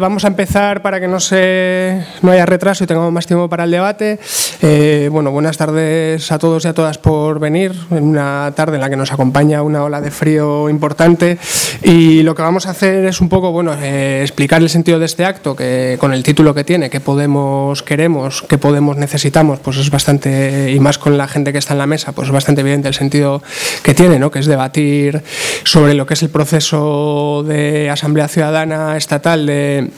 Vamos a empezar para que no, se, no haya retraso y tengamos más tiempo para el debate. Eh, bueno, buenas tardes a todos y a todas por venir. En una tarde en la que nos acompaña una ola de frío importante. Y lo que vamos a hacer es un poco, bueno, eh, explicar el sentido de este acto, que con el título que tiene, que Podemos queremos, que Podemos necesitamos, pues es bastante, y más con la gente que está en la mesa, pues es bastante evidente el sentido que tiene, ¿no? Que es debatir sobre lo que es el proceso de Asamblea Ciudadana Estatal de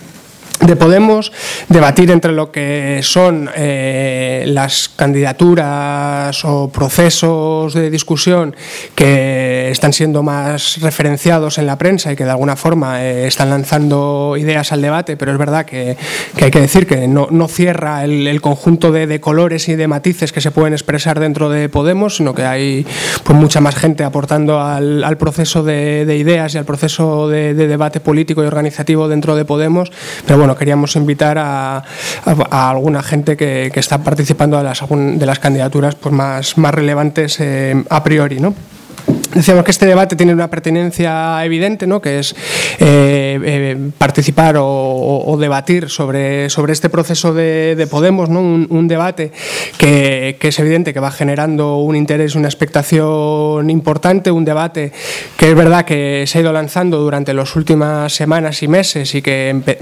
de Podemos, debatir entre lo que son eh, las candidaturas o procesos de discusión que están siendo más referenciados en la prensa y que de alguna forma eh, están lanzando ideas al debate, pero es verdad que, hay que decir que no, cierra el, conjunto de, colores y de matices que se pueden expresar dentro de Podemos, sino que hay pues, mucha más gente aportando al, proceso de, ideas y al proceso de, de debate político y organizativo dentro de Podemos, pero bueno, queríamos invitar a, alguna gente que, está participando de las, de las candidaturas pues más, más relevantes eh, a priori. ¿no? Decíamos que este debate tiene una pertinencia evidente, ¿no? que es eh, eh, participar o, debatir sobre, sobre este proceso de, Podemos, ¿no? un, debate que, es evidente que va generando un interés, una expectación importante, un debate que es verdad que se ha ido lanzando durante las últimas semanas y meses y que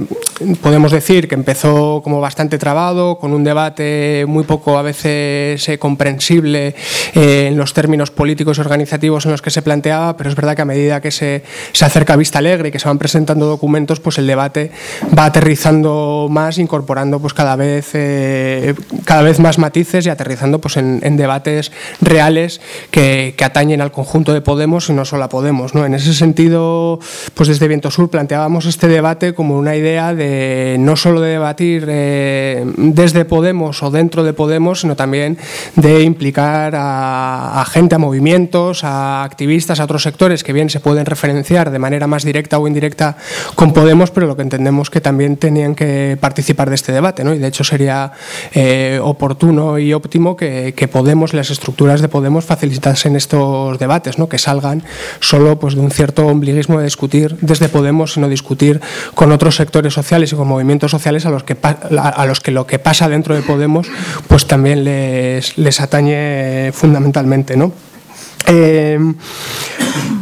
podemos decir que empezó como bastante trabado, con un debate muy poco a veces eh, comprensible en los términos políticos y organizativos en los que se planteaba, pero es verdad que a medida que se, se acerca a Vista Alegre y que se van presentando documentos, pues el debate va aterrizando más, incorporando pues cada vez, eh, cada vez más matices y aterrizando pues en, debates reales que, atañen al conjunto de Podemos y no solo a Podemos. ¿no? En ese sentido, pues desde Viento Sur planteábamos este debate como una idea de no solo de debatir eh, desde Podemos o dentro de Podemos, sino también de implicar a gente, a movimientos, a activistas, a otros sectores que bien se pueden referenciar de manera más directa o indirecta con Podemos, pero lo que entendemos que también tenían que participar de este debate, ¿no? Y de hecho sería eh, oportuno y óptimo que, Podemos, las estructuras de Podemos facilitasen estos debates, ¿no? Que salgan solo pues, de un cierto ombliguismo de discutir desde Podemos, sino discutir con otros sectores sociales y con movimientos sociales a los que, a los que lo que pasa dentro de Podemos pues también les, les atañe fundamentalmente, ¿no? Eh,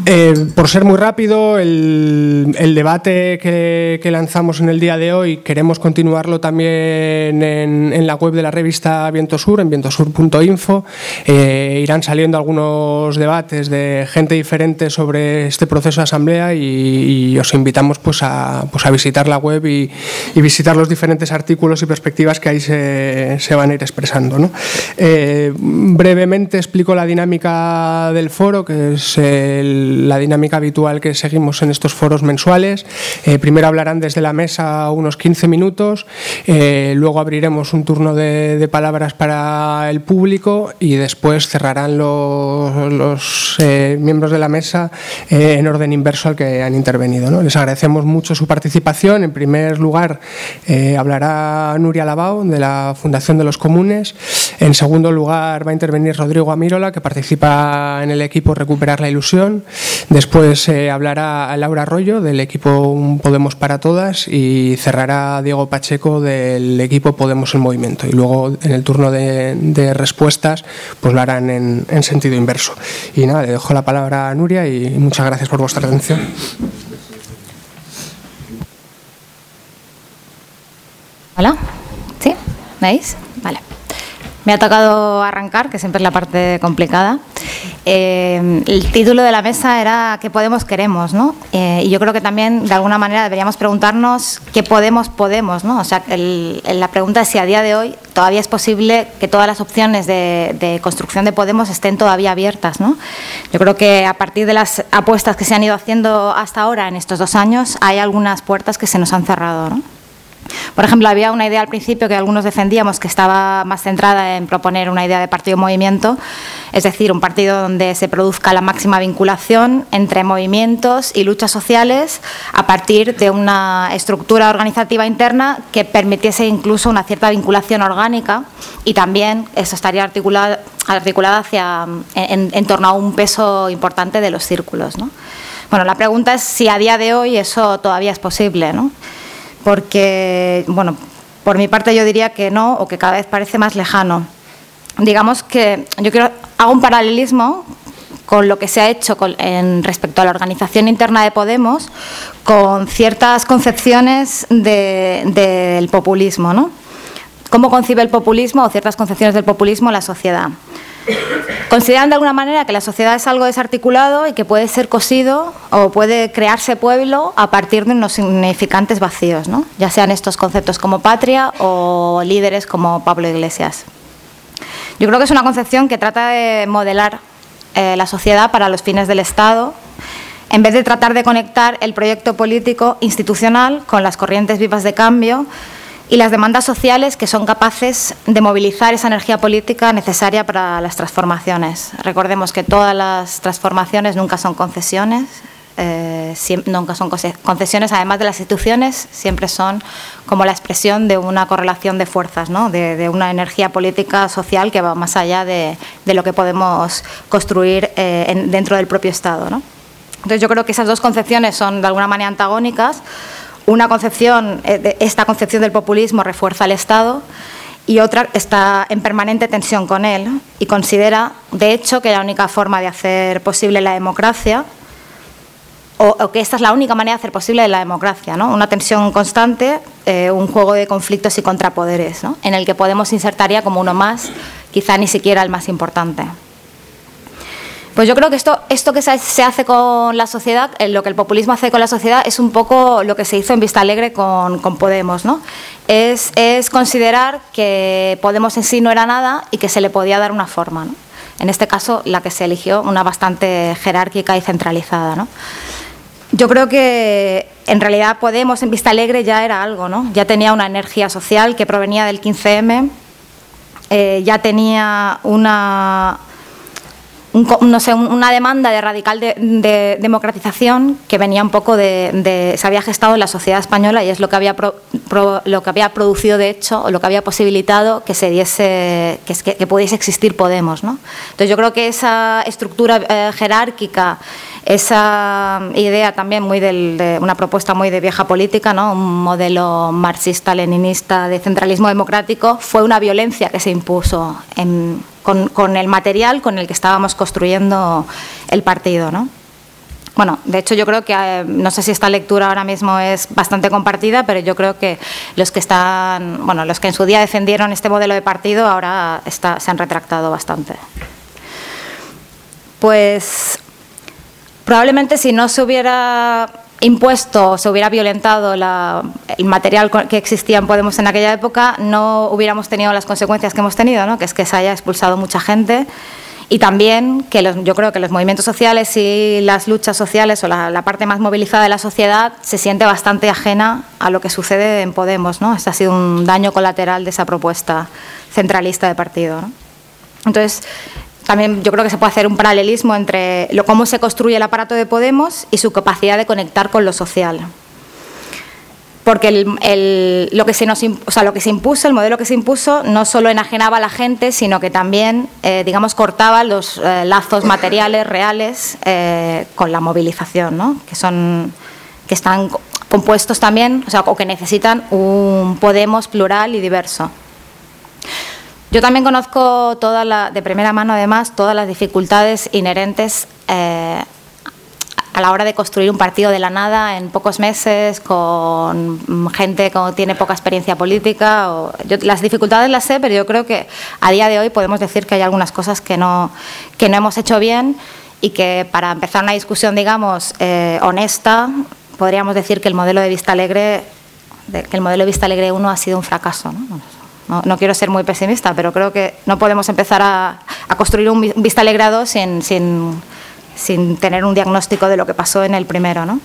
eh, por ser muy rápido, el, debate que, lanzamos en el día de hoy queremos continuarlo también en, la web de la revista Viento Sur, en vientosur.info. Eh, irán saliendo algunos debates de gente diferente sobre este proceso de asamblea y, os invitamos pues a, pues a, visitar la web y, visitar los diferentes artículos y perspectivas que ahí se, van a ir expresando. brevemente explico la dinámica del foro, que es la dinámica habitual que seguimos en estos foros mensuales. Eh, primero hablarán desde la mesa unos 15 minutos, eh, luego abriremos un turno de, palabras para el público y después cerrarán los, eh, miembros de la mesa en orden inverso al que han intervenido. ¿no? Les agradecemos mucho su participación. En primer lugar, hablará Nuria Lavao, de la Fundación de los Comunes. En segundo lugar, va a intervenir Rodrigo Amirola, que participa en el equipo Recuperar la Ilusión. Después eh, hablará Laura Arroyo del equipo Podemos para Todas y cerrará Diego Pacheco del equipo Podemos en Movimiento. Y luego en el turno de, respuestas pues lo harán en, en, sentido inverso. Y nada, le dejo la palabra a Nuria y muchas gracias por vuestra atención. Hola, ¿sí? ¿Veis? Me ha tocado arrancar, que siempre es la parte complicada. Eh, el título de la mesa era ¿Qué podemos queremos? ¿no? Eh, y yo creo que también, de alguna manera, deberíamos preguntarnos ¿qué podemos podemos? ¿no? O sea, la pregunta es si a día de hoy todavía es posible que todas las opciones de, construcción de Podemos estén todavía abiertas. ¿no? Yo creo que a partir de las apuestas que se han ido haciendo hasta ahora en estos dos años, hay algunas puertas que se nos han cerrado. ¿no? Por ejemplo, había una idea al principio que algunos defendíamos que estaba más centrada en proponer una idea de partido-movimiento, es decir, un partido donde se produzca la máxima vinculación entre movimientos y luchas sociales a partir de una estructura organizativa interna que permitiese incluso una cierta vinculación orgánica y también eso estaría articulada, hacia, en, torno a un peso importante de los círculos. Bueno, la pregunta es si a día de hoy eso todavía es posible. ¿no? Porque, bueno, por mi parte yo diría que no o que cada vez parece más lejano. Digamos que yo quiero hago un paralelismo con lo que se ha hecho en respecto a la organización interna de Podemos con ciertas concepciones del populismo, ¿no? ¿Cómo concibe el populismo o ciertas concepciones del populismo la sociedad? Consideran de alguna manera que la sociedad es algo desarticulado y que puede ser cosido o puede crearse pueblo a partir de unos significantes vacíos, ¿no? ya sean estos conceptos como patria o líderes como Pablo Iglesias. Yo creo que es una concepción que trata de modelar eh, la sociedad para los fines del Estado, en vez de tratar de conectar el proyecto político institucional con las corrientes vivas de cambio y las demandas sociales que son capaces de movilizar esa energía política necesaria para las transformaciones. Recordemos que todas las transformaciones nunca son concesiones, eh, nunca son concesiones, además de las instituciones, siempre son como la expresión de una correlación de fuerzas, de, una energía política social que va más allá de, lo que podemos construir eh, dentro del propio Estado. Entonces yo creo que esas dos concepciones son de alguna manera antagónicas. Una concepción, eh, esta concepción del populismo refuerza al Estado y otra está en permanente tensión con él y considera, de hecho, que la única forma de hacer posible la democracia o, que esta es la única manera de hacer posible la democracia, ¿no? una tensión constante, eh, un juego de conflictos y contrapoderes, ¿no? en el que podemos insertar ya como uno más, quizá ni siquiera el más importante. Pues yo creo que esto, esto que se hace con la sociedad, eh, lo que el populismo hace con la sociedad, es un poco lo que se hizo en Vista Alegre con, Podemos. ¿no? Es, es, considerar que Podemos en sí no era nada y que se le podía dar una forma. ¿no? En este caso, la que se eligió, una bastante jerárquica y centralizada. ¿no? Yo creo que en realidad Podemos en Vista Alegre ya era algo, ¿no? Ya tenía una energía social que provenía del 15M, eh, ya tenía una, no sé, una demanda de radical de, democratización que venía un poco de, se había gestado en la sociedad española y es lo que había lo que había producido de hecho o lo que había posibilitado que se diese que, pudiese existir Podemos, ¿no? Entonces yo creo que esa estructura eh, jerárquica esa idea también muy de una propuesta muy de vieja política, ¿no? un modelo marxista-leninista de centralismo democrático, fue una violencia que se impuso con, el material con el que estábamos construyendo el partido. ¿no? Bueno, de hecho yo creo que, eh, no sé si esta lectura ahora mismo es bastante compartida, pero yo creo que los que están, bueno, los que en su día defendieron este modelo de partido ahora se han retractado bastante. Pues Probablemente si no se hubiera impuesto, se hubiera violentado el material que existía en Podemos en aquella época, no hubiéramos tenido las consecuencias que hemos tenido, ¿no? que es que se haya expulsado mucha gente y también que yo creo que los movimientos sociales y las luchas sociales o la, parte más movilizada de la sociedad se siente bastante ajena a lo que sucede en Podemos. ¿no? Este ha sido un daño colateral de esa propuesta centralista de partido. Entonces, también yo creo que se puede hacer un paralelismo entre lo, cómo se construye el aparato de Podemos y su capacidad de conectar con lo social. Porque lo, que se nos, lo que se impuso, el modelo que se impuso, no solo enajenaba a la gente, sino que también, eh, digamos, cortaba los eh, lazos materiales reales eh, con la movilización, que, son, que están compuestos también, o, sea, o que necesitan un Podemos plural y diverso. Yo también conozco toda la, de primera mano, además, todas las dificultades inherentes eh, a la hora de construir un partido de la nada en pocos meses, con gente que tiene poca experiencia política. O, las dificultades las sé, pero yo creo que a día de hoy podemos decir que hay algunas cosas que no, que no hemos hecho bien y que para empezar una discusión, digamos, eh, honesta, podríamos decir que el modelo de Vista Alegre, que el modelo de Vista Alegre 1 ha sido un fracaso. ¿no? No, quiero ser muy pesimista, pero creo que no podemos empezar a, construir un vista alegrado sin, sin, tener un diagnóstico de lo que pasó en el primero. ¿no?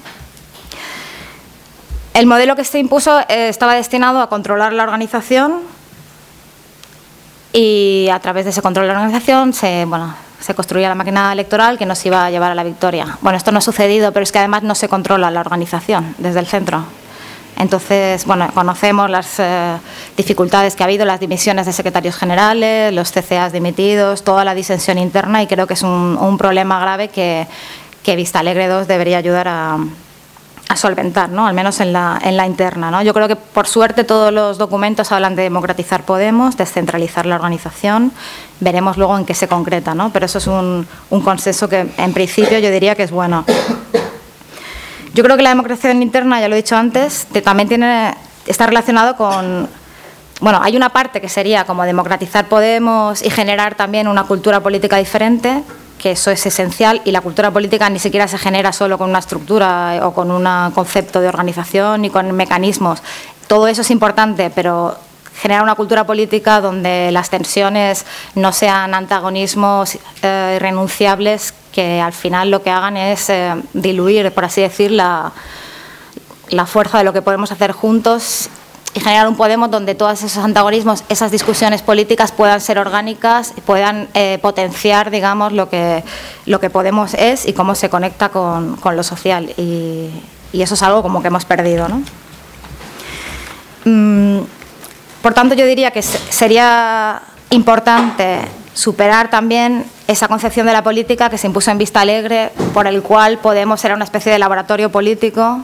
El modelo que se impuso eh, estaba destinado a controlar la organización y a través de ese control de la organización se, bueno, se construía la máquina electoral que nos iba a llevar a la victoria. Bueno, esto no ha sucedido, pero es que además no se controla la organización desde el centro. Entonces, bueno, conocemos las eh, dificultades que ha habido, las dimisiones de secretarios generales, los CCAs dimitidos, toda la disensión interna y creo que es un, problema grave que, Vista Alegre 2 debería ayudar a, a solventar, ¿no? al menos en la, en la interna. ¿no? Yo creo que, por suerte, todos los documentos hablan de democratizar Podemos, descentralizar la organización. Veremos luego en qué se concreta, ¿no? pero eso es un, un consenso que, en principio, yo diría que es bueno. Yo creo que la democracia interna, ya lo he dicho antes, también tiene, está relacionado con... Bueno, hay una parte que sería como democratizar Podemos y generar también una cultura política diferente, que eso es esencial y la cultura política ni siquiera se genera solo con una estructura o con un concepto de organización ni con mecanismos. Todo eso es importante, pero generar una cultura política donde las tensiones no sean antagonismos eh, irrenunciables que al final lo que hagan es eh, diluir, por así decir, la, la fuerza de lo que podemos hacer juntos y generar un Podemos donde todos esos antagonismos, esas discusiones políticas puedan ser orgánicas, puedan eh, potenciar, digamos, lo que, lo que Podemos es y cómo se conecta con, lo social. Y, eso es algo como que hemos perdido, ¿no? Mm, por tanto, yo diría que sería importante superar también esa concepción de la política que se impuso en Vista Alegre, por el cual Podemos era una especie de laboratorio político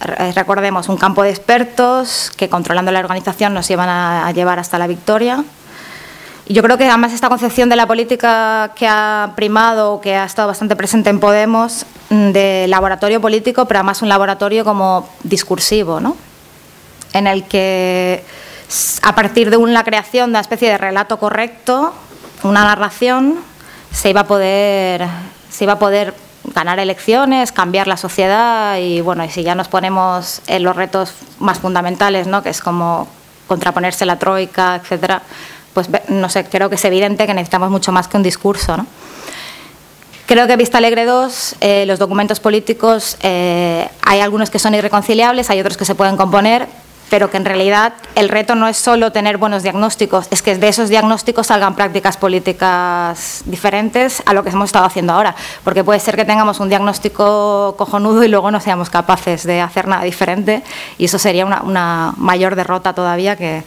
eh, recordemos, un campo de expertos que controlando la organización nos iban a, llevar hasta la victoria. Y yo creo que además esta concepción de la política que ha primado, que ha estado bastante presente en Podemos, mm, de laboratorio político, pero además un laboratorio como discursivo, ¿no? en el que a partir de una creación de una especie de relato correcto, una narración, se iba a poder, se iba a poder ganar elecciones, cambiar la sociedad y bueno, y si ya nos ponemos en los retos más fundamentales, ¿no? que es como contraponerse la troika, etcétera, pues no sé, creo que es evidente que necesitamos mucho más que un discurso, ¿no? Creo que Vista Alegre 2, eh, los documentos políticos, eh, hay algunos que son irreconciliables, hay otros que se pueden componer, pero que en realidad el reto no es solo tener buenos diagnósticos, es que de esos diagnósticos salgan prácticas políticas diferentes a lo que hemos estado haciendo ahora, porque puede ser que tengamos un diagnóstico cojonudo y luego no seamos capaces de hacer nada diferente y eso sería una, mayor derrota todavía que,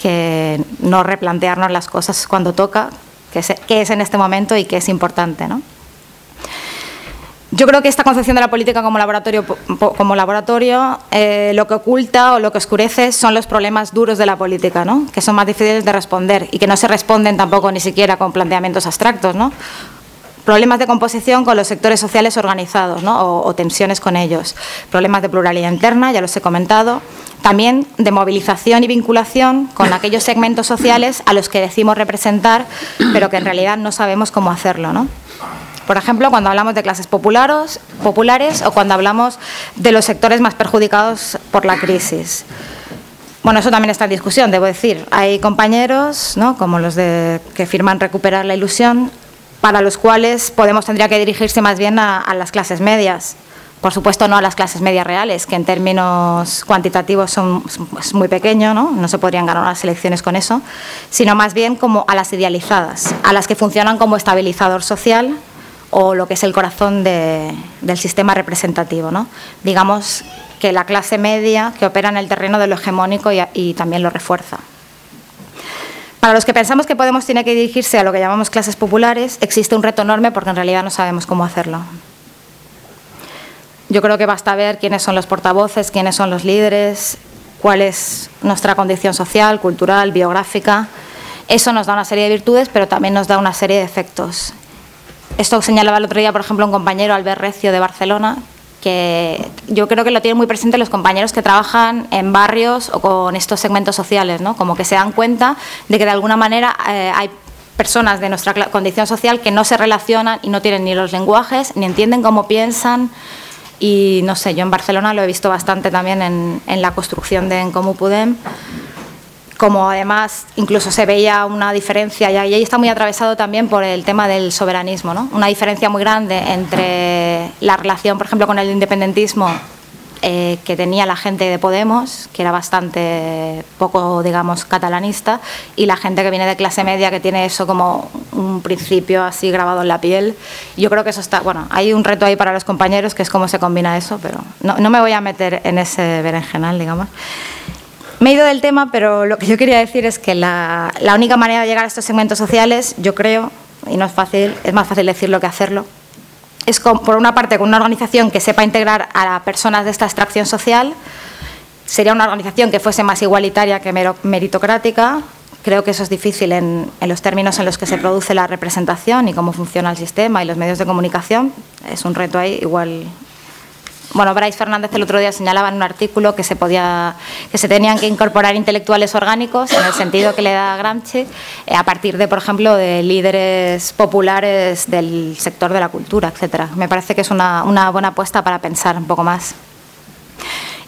que, no replantearnos las cosas cuando toca, que es, que es en este momento y que es importante. ¿no? Yo creo que esta concepción de la política como laboratorio, como laboratorio eh, lo que oculta o lo que oscurece son los problemas duros de la política, ¿no? que son más difíciles de responder y que no se responden tampoco ni siquiera con planteamientos abstractos. ¿no? Problemas de composición con los sectores sociales organizados ¿no? o, o tensiones con ellos. Problemas de pluralidad interna, ya los he comentado. También de movilización y vinculación con aquellos segmentos sociales a los que decimos representar, pero que en realidad no sabemos cómo hacerlo. ¿no? Por ejemplo, cuando hablamos de clases populares, populares o cuando hablamos de los sectores más perjudicados por la crisis. Bueno, eso también está en discusión, debo decir. Hay compañeros, ¿no? como los de, que firman Recuperar la Ilusión, para los cuales Podemos tendría que dirigirse más bien a, las clases medias. Por supuesto, no a las clases medias reales, que en términos cuantitativos son, es muy pequeño, ¿no? no se podrían ganar las elecciones con eso, sino más bien como a las idealizadas, a las que funcionan como estabilizador social o lo que es el corazón del sistema representativo. ¿no? Digamos que la clase media que opera en el terreno de lo hegemónico y, también lo refuerza. Para los que pensamos que Podemos tiene que dirigirse a lo que llamamos clases populares, existe un reto enorme porque en realidad no sabemos cómo hacerlo. Yo creo que basta ver quiénes son los portavoces, quiénes son los líderes, cuál es nuestra condición social, cultural, biográfica. Eso nos da una serie de virtudes, pero también nos da una serie de efectos. Esto señalaba el otro día, por ejemplo, un compañero, Albert Recio, de Barcelona, que yo creo que lo tienen muy presente los compañeros que trabajan en barrios o con estos segmentos sociales, ¿no? como que se dan cuenta de que de alguna manera eh, hay personas de nuestra condición social que no se relacionan y no tienen ni los lenguajes, ni entienden cómo piensan. Y no sé, yo en Barcelona lo he visto bastante también en, la construcción de En Comú Podem como además incluso se veía una diferencia, y ahí está muy atravesado también por el tema del soberanismo, ¿no? una diferencia muy grande entre la relación, por ejemplo, con el independentismo eh, que tenía la gente de Podemos, que era bastante poco, digamos, catalanista, y la gente que viene de clase media, que tiene eso como un principio así grabado en la piel. Yo creo que eso está, bueno, hay un reto ahí para los compañeros, que es cómo se combina eso, pero no, no me voy a meter en ese berenjenal, digamos. Me he ido del tema, pero lo que yo quería decir es que la, única manera de llegar a estos segmentos sociales, yo creo, y no es fácil, es más fácil decirlo que hacerlo, es por una parte con una organización que sepa integrar a personas de esta extracción social, sería una organización que fuese más igualitaria que meritocrática. Creo que eso es difícil en, los términos en los que se produce la representación y cómo funciona el sistema y los medios de comunicación. Es un reto ahí igual bueno, Bryce Fernández el otro día señalaba en un artículo que se podía, que se tenían que incorporar intelectuales orgánicos en el sentido que le da Gramsci eh, a partir de, por ejemplo, de líderes populares del sector de la cultura, etcétera. Me parece que es una, buena apuesta para pensar un poco más.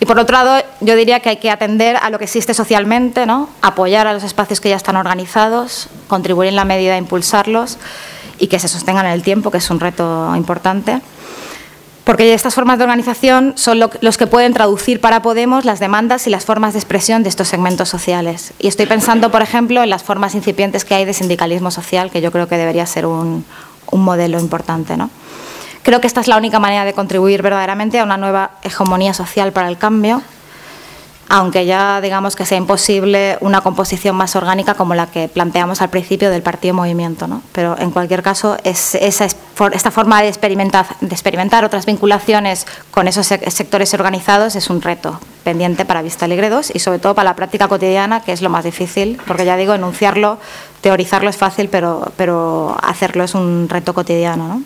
Y por otro lado, yo diría que hay que atender a lo que existe socialmente, ¿no? apoyar a los espacios que ya están organizados, contribuir en la medida a impulsarlos y que se sostengan en el tiempo, que es un reto importante porque estas formas de organización son los que pueden traducir para Podemos las demandas y las formas de expresión de estos segmentos sociales. Y estoy pensando, por ejemplo, en las formas incipientes que hay de sindicalismo social, que yo creo que debería ser un, modelo importante. ¿no? Creo que esta es la única manera de contribuir verdaderamente a una nueva hegemonía social para el cambio aunque ya digamos que sea imposible una composición más orgánica como la que planteamos al principio del partido movimiento. ¿no? Pero en cualquier caso, es, esa, esta forma de experimentar, de experimentar otras vinculaciones con esos sectores organizados es un reto pendiente para Vista Alegre 2 y sobre todo para la práctica cotidiana, que es lo más difícil, porque ya digo, enunciarlo, teorizarlo es fácil, pero, pero hacerlo es un reto cotidiano. ¿no?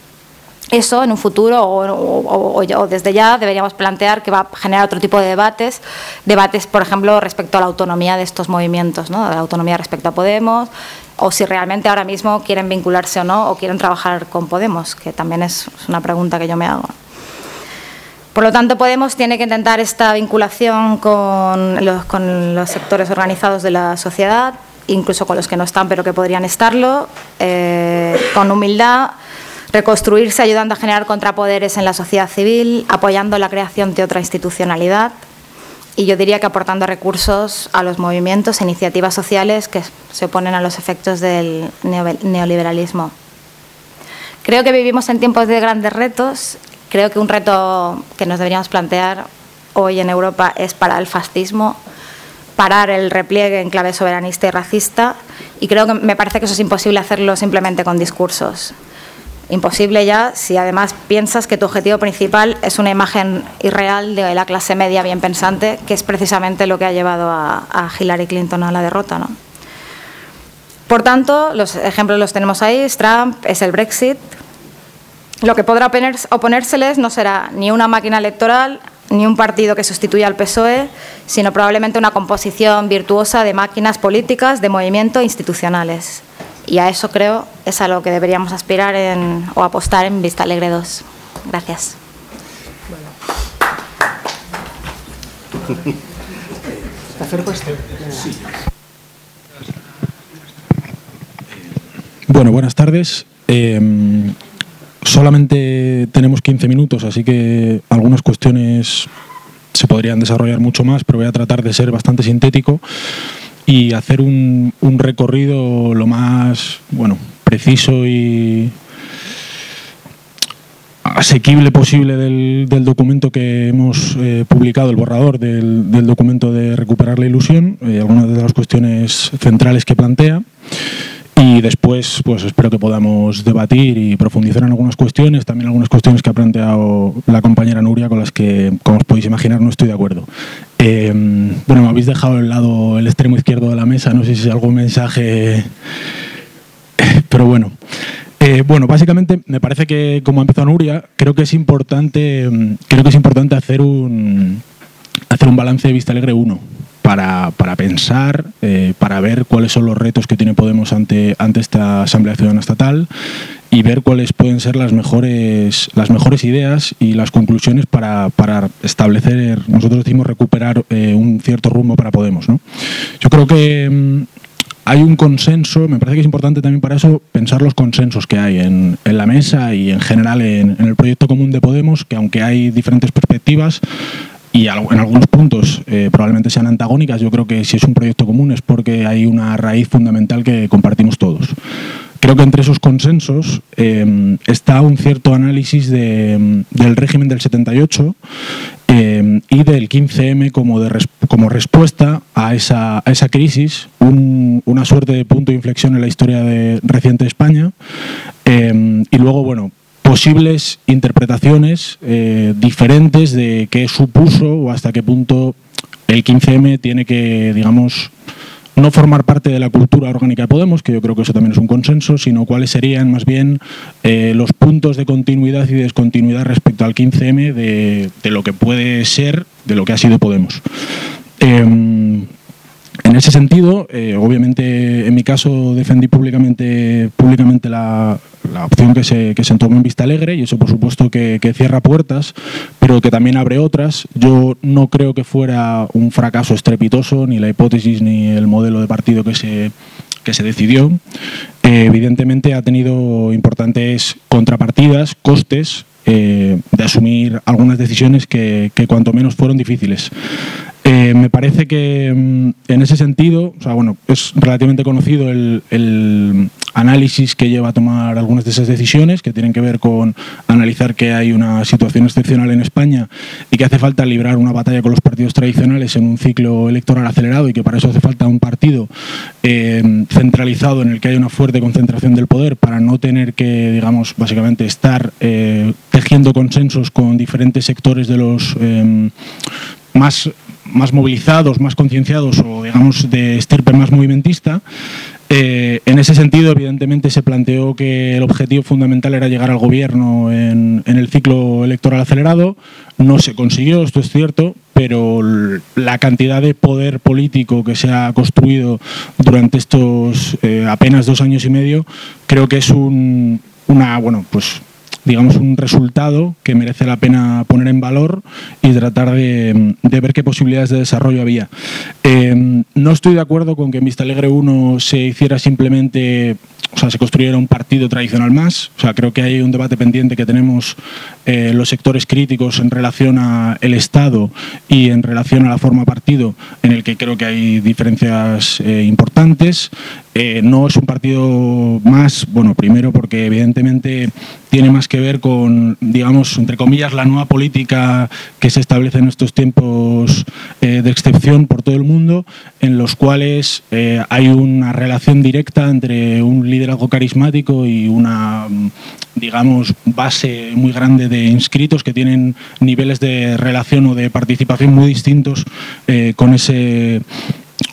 Eso en un futuro o, desde ya deberíamos plantear que va a generar otro tipo de debates, debates, por ejemplo, respecto a la autonomía de estos movimientos, ¿no? la autonomía respecto a Podemos, o si realmente ahora mismo quieren vincularse o no, o quieren trabajar con Podemos, que también es una pregunta que yo me hago. Por lo tanto, Podemos tiene que intentar esta vinculación con los, con los sectores organizados de la sociedad, incluso con los que no están, pero que podrían estarlo, eh, con humildad reconstruirse ayudando a generar contrapoderes en la sociedad civil, apoyando la creación de otra institucionalidad y yo diría que aportando recursos a los movimientos e iniciativas sociales que se oponen a los efectos del neoliberalismo. Creo que vivimos en tiempos de grandes retos. Creo que un reto que nos deberíamos plantear hoy en Europa es parar el fascismo, parar el repliegue en clave soberanista y racista. Y creo que me parece que eso es imposible hacerlo simplemente con discursos. Imposible ya si además piensas que tu objetivo principal es una imagen irreal de la clase media bien pensante, que es precisamente lo que ha llevado a, Hillary Clinton a la derrota. ¿no? Por tanto, los ejemplos los tenemos ahí, es Trump, es el Brexit. Lo que podrá oponérseles no será ni una máquina electoral, ni un partido que sustituya al PSOE, sino probablemente una composición virtuosa de máquinas políticas, de movimiento institucionales. Y a eso creo es a lo que deberíamos aspirar en, o apostar en Vista Alegre 2. Gracias. Bueno, buenas tardes. Eh, solamente tenemos 15 minutos, así que algunas cuestiones se podrían desarrollar mucho más, pero voy a tratar de ser bastante sintético y hacer un, un recorrido lo más bueno preciso y asequible posible del, del documento que hemos eh, publicado, el borrador del, del, documento de recuperar la ilusión, eh, algunas de las cuestiones centrales que plantea. Y después, pues espero que podamos debatir y profundizar en algunas cuestiones, también algunas cuestiones que ha planteado la compañera Nuria, con las que, como os podéis imaginar, no estoy de acuerdo. Eh, bueno, me habéis dejado el lado, el extremo izquierdo de la mesa, no sé si es algún mensaje, pero bueno. Eh, bueno, básicamente me parece que, como ha empezado Nuria, creo que es importante, creo que es importante hacer un, hacer un balance de Vista Alegre 1 para, para pensar, eh, para ver cuáles son los retos que tiene Podemos ante, ante esta Asamblea Ciudadana Estatal y ver cuáles pueden ser las mejores, las mejores ideas y las conclusiones para, para establecer, nosotros decimos recuperar eh, un cierto rumbo para Podemos. ¿no? Yo creo que mm, hay un consenso, me parece que es importante también para eso pensar los consensos que hay en, en la mesa y en general en, en, el proyecto común de Podemos, que aunque hay diferentes perspectivas, y en algunos puntos eh, probablemente sean antagónicas. Yo creo que si es un proyecto común es porque hay una raíz fundamental que compartimos todos. Creo que entre esos consensos eh, está un cierto análisis de, del régimen del 78 eh, y del 15M como, respuesta a esa, a crisis, un, una suerte de punto de inflexión en la historia de, reciente de España. y luego, bueno, posibles interpretaciones eh, diferentes de qué supuso o hasta qué punto el 15M tiene que, digamos, no formar parte de la cultura orgánica de Podemos, que yo creo que eso también es un consenso, sino cuáles serían más bien eh, los puntos de continuidad y descontinuidad respecto al 15M de, lo que puede ser, de lo que ha sido Podemos. Em, en ese sentido, eh, obviamente en mi caso defendí públicamente, públicamente la, opción que se, que se tomó en Vista Alegre y eso por supuesto que, cierra puertas, pero que también abre otras. Yo no creo que fuera un fracaso estrepitoso, ni la hipótesis ni el modelo de partido que se, que se decidió. Eh, evidentemente ha tenido importantes contrapartidas, costes, eh, de asumir algunas decisiones que, que, cuanto menos fueron difíciles. Eh, me parece que mm, en ese sentido, o sea, bueno, es relativamente conocido el, análisis que lleva a tomar algunas de esas decisiones, que tienen que ver con analizar que hay una situación excepcional en España y que hace falta librar una batalla con los partidos tradicionales en un ciclo electoral acelerado y que para eso hace falta un partido eh, centralizado en el que haya una fuerte concentración del poder para no tener que, digamos, básicamente estar eh, tejiendo consensos con diferentes sectores de los más más movilizados, más concienciados o digamos de estirpe más movimentista. Eh, en ese sentido, evidentemente, se planteó que el objetivo fundamental era llegar al gobierno en, el ciclo electoral acelerado. No se consiguió, esto es cierto, pero la cantidad de poder político que se ha construido durante estos eh, apenas dos años y medio creo que es un, una, bueno, pues digamos, un resultado que merece la pena poner en valor y tratar de, ver qué posibilidades de desarrollo había. Eh, no estoy de acuerdo con que en Vista Alegre 1 se hiciera simplemente, o sea, se construyera un partido tradicional más. O sea, creo que hay un debate pendiente que tenemos eh, los sectores críticos en relación al Estado y en relación a la forma partido, en el que creo que hay diferencias eh, importantes. no es un partido más, bueno, primero porque evidentemente tiene más que ver con, digamos, entre comillas, la nueva política que se establece en estos tiempos eh, de excepción por todo el mundo, en los cuales eh, hay una relación directa entre un liderazgo carismático y una, digamos, base muy grande de inscritos que tienen niveles de relación o de participación muy distintos eh, con ese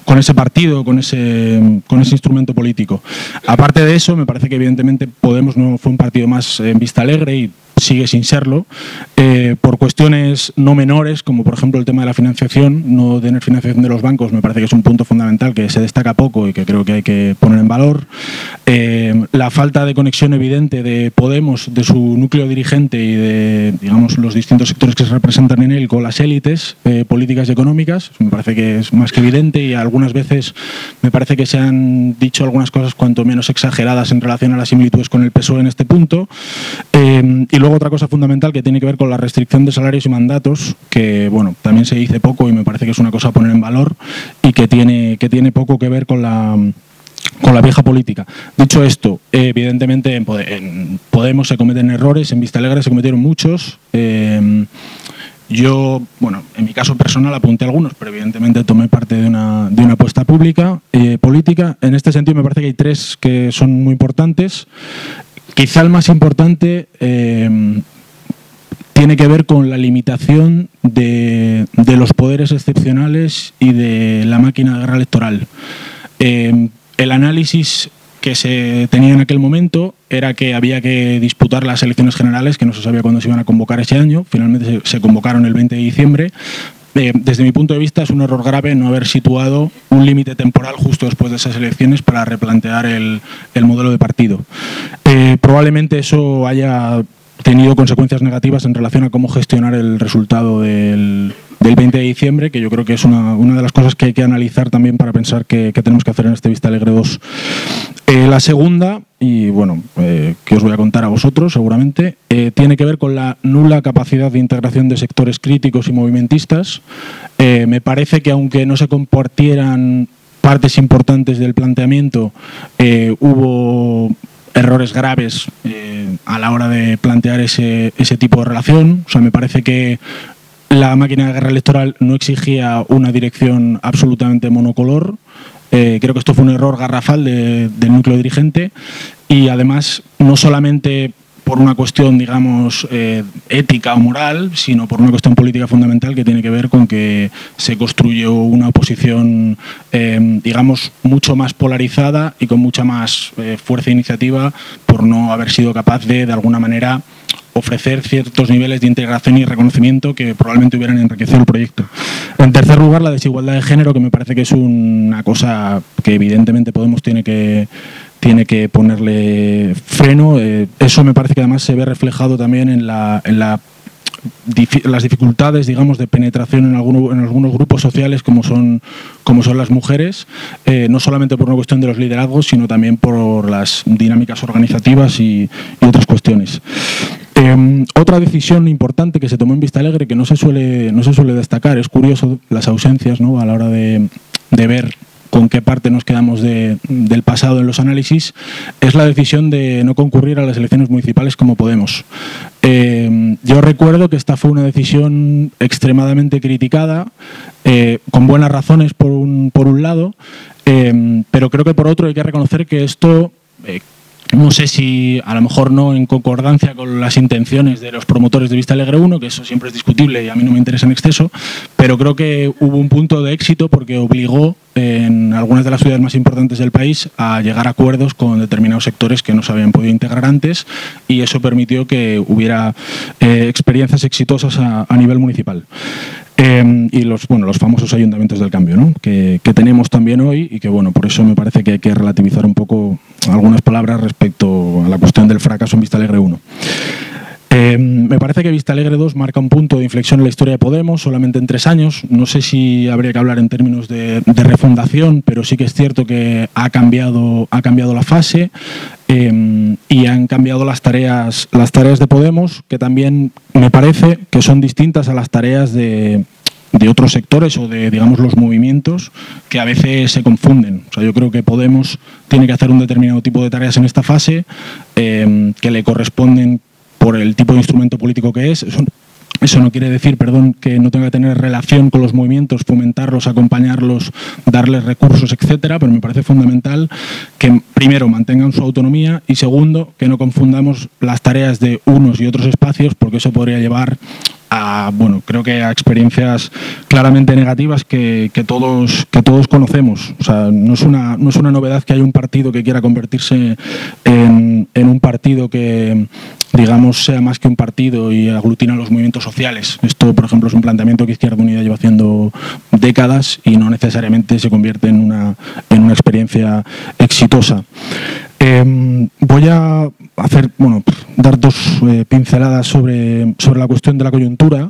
con ese partido, con ese, con ese instrumento político. Aparte de eso, me parece que evidentemente Podemos no fue un partido más en vista alegre y sigue sin serlo, eh, por cuestiones no menores, como por ejemplo el tema de la financiación, no tener financiación de los bancos me parece que es un punto fundamental que se destaca poco y que creo que hay que poner en valor. Eh, la falta de conexión evidente de Podemos, de su núcleo dirigente y de digamos, los distintos sectores que se representan en él con las élites eh, políticas y económicas, me parece que es más que evidente y algunas veces me parece que se han dicho algunas cosas cuanto menos exageradas en relación a las similitudes con el PSOE en este punto. y luego otra cosa fundamental que tiene que ver con la restricción de salarios y mandatos, que bueno, también se dice poco y me parece que es una cosa a poner en valor y que tiene, que tiene poco que ver con la con la vieja política. Dicho esto, evidentemente en Podemos se cometen errores, en Vista Alegre se cometieron muchos. Em, yo, bueno, en mi caso personal apunté algunos, pero evidentemente tomé parte de una, de una apuesta pública, eh, política. En este sentido me parece que hay tres que son muy importantes. Quizá el más importante eh, tiene que ver con la limitación de, los poderes excepcionales y de la máquina de guerra electoral. Eh, el análisis que se tenía en aquel momento era que había que disputar las elecciones generales, que no se sabía cuándo se iban a convocar ese año, finalmente se convocaron el 20 de diciembre, eh, desde mi punto de vista es un error grave no haber situado un límite temporal justo después de esas elecciones para replantear el, modelo de partido. Eh, probablemente eso haya tenido consecuencias negativas en relación a cómo gestionar el resultado del, 20 de diciembre, que yo creo que es una, de las cosas que hay que analizar también para pensar qué, tenemos que hacer en este Vista Alegre 2. Eh, la segunda, y bueno, eh, que os voy a contar a vosotros seguramente, eh, tiene que ver con la nula capacidad de integración de sectores críticos y movimentistas. me parece que aunque no se compartieran partes importantes del planteamiento, hubo errores graves a la hora de plantear ese, ese tipo de relación. O sea, me parece que la máquina de guerra electoral no exigía una dirección absolutamente monocolor. Eh, creo que esto fue un error garrafal del núcleo dirigente y además no solamente por una cuestión, digamos, eh, ética o moral, sino por una cuestión política fundamental que tiene que ver con que se construyó una oposición, eh, digamos, mucho más polarizada y con mucha más fuerza e iniciativa por no haber sido capaz de, de alguna manera, ofrecer ciertos niveles de integración y reconocimiento que probablemente hubieran enriquecido el proyecto. En tercer lugar, la desigualdad de género, que me parece que es una cosa que evidentemente Podemos tiene que tiene que ponerle freno. Eh, eso me parece que además se ve reflejado también en la, las dificultades, digamos, de penetración en, en algunos grupos sociales como son, como son las mujeres, eh, no solamente por una cuestión de los liderazgos, sino también por las dinámicas organizativas y otras cuestiones. Eh, otra decisión importante que se tomó en Vista Alegre que no se suele, no se suele destacar, es curioso las ausencias ¿no? a la hora de, de ver con qué parte nos quedamos de, del pasado en los análisis, es la decisión de no concurrir a las elecciones municipales como Podemos. Eh, yo recuerdo que esta fue una decisión extremadamente criticada, eh, con buenas razones por un, por un lado, eh, pero creo que por otro hay que reconocer que esto eh, no sé si a lo mejor no en concordancia con las intenciones de los promotores de Vista Alegre 1, que eso siempre es discutible y a mí no me interesa en exceso, pero creo que hubo un punto de éxito porque obligó en algunas de las ciudades más importantes del país a llegar a acuerdos con determinados sectores que no se habían podido integrar antes y eso permitió que hubiera eh, experiencias exitosas a, nivel municipal. Eh, y los, bueno, los famosos ayuntamientos del cambio, ¿no? que, que, tenemos también hoy y que bueno, por eso me parece que hay que relativizar un poco algunas palabras respecto a la cuestión del fracaso en Vista Alegre 1. Eh, me parece que Vista Alegre 2 marca un punto de inflexión en la historia de Podemos, solamente en tres años. No sé si habría que hablar en términos de, refundación, pero sí que es cierto que ha cambiado, la fase eh, y han cambiado las tareas, de Podemos, que también me parece que son distintas a las tareas de, otros sectores o de, los movimientos que a veces se confunden. O sea, yo creo que Podemos tiene que hacer un determinado tipo de tareas en esta fase eh, que le corresponden por el tipo de instrumento político que es. Eso, no quiere decir, perdón, que no tenga que tener relación con los movimientos, fomentarlos, acompañarlos, darles recursos, etcétera, pero me parece fundamental que primero mantengan su autonomía y segundo que no confundamos las tareas de unos y otros espacios porque eso podría llevar a, bueno, creo que a experiencias claramente negativas que, todos, que todos conocemos. O sea, no es, una, no es una novedad que haya un partido que quiera convertirse en, en un partido que, digamos, sea más que un partido y aglutina los movimientos sociales. Esto, por ejemplo, es un planteamiento que Izquierda Unida lleva haciendo décadas y no necesariamente se convierte en una, en una experiencia exitosa. Eh, voy a hacer, bueno, dar dos eh, pinceladas sobre, sobre la cuestión de la coyuntura,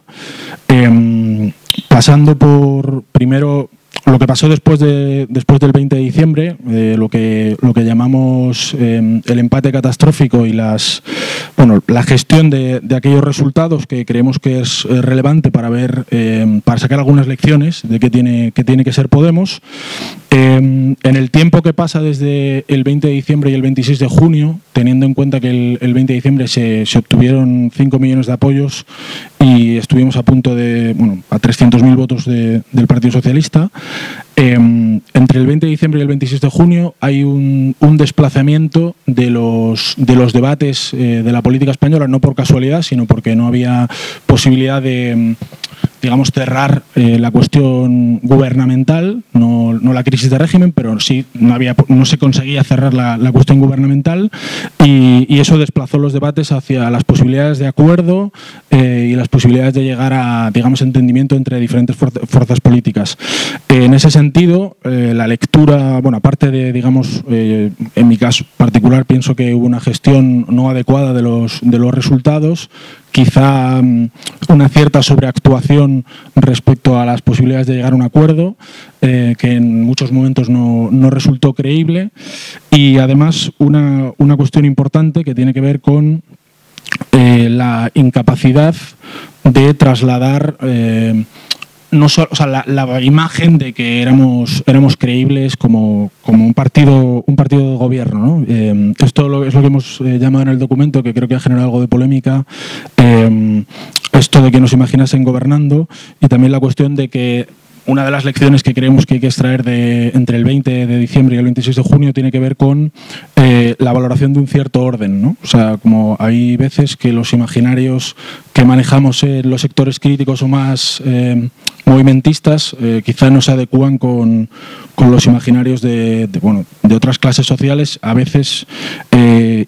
eh, pasando por primero lo que pasó después, de, después del 20 de diciembre, eh, lo, que, lo que llamamos eh, el empate catastrófico y las, bueno, la gestión de, de aquellos resultados que creemos que es eh, relevante para ver, eh, para sacar algunas lecciones de qué tiene, qué tiene que ser Podemos. en el tiempo que pasa desde el 20 de diciembre y el 26 de junio, teniendo en cuenta que el, el 20 de diciembre se, se, obtuvieron 5 millones de apoyos y estuvimos a punto de, bueno, a 300.000 votos de, del Partido Socialista, eh, entre el 20 de diciembre y el 26 de junio hay un, un desplazamiento de los, de los debates eh, de la política española, no por casualidad, sino porque no había posibilidad de digamos, cerrar eh, la cuestión gubernamental, no, no, la crisis de régimen, pero sí no, había, no se conseguía cerrar la, la cuestión gubernamental y, y, eso desplazó los debates hacia las posibilidades de acuerdo eh, y las posibilidades de llegar a, digamos, entendimiento entre diferentes fuerzas políticas. Eh, en ese sentido, eh, la lectura, bueno, aparte de, digamos, eh, en mi caso particular, pienso que hubo una gestión no adecuada de los, de los resultados, quizá um, una cierta sobreactuación respecto a las posibilidades de llegar a un acuerdo, eh, que en muchos momentos no, no, resultó creíble, y además una, una, cuestión importante que tiene que ver con eh, la incapacidad de trasladar eh, no solo, o sea, la, imagen de que éramos, éramos creíbles como, como un partido un partido de gobierno. ¿no? Eh, esto es lo que hemos eh, llamado en el documento, que creo que ha generado algo de polémica. Eh, esto de que nos imaginasen gobernando y también la cuestión de que una de las lecciones que creemos que hay que extraer de, entre el 20 de diciembre y el 26 de junio tiene que ver con eh, la valoración de un cierto orden. ¿no? O sea, como hay veces que los imaginarios que manejamos en los sectores críticos o más eh, movimentistas eh, quizá no se adecúan con, con los imaginarios de, bueno, de otras clases sociales, a veces, y,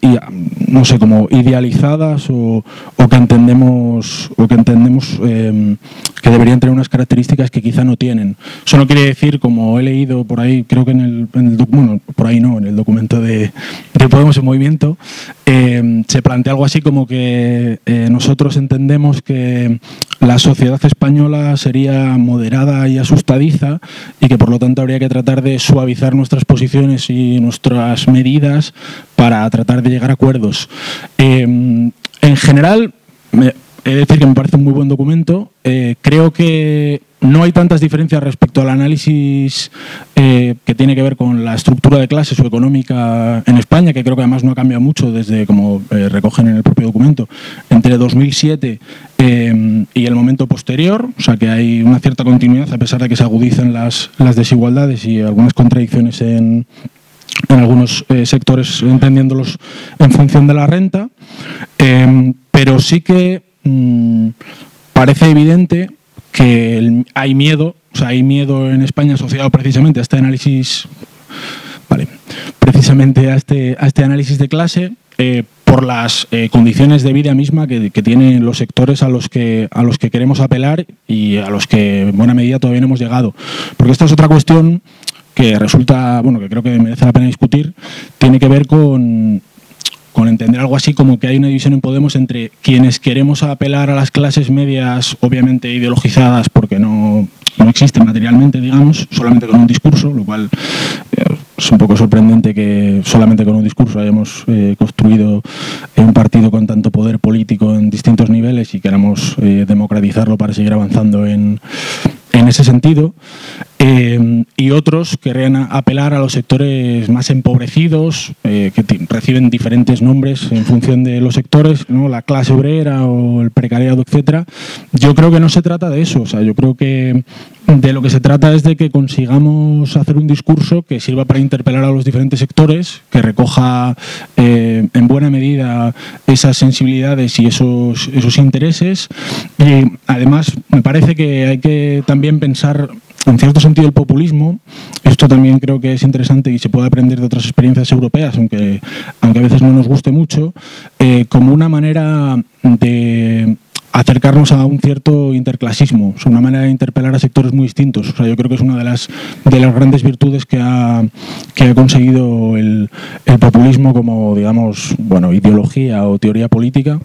no sé, como idealizadas o, o que entendemos, o que, entendemos que deberían tener unas características que quizá no tienen. Eso no quiere decir, como he leído por ahí, creo que en el, en bueno, por ahí no, en el documento de, de Podemos en Movimiento, eh, se plantea algo así como que eh, nosotros entendemos que la sociedad española sería moderada y asustadiza y que por lo tanto habría que tratar de suavizar nuestras posiciones y nuestras medidas para tratar de llegar a acuerdos. Eh, en general, he de decir que me parece un muy buen documento. Eh, creo que no hay tantas diferencias respecto al análisis eh, que tiene que ver con la estructura de clases o económica en España, que creo que además no ha cambiado mucho desde, como eh, recogen en el propio documento, entre 2007 y el momento posterior, o sea que hay una cierta continuidad a pesar de que se agudizan las, desigualdades y algunas contradicciones en, en algunos sectores entendiéndolos en función de la renta, pero sí que Mm, parece evidente que hay miedo, o sea, hay miedo en España asociado precisamente a este análisis, vale, precisamente a este, a este análisis de clase, eh, por las eh, condiciones de vida misma que, tienen los sectores a los que a los que queremos apelar y a los que en buena medida todavía no hemos llegado. Porque esta es otra cuestión que resulta, bueno, que creo que merece la pena discutir, tiene que ver con con entender algo así como que hay una división en Podemos entre quienes queremos apelar a las clases medias, obviamente ideologizadas, porque no, no existen materialmente, digamos, solamente con un discurso, lo cual eh, es un poco sorprendente que solamente con un discurso hayamos eh, construido un partido con tanto poder político en distintos niveles y queramos eh, democratizarlo para seguir avanzando en, en ese sentido. Eh, y otros querrían apelar a los sectores más empobrecidos, eh, que reciben diferentes nombres en función de los sectores, ¿no? la clase obrera o el precariado, etcétera. Yo creo que no se trata de eso. O sea, yo creo que de lo que se trata es de que consigamos hacer un discurso que sirva para interpelar a los diferentes sectores, que recoja eh, en buena medida esas sensibilidades y esos, esos intereses. Y además me parece que hay que también pensar en cierto sentido el populismo, esto también creo que es interesante y se puede aprender de otras experiencias europeas, aunque, aunque a veces no nos guste mucho, eh, como una manera de acercarnos a un cierto interclasismo, es una manera de interpelar a sectores muy distintos. O sea, yo creo que es una de las, de las grandes virtudes que ha, que ha conseguido el, el populismo como, digamos, bueno, ideología o teoría política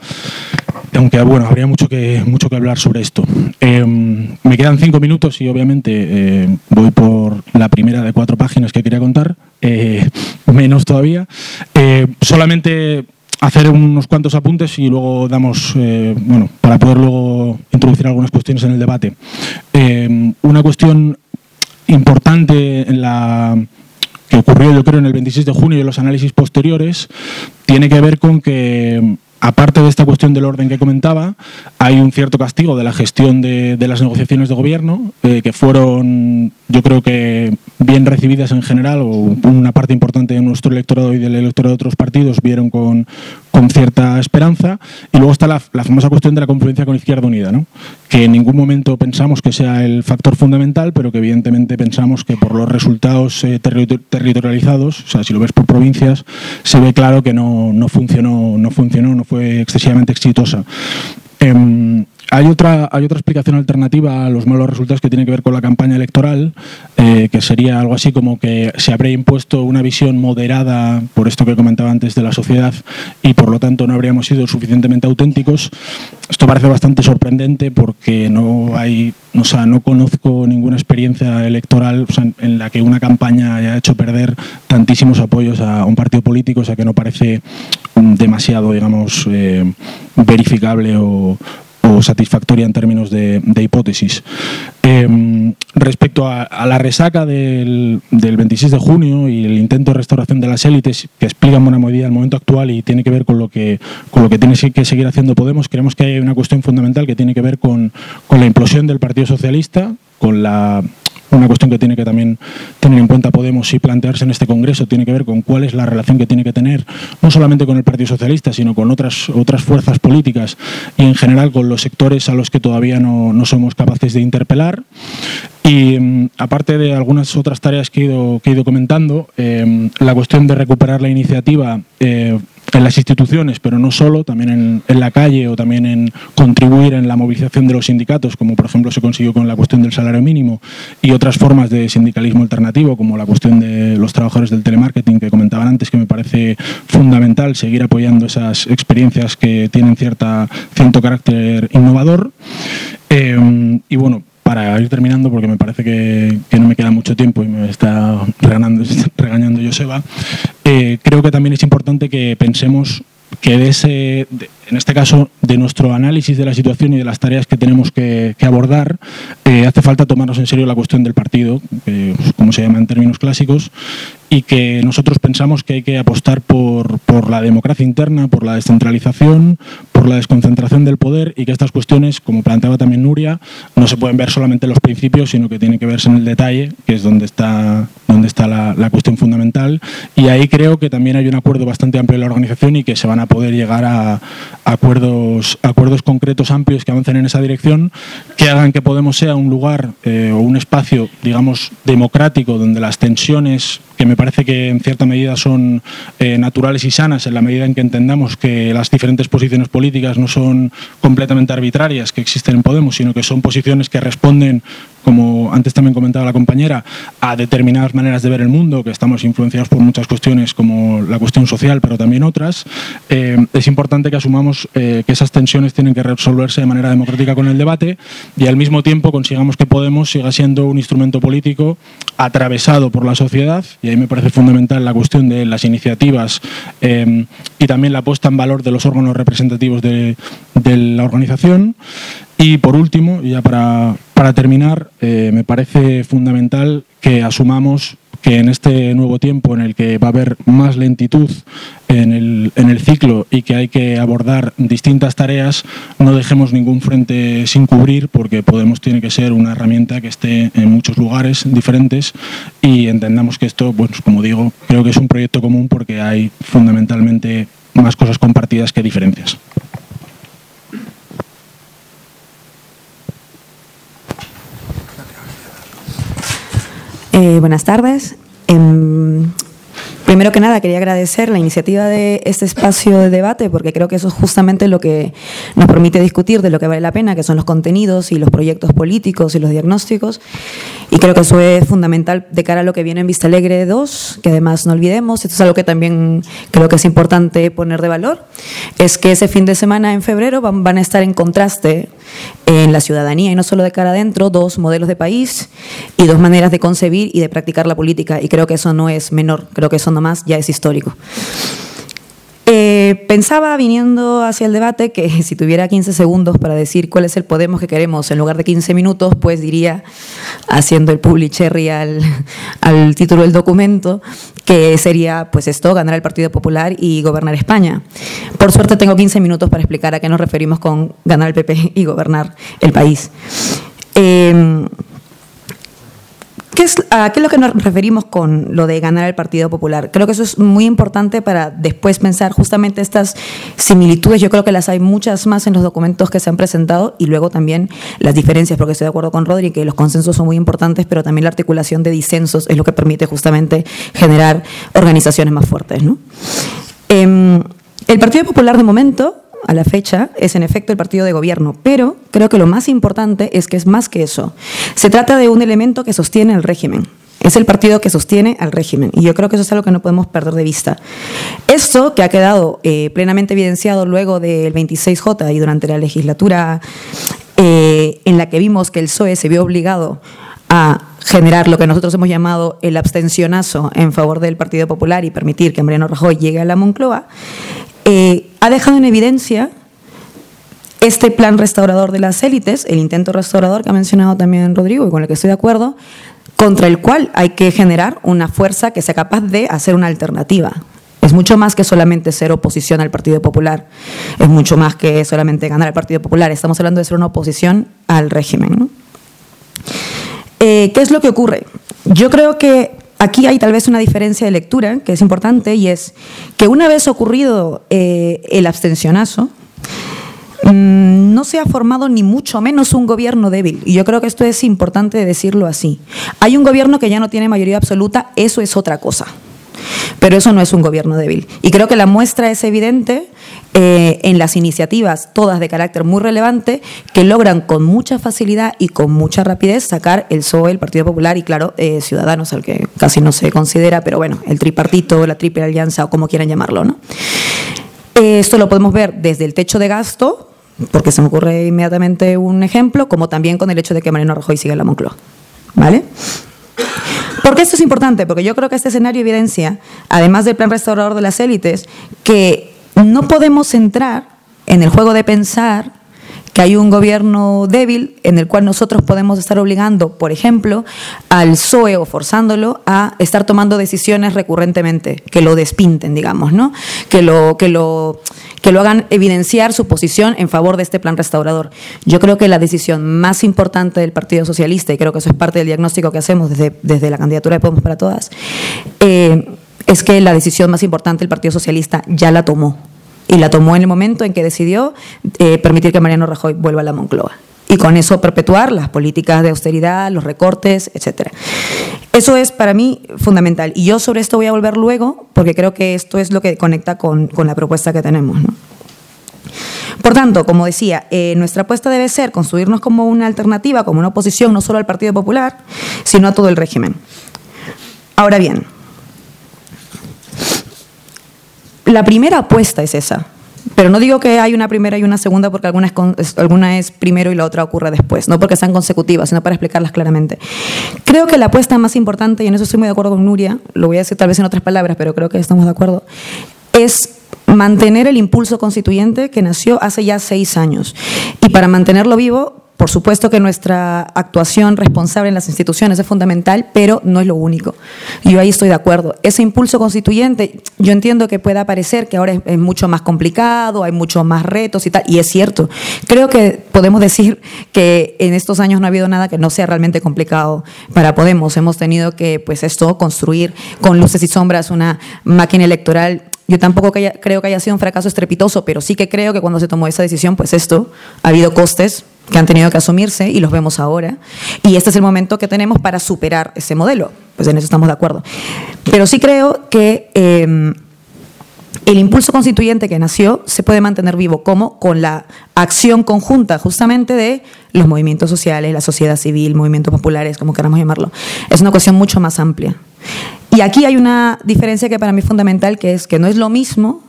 aunque bueno, habría mucho que, mucho que hablar sobre esto. Em, me quedan cinco minutos y obviamente eh, voy por la primera de cuatro páginas que quería contar, eh, menos todavía. Eh, solamente hacer unos cuantos apuntes y luego damos, bueno, para poder luego introducir algunas cuestiones en el debate. Em, una cuestión importante en la que ocurrió yo creo en el 26 de junio y en los análisis posteriores tiene que ver con que aparte de esta cuestión del orden que comentaba, hay un cierto castigo de la gestión de, las negociaciones de gobierno, eh, que fueron, yo creo que, bien recibidas en general, o una parte importante de nuestro electorado y del electorado de otros partidos vieron con, cierta esperanza. Y luego está la, famosa cuestión de la confluencia con Izquierda Unida, ¿no? que en ningún momento pensamos que sea el factor fundamental, pero que evidentemente pensamos que por los resultados eh, territorializados, o sea, si lo ves por provincias, se ve claro que no, no funcionó, no funcionó, no fue excesivamente exitosa. Em, hay otra, hay otra explicación alternativa a los malos resultados que tiene que ver con la campaña electoral, eh, que sería algo así como que se habría impuesto una visión moderada, por esto que comentaba antes, de la sociedad y por lo tanto no habríamos sido suficientemente auténticos. Esto parece bastante sorprendente porque no hay, o sea, no conozco ninguna experiencia electoral en la que una campaña haya hecho perder tantísimos apoyos a un partido político, o sea que no parece demasiado, digamos, eh, verificable o o satisfactoria en términos de, hipótesis. Em, respecto a, la resaca del, 26 de junio y el intento de restauración de las élites, que explica en buena medida el momento actual y tiene que ver con lo que, con lo que tiene que seguir haciendo Podemos, creemos que hay una cuestión fundamental que tiene que ver con, con la implosión del Partido Socialista, con la una cuestión que tiene que también tener en cuenta Podemos y plantearse en este Congreso tiene que ver con cuál es la relación que tiene que tener no solamente con el Partido Socialista, sino con otras, otras fuerzas políticas y en general con los sectores a los que todavía no, somos capaces de interpelar. Y mm, aparte de algunas otras tareas que he ido, que he ido comentando, eh, la cuestión de recuperar la iniciativa eh, en las instituciones, pero no solo, también en, en, la calle o también en contribuir en la movilización de los sindicatos, como por ejemplo se consiguió con la cuestión del salario mínimo y otras formas de sindicalismo alternativo, como la cuestión de los trabajadores del telemarketing que comentaban antes, que me parece fundamental seguir apoyando esas experiencias que tienen cierta, cierto carácter innovador. Eh, y bueno, para ir terminando, porque me parece que, no me queda mucho tiempo y me está regañando, regañando Joseba, eh, creo que también es importante que pensemos que de ese, en este caso, de nuestro análisis de la situación y de las tareas que tenemos que, abordar, eh, hace falta tomarnos en serio la cuestión del partido, como se llama en términos clásicos, y que nosotros pensamos que hay que apostar por, por, la democracia interna, por la descentralización, por la desconcentración del poder y que estas cuestiones, como planteaba también Nuria, no se pueden ver solamente en los principios, sino que tienen que verse en el detalle, que es donde está, donde está la, la cuestión fundamental. Y ahí creo que también hay un acuerdo bastante amplio en la organización y que se van a poder llegar a, acuerdos, acuerdos concretos amplios que avancen en esa dirección, que hagan que Podemos sea un lugar eh, o un espacio, digamos, democrático, donde las tensiones, que me parece que en cierta medida son eh, naturales y sanas, en la medida en que entendamos que las diferentes posiciones políticas no son completamente arbitrarias que existen en Podemos, sino que son posiciones que responden como antes también comentaba la compañera, a determinadas maneras de ver el mundo, que estamos influenciados por muchas cuestiones como la cuestión social, pero también otras, eh, es importante que asumamos eh, que esas tensiones tienen que resolverse de manera democrática con el debate y al mismo tiempo consigamos que Podemos siga siendo un instrumento político atravesado por la sociedad, y ahí me parece fundamental la cuestión de las iniciativas eh, y también la puesta en valor de los órganos representativos de, de la organización. Y por último, ya para, para terminar, eh, me parece fundamental que asumamos que en este nuevo tiempo en el que va a haber más lentitud en el, en el, ciclo y que hay que abordar distintas tareas, no dejemos ningún frente sin cubrir porque Podemos tiene que ser una herramienta que esté en muchos lugares diferentes y entendamos que esto, bueno, como digo, creo que es un proyecto común porque hay fundamentalmente más cosas compartidas que diferencias. Eh, buenas tardes. Em, primero que nada, quería agradecer la iniciativa de este espacio de debate, porque creo que eso es justamente lo que nos permite discutir de lo que vale la pena, que son los contenidos y los proyectos políticos y los diagnósticos. Y creo que eso es fundamental de cara a lo que viene en Vista Alegre 2, que además no olvidemos, esto es algo que también creo que es importante poner de valor, es que ese fin de semana en febrero van, a estar en contraste en la ciudadanía y no solo de cara adentro, dos modelos de país y dos maneras de concebir y de practicar la política. Y creo que eso no es menor, creo que eso nomás ya es histórico. Eh, pensaba viniendo hacia el debate que si tuviera 15 segundos para decir cuál es el Podemos que queremos en lugar de 15 minutos, pues diría, haciendo el public cherry al, al título del documento, que sería pues esto, ganar el Partido Popular y gobernar España. Por suerte tengo 15 minutos para explicar a qué nos referimos con ganar el PP y gobernar el país. Eh, ¿Qué es, ¿A qué es lo que nos referimos con lo de ganar el Partido Popular? Creo que eso es muy importante para después pensar justamente estas similitudes. Yo creo que las hay muchas más en los documentos que se han presentado y luego también las diferencias, porque estoy de acuerdo con Rodri que los consensos son muy importantes, pero también la articulación de disensos es lo que permite justamente generar organizaciones más fuertes. ¿no? Em, el Partido Popular de momento a la fecha es en efecto el partido de gobierno, pero creo que lo más importante es que es más que eso. Se trata de un elemento que sostiene el régimen. Es el partido que sostiene al régimen y yo creo que eso es algo que no podemos perder de vista. Esto que ha quedado eh, plenamente evidenciado luego del 26J y durante la legislatura eh, en la que vimos que el PSOE se vio obligado a generar lo que nosotros hemos llamado el abstencionazo en favor del Partido Popular y permitir que Mariano Rajoy llegue a la Moncloa, eh, ha dejado en evidencia este plan restaurador de las élites, el intento restaurador que ha mencionado también Rodrigo y con el que estoy de acuerdo, contra el cual hay que generar una fuerza que sea capaz de hacer una alternativa. Es mucho más que solamente ser oposición al Partido Popular, es mucho más que solamente ganar al Partido Popular, estamos hablando de ser una oposición al régimen. Eh, ¿Qué es lo que ocurre? Yo creo que aquí hay tal vez una diferencia de lectura que es importante y es que una vez ocurrido eh, el abstencionazo, Mm, no se ha formado ni mucho menos un gobierno débil. Y yo creo que esto es importante decirlo así. Hay un gobierno que ya no tiene mayoría absoluta, eso es otra cosa. Pero eso no es un gobierno débil. Y creo que la muestra es evidente eh, en las iniciativas, todas de carácter muy relevante, que logran con mucha facilidad y con mucha rapidez sacar el PSOE, el Partido Popular y, claro, eh, Ciudadanos, al que casi no se considera, pero bueno, el tripartito, la triple alianza o como quieran llamarlo. ¿no? Eh, esto lo podemos ver desde el techo de gasto, porque se me ocurre inmediatamente un ejemplo, como también con el hecho de que Mariano Rajoy siga en la Moncloa. ¿Vale? ¿Por qué esto es importante? Porque yo creo que este escenario evidencia, además del plan restaurador de las élites, que no podemos entrar en el juego de pensar hay un gobierno débil en el cual nosotros podemos estar obligando, por ejemplo, al PSOE o forzándolo a estar tomando decisiones recurrentemente, que lo despinten, digamos, ¿no? Que lo, que lo, que lo hagan evidenciar su posición en favor de este plan restaurador. Yo creo que la decisión más importante del Partido Socialista, y creo que eso es parte del diagnóstico que hacemos desde, desde la candidatura de Podemos para Todas, eh, es que la decisión más importante del Partido Socialista ya la tomó y la tomó en el momento en que decidió eh, permitir que Mariano Rajoy vuelva a la Moncloa y con eso perpetuar las políticas de austeridad, los recortes, etcétera. Eso es para mí fundamental. Y yo sobre esto voy a volver luego, porque creo que esto es lo que conecta con, con la propuesta que tenemos. Por tanto, como decía, eh, nuestra apuesta debe ser construirnos como una alternativa, como una oposición no solo al Partido Popular, sino a todo el régimen. Ahora bien, la primera apuesta es esa. Pero no digo que hay una primera y una segunda porque alguna es, alguna es primero y la otra ocurre después, no porque sean consecutivas, sino para explicarlas claramente. Creo que la apuesta más importante, y en eso estoy muy de acuerdo con Nuria, lo voy a decir tal vez en otras palabras, pero creo que estamos de acuerdo, es mantener el impulso constituyente que nació hace ya seis años. Y para mantenerlo vivo, por supuesto que nuestra actuación responsable en las instituciones es fundamental, pero no es lo único. Yo ahí estoy de acuerdo. Ese impulso constituyente, yo entiendo que pueda parecer que ahora es, mucho más complicado, hay muchos más retos y tal, y es cierto. Creo que podemos decir que en estos años no ha habido nada que no sea realmente complicado para Podemos. Hemos tenido que, pues esto, construir con luces y sombras una máquina electoral yo tampoco creo que haya sido un fracaso estrepitoso, pero sí que creo que cuando se tomó esa decisión, pues esto, ha habido costes que han tenido que asumirse y los vemos ahora. Y este es el momento que tenemos para superar ese modelo. Pues en eso estamos de acuerdo. Pero sí creo que em, el impulso constituyente que nació se puede mantener vivo como con la acción conjunta justamente de los movimientos sociales, la sociedad civil, movimientos populares, como queramos llamarlo. Es una cuestión mucho más amplia. Y aquí hay una diferencia que para mí es fundamental, que es que no es lo mismo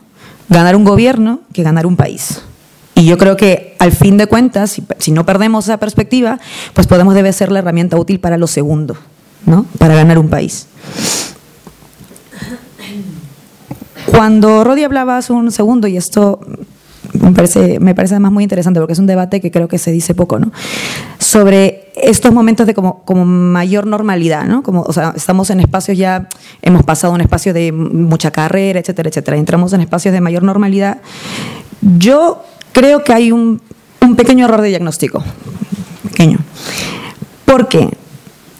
ganar un gobierno que ganar un país. Y yo creo que al fin de cuentas, si, no perdemos esa perspectiva, pues podemos debe ser la herramienta útil para lo segundo, ¿no? Para ganar un país. Cuando Rodi hablaba hace un segundo, y esto me parece, me parece además muy interesante porque es un debate que creo que se dice poco, ¿no? Sobre estos momentos de como, mayor normalidad, ¿no? Como, o sea, estamos en espacios ya, hemos pasado un espacio de mucha carrera, etcétera, etcétera, entramos en espacios de mayor normalidad. Yo creo que hay un, pequeño error de diagnóstico. Pequeño. Porque,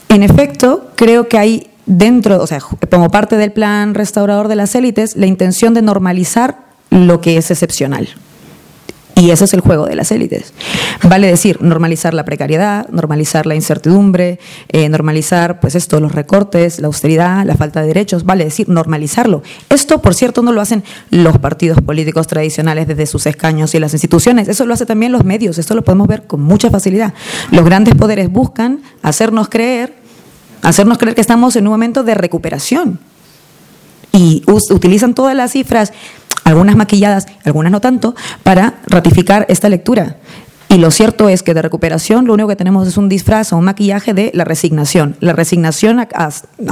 en efecto, creo que hay dentro, o sea, como parte del plan restaurador de las élites, la intención de normalizar lo que es excepcional. Y ese es el juego de las élites. Vale decir, normalizar la precariedad, normalizar la incertidumbre, eh, normalizar, pues esto, los recortes, la austeridad, la falta de derechos, vale decir, normalizarlo. Esto, por cierto, no lo hacen los partidos políticos tradicionales desde sus escaños y las instituciones, eso lo hacen también los medios, esto lo podemos ver con mucha facilidad. Los grandes poderes buscan hacernos creer, hacernos creer que estamos en un momento de recuperación. Y utilizan todas las cifras algunas maquilladas, algunas no tanto, para ratificar esta lectura. Y lo cierto es que de recuperación lo único que tenemos es un disfraz o un maquillaje de la resignación. La resignación a,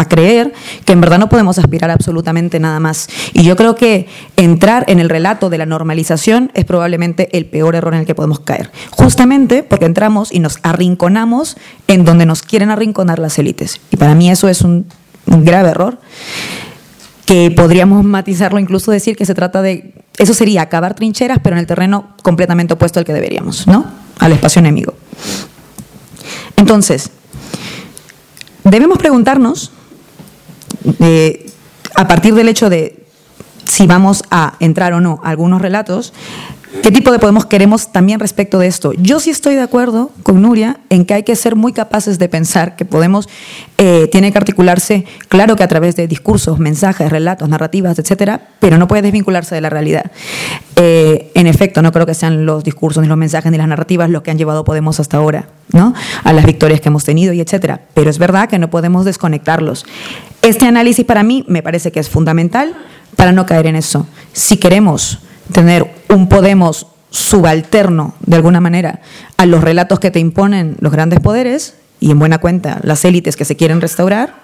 creer que en verdad no podemos aspirar absolutamente nada más. Y yo creo que entrar en el relato de la normalización es probablemente el peor error en el que podemos caer. Justamente porque entramos y nos arrinconamos en donde nos quieren arrinconar las élites. Y para mí eso es un grave error que podríamos matizarlo, incluso decir que se trata de eso sería acabar trincheras, pero en el terreno completamente opuesto al que deberíamos, ¿no? Al espacio enemigo. Entonces, debemos preguntarnos, eh, a partir del hecho de si vamos a entrar o no algunos relatos, ¿Qué tipo de Podemos queremos también respecto de esto? Yo sí estoy de acuerdo con Nuria en que hay que ser muy capaces de pensar que Podemos eh, tiene que articularse, claro que a través de discursos, mensajes, relatos, narrativas, etcétera, pero no puede desvincularse de la realidad. Eh, en efecto, no creo que sean los discursos, ni los mensajes, ni las narrativas los que han llevado Podemos hasta ahora, ¿no? A las victorias que hemos tenido y etcétera. Pero es verdad que no podemos desconectarlos. Este análisis para mí me parece que es fundamental para no caer en eso. Si queremos tener un Podemos subalterno, de alguna manera, a los relatos que te imponen los grandes poderes y en buena cuenta las élites que se quieren restaurar,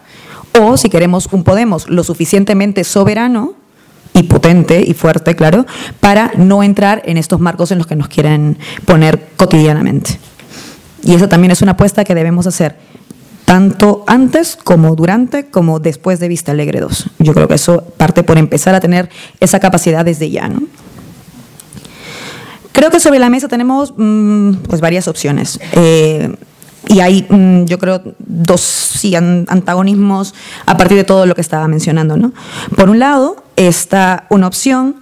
o si queremos un Podemos lo suficientemente soberano y potente y fuerte, claro, para no entrar en estos marcos en los que nos quieren poner cotidianamente. Y esa también es una apuesta que debemos hacer tanto antes como durante como después de Vista Alegre 2. Yo creo que eso parte por empezar a tener esa capacidad desde ya. ¿no? Creo que sobre la mesa tenemos mm, pues varias opciones. Eh, y hay, mm, yo creo, dos antagonismos a partir de todo lo que estaba mencionando. ¿no? Por un lado, está una opción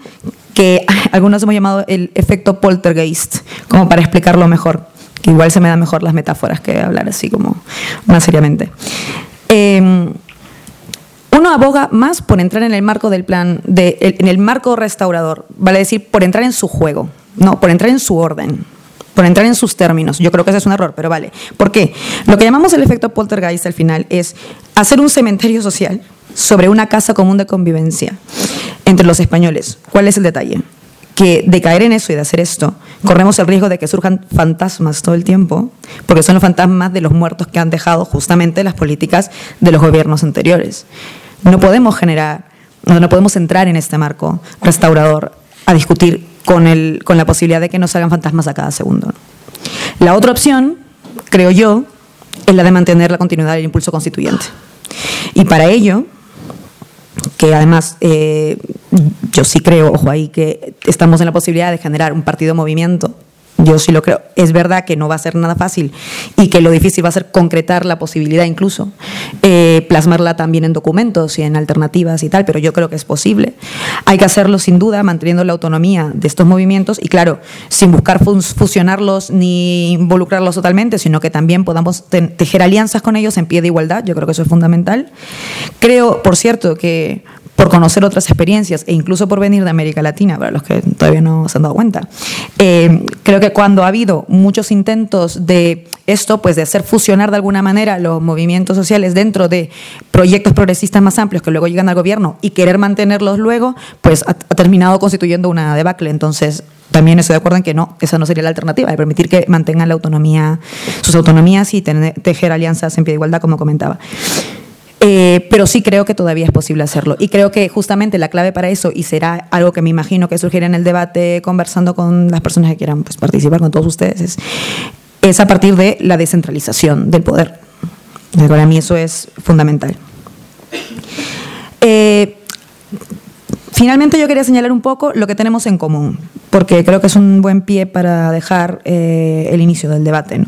que algunos hemos llamado el efecto poltergeist, como para explicarlo mejor, que igual se me dan mejor las metáforas que hablar así como más seriamente. Em, uno aboga más por entrar en el marco del plan, de, en el marco restaurador, vale decir, por entrar en su juego. No, por entrar en su orden, por entrar en sus términos. Yo creo que ese es un error, pero vale. ¿Por qué? Lo que llamamos el efecto poltergeist al final es hacer un cementerio social sobre una casa común de convivencia entre los españoles. ¿Cuál es el detalle? Que de caer en eso y de hacer esto, corremos el riesgo de que surjan fantasmas todo el tiempo, porque son los fantasmas de los muertos que han dejado justamente las políticas de los gobiernos anteriores. No podemos generar, no podemos entrar en este marco restaurador a discutir con, el, con la posibilidad de que nos salgan fantasmas a cada segundo. La otra opción, creo yo, es la de mantener la continuidad del impulso constituyente. Y para ello, que además eh, yo sí creo, ojo ahí, que estamos en la posibilidad de generar un partido movimiento yo sí lo creo. Es verdad que no va a ser nada fácil y que lo difícil va a ser concretar la posibilidad incluso, eh, plasmarla también en documentos y en alternativas y tal, pero yo creo que es posible. Hay que hacerlo sin duda manteniendo la autonomía de estos movimientos y claro, sin buscar fusionarlos ni involucrarlos totalmente, sino que también podamos tejer alianzas con ellos en pie de igualdad. Yo creo que eso es fundamental. Creo, por cierto, que por conocer otras experiencias e incluso por venir de América Latina, para los que todavía no se han dado cuenta. Eh, creo que cuando ha habido muchos intentos de esto, pues de hacer fusionar de alguna manera los movimientos sociales dentro de proyectos progresistas más amplios que luego llegan al gobierno y querer mantenerlos luego, pues ha, terminado constituyendo una debacle. Entonces, también estoy de acuerdo en que no, esa no sería la alternativa, de permitir que mantengan la autonomía, sus autonomías y tejer alianzas en pie de igualdad, como comentaba. Eh, pero sí creo que todavía es posible hacerlo. Y creo que justamente la clave para eso, y será algo que me imagino que surgirá en el debate conversando con las personas que quieran pues, participar con todos ustedes, es, a partir de la descentralización del poder. Para mí eso es fundamental. Eh, finalmente yo quería señalar un poco lo que tenemos en común, porque creo que es un buen pie para dejar eh, el inicio del debate. ¿no?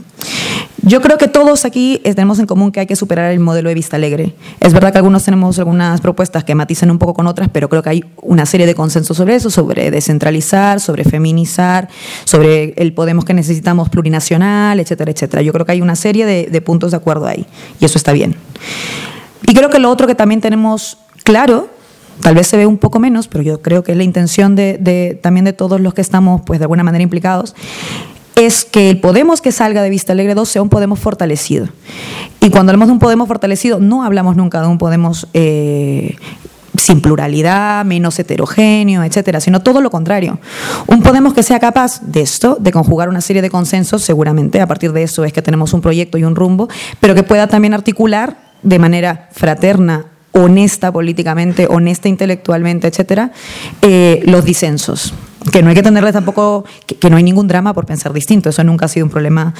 Yo creo que todos aquí tenemos en común que hay que superar el modelo de Vista Alegre. Es verdad que algunos tenemos algunas propuestas que matizan un poco con otras, pero creo que hay una serie de consensos sobre eso, sobre descentralizar, sobre feminizar, sobre el Podemos que necesitamos plurinacional, etcétera, etcétera. Yo creo que hay una serie de, puntos de acuerdo ahí, y eso está bien. Y creo que lo otro que también tenemos claro tal vez se ve un poco menos, pero yo creo que es la intención de, también de todos los que estamos, pues de alguna manera implicados, es que el Podemos que salga de Vista Alegre 2 sea un Podemos fortalecido. Y cuando hablamos de un Podemos fortalecido, no hablamos nunca de un Podemos eh, sin pluralidad, menos heterogéneo, etcétera, sino todo lo contrario. Un Podemos que sea capaz de esto, de conjugar una serie de consensos, seguramente a partir de eso es que tenemos un proyecto y un rumbo, pero que pueda también articular de manera fraterna, honesta políticamente, honesta intelectualmente, etcétera, eh, los disensos. Que no hay que tenerle tampoco, que, no hay ningún drama por pensar distinto. Eso nunca ha sido un problema,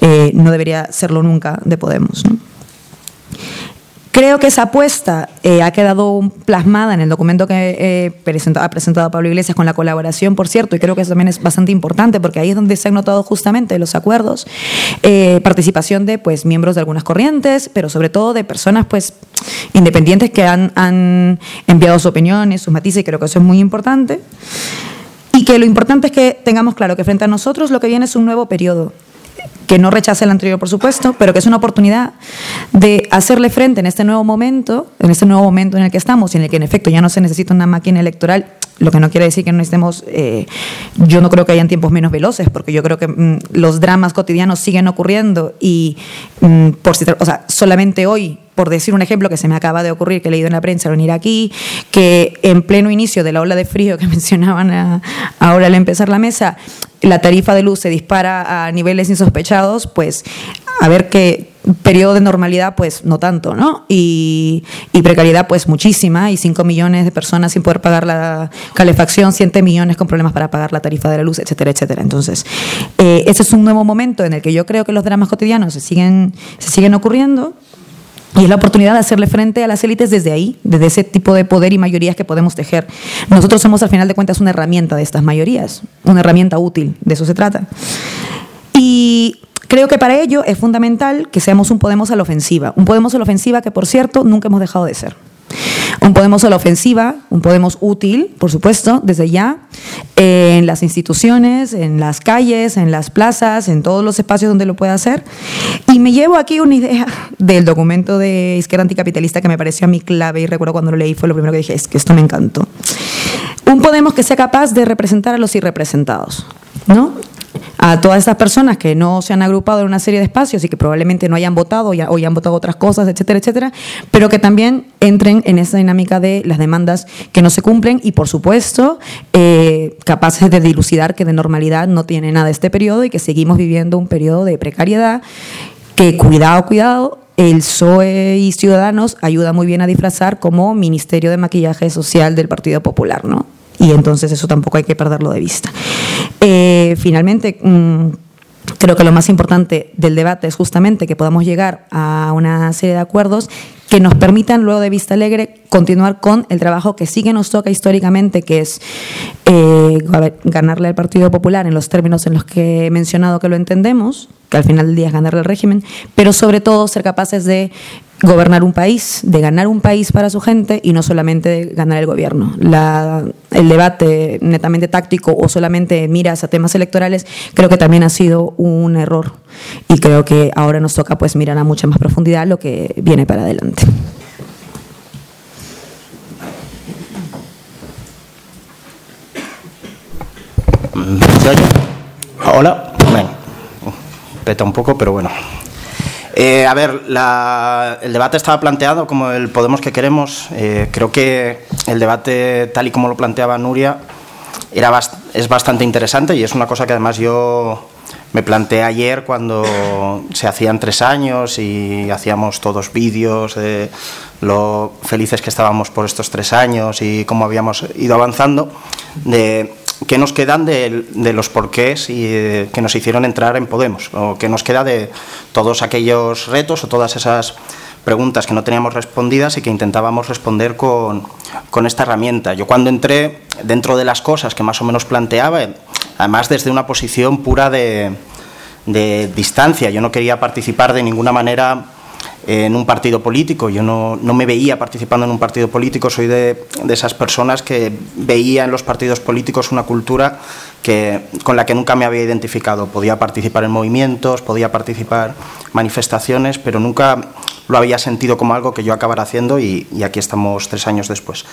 eh, no debería serlo nunca de Podemos. Creo que esa apuesta eh, ha quedado plasmada en el documento que eh, ha presentado Pablo Iglesias con la colaboración, por cierto, y creo que eso también es bastante importante porque ahí es donde se han notado justamente los acuerdos, eh, participación de pues, miembros de algunas corrientes, pero sobre todo de personas pues, independientes que han, han enviado sus opiniones, sus matices, y creo que eso es muy importante. Y que lo importante es que tengamos claro que frente a nosotros lo que viene es un nuevo periodo que no rechace el anterior, por supuesto, pero que es una oportunidad de hacerle frente en este nuevo momento, en este nuevo momento en el que estamos y en el que en efecto ya no se necesita una máquina electoral, lo que no quiere decir que no estemos, eh, yo no creo que hayan tiempos menos veloces, porque yo creo que mm, los dramas cotidianos siguen ocurriendo y, mm, por o sea, solamente hoy por decir un ejemplo que se me acaba de ocurrir, que he leído en la prensa venir aquí, que en pleno inicio de la ola de frío que mencionaban ahora al empezar la mesa, la tarifa de luz se dispara a niveles insospechados, pues a ver qué periodo de normalidad, pues no tanto, ¿no? Y, precariedad, pues muchísima, y 5 millones de personas sin poder pagar la calefacción, 7 millones con problemas para pagar la tarifa de la luz, etcétera, etcétera. Entonces, eh, ese es un nuevo momento en el que yo creo que los dramas cotidianos se siguen, se siguen ocurriendo y es la oportunidad de hacerle frente a las élites desde ahí, desde ese tipo de poder y mayorías que podemos tejer. Nosotros somos, al final de cuentas, una herramienta de estas mayorías, una herramienta útil, de eso se trata. Y creo que para ello es fundamental que seamos un Podemos a la ofensiva. Un Podemos a la ofensiva que, por cierto, nunca hemos dejado de ser. Un Podemos a la ofensiva, un Podemos útil, por supuesto, desde ya, en las instituciones, en las calles, en las plazas, en todos los espacios donde lo pueda hacer. Y me llevo aquí una idea del documento de Izquierda Anticapitalista que me pareció a mí clave y recuerdo cuando lo leí fue lo primero que dije, es que esto me encantó. Un Podemos que sea capaz de representar a los irrepresentados. ¿No? a todas esas personas que no se han agrupado en una serie de espacios y que probablemente no hayan votado o ya, han votado otras cosas, etcétera, etcétera, pero que también entren en esa dinámica de las demandas que no se cumplen y, por supuesto, eh, capaces de dilucidar que de normalidad no tiene nada este periodo y que seguimos viviendo un periodo de precariedad que, cuidado, cuidado, el PSOE y Ciudadanos ayuda muy bien a disfrazar como Ministerio de Maquillaje Social del Partido Popular, ¿no? Y entonces eso tampoco hay que perderlo de vista. Eh, finalmente, mm, creo que lo más importante del debate es justamente que podamos llegar a una serie de acuerdos que nos permitan, luego de Vista Alegre, continuar con el trabajo que sí que nos toca históricamente, que es eh, ganarle al Partido Popular en los términos en los que he mencionado que lo entendemos, que al final del día es ganarle al régimen, pero sobre todo ser capaces de gobernar un país, de ganar un país para su gente y no solamente ganar el gobierno. el debate netamente táctico o solamente miras a temas electorales creo que también ha sido un error y creo que ahora nos toca pues mirar a mucha más profundidad lo que viene para adelante. Hola, bueno, peta un poco, pero bueno, eh, a ver, el debate estaba planteado como el Podemos que queremos. Eh, creo que el debate, tal y como lo planteaba Nuria, era es bastante interesante y es una cosa que además yo me planteé ayer cuando se hacían tres años y hacíamos todos vídeos de lo felices que estábamos por estos tres años y cómo habíamos ido avanzando. De, ¿Qué nos quedan de, los porqués y, eh, que nos hicieron entrar en Podemos? ¿O qué nos queda de todos aquellos retos o todas esas preguntas que no teníamos respondidas y que intentábamos responder con, con esta herramienta? Yo cuando entré, dentro de las cosas que más o menos planteaba, además desde una posición pura de, de distancia, yo no quería participar de ninguna manera en un partido político. Yo no, no, me veía participando en un partido político, soy de, de, esas personas que veía en los partidos políticos una cultura que, con la que nunca me había identificado. Podía participar en movimientos, podía participar manifestaciones, pero nunca lo había sentido como algo que yo acabara haciendo y, y aquí estamos tres años después.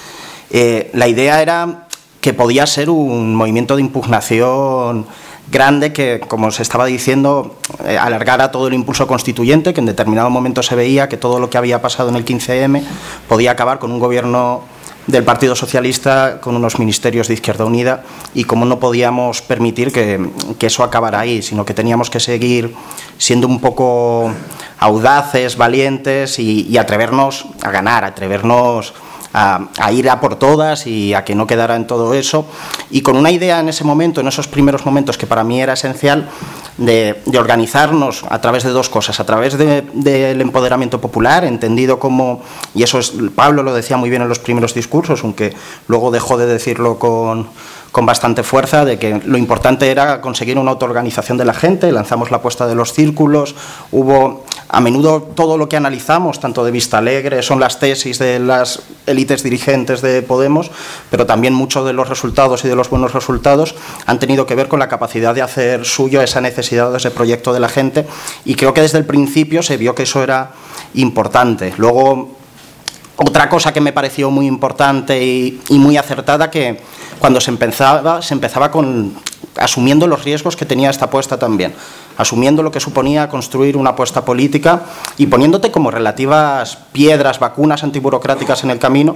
Eh, la idea era que podía ser un movimiento de impugnación grande que, como se estaba diciendo, eh, alargara todo el impulso constituyente, que en determinado momento se veía que todo lo que había pasado en el 15M podía acabar con un gobierno del Partido Socialista con unos ministerios de Izquierda Unida y cómo no podíamos permitir que, eso acabara ahí, sino que teníamos que seguir siendo un poco audaces, valientes y atrevernos a ganar, atrevernos a, ir a por todas y a que no quedara en todo eso. Y con una idea en ese momento, en esos primeros momentos que para mí era esencial, de, organizarnos a través de dos cosas, a través del empoderamiento popular, entendido como, y eso es, Pablo lo decía muy bien en los primeros discursos, aunque luego dejó de decirlo con, con bastante fuerza de que lo importante era conseguir una autoorganización de la gente, lanzamos la apuesta de los círculos, hubo a menudo todo lo que analizamos, tanto de Vista Alegre, son las tesis de las élites dirigentes de Podemos, pero también muchos de los resultados y de los buenos resultados han tenido que ver con la capacidad de hacer suyo esa necesidad de ese proyecto de la gente y creo que desde el principio se vio que eso era importante. Luego, otra cosa que me pareció muy importante y, y muy acertada que cuando se empezaba, se empezaba con asumiendo los riesgos que tenía esta apuesta también, asumiendo lo que suponía construir una apuesta política y poniéndote como relativas piedras, vacunas antiburocráticas en el camino.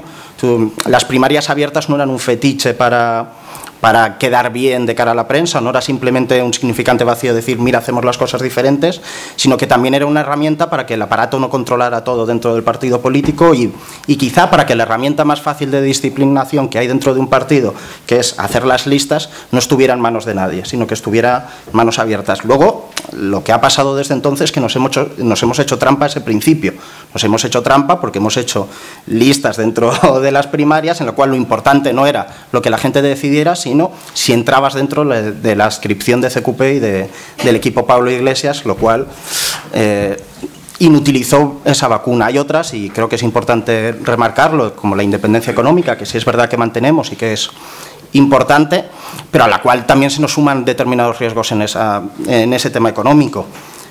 las primarias abiertas no eran un fetiche para para quedar bien de cara a la prensa, no era simplemente un significante vacío decir, mira, hacemos las cosas diferentes, sino que también era una herramienta para que el aparato no controlara todo dentro del partido político y, y quizá para que la herramienta más fácil de disciplinación que hay dentro de un partido, que es hacer las listas, no estuviera en manos de nadie, sino que estuviera manos abiertas. Luego, lo que ha pasado desde entonces es que nos hemos hecho, nos hemos hecho trampa a ese principio. Nos hemos hecho trampa porque hemos hecho listas dentro de las primarias en lo cual lo importante no era lo que la gente decidiera, si entrabas dentro de la inscripción de CQP y del equipo Pablo Iglesias, lo cual eh, inutilizó esa vacuna. Hay otras, y creo que es importante remarcarlo, como la independencia económica, que sí es verdad que mantenemos y que es importante, pero a la cual también se nos suman determinados riesgos en, esa, en ese tema económico.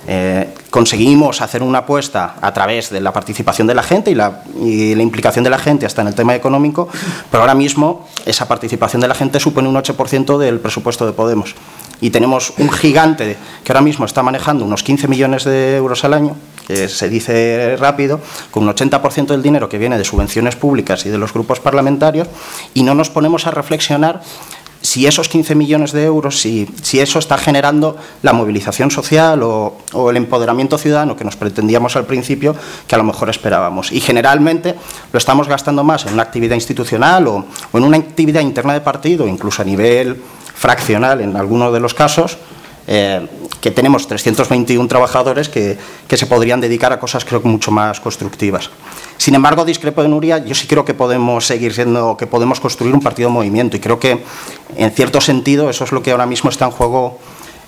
Eh, conseguimos hacer una apuesta a través de la participación de la gente y la, y la, implicación de la gente hasta en el tema económico, pero ahora mismo esa participación de la gente supone un 8% del presupuesto de Podemos. Y tenemos un gigante que ahora mismo está manejando unos 15 millones de euros al año, que se dice rápido, con un 80% del dinero que viene de subvenciones públicas y de los grupos parlamentarios, y no nos ponemos a reflexionar si esos 15 millones de euros, si, si eso está generando la movilización social o, el empoderamiento ciudadano que nos pretendíamos al principio, que a lo mejor esperábamos. Y generalmente lo estamos gastando más en una actividad institucional o, en una actividad interna de partido, incluso a nivel fraccional en algunos de los casos, eh, que tenemos 321 trabajadores que, que, se podrían dedicar a cosas creo que mucho más constructivas. Sin embargo, discrepo de Nuria, yo sí creo que podemos seguir siendo, que podemos construir un partido de movimiento y creo que en cierto sentido eso es lo que ahora mismo está en juego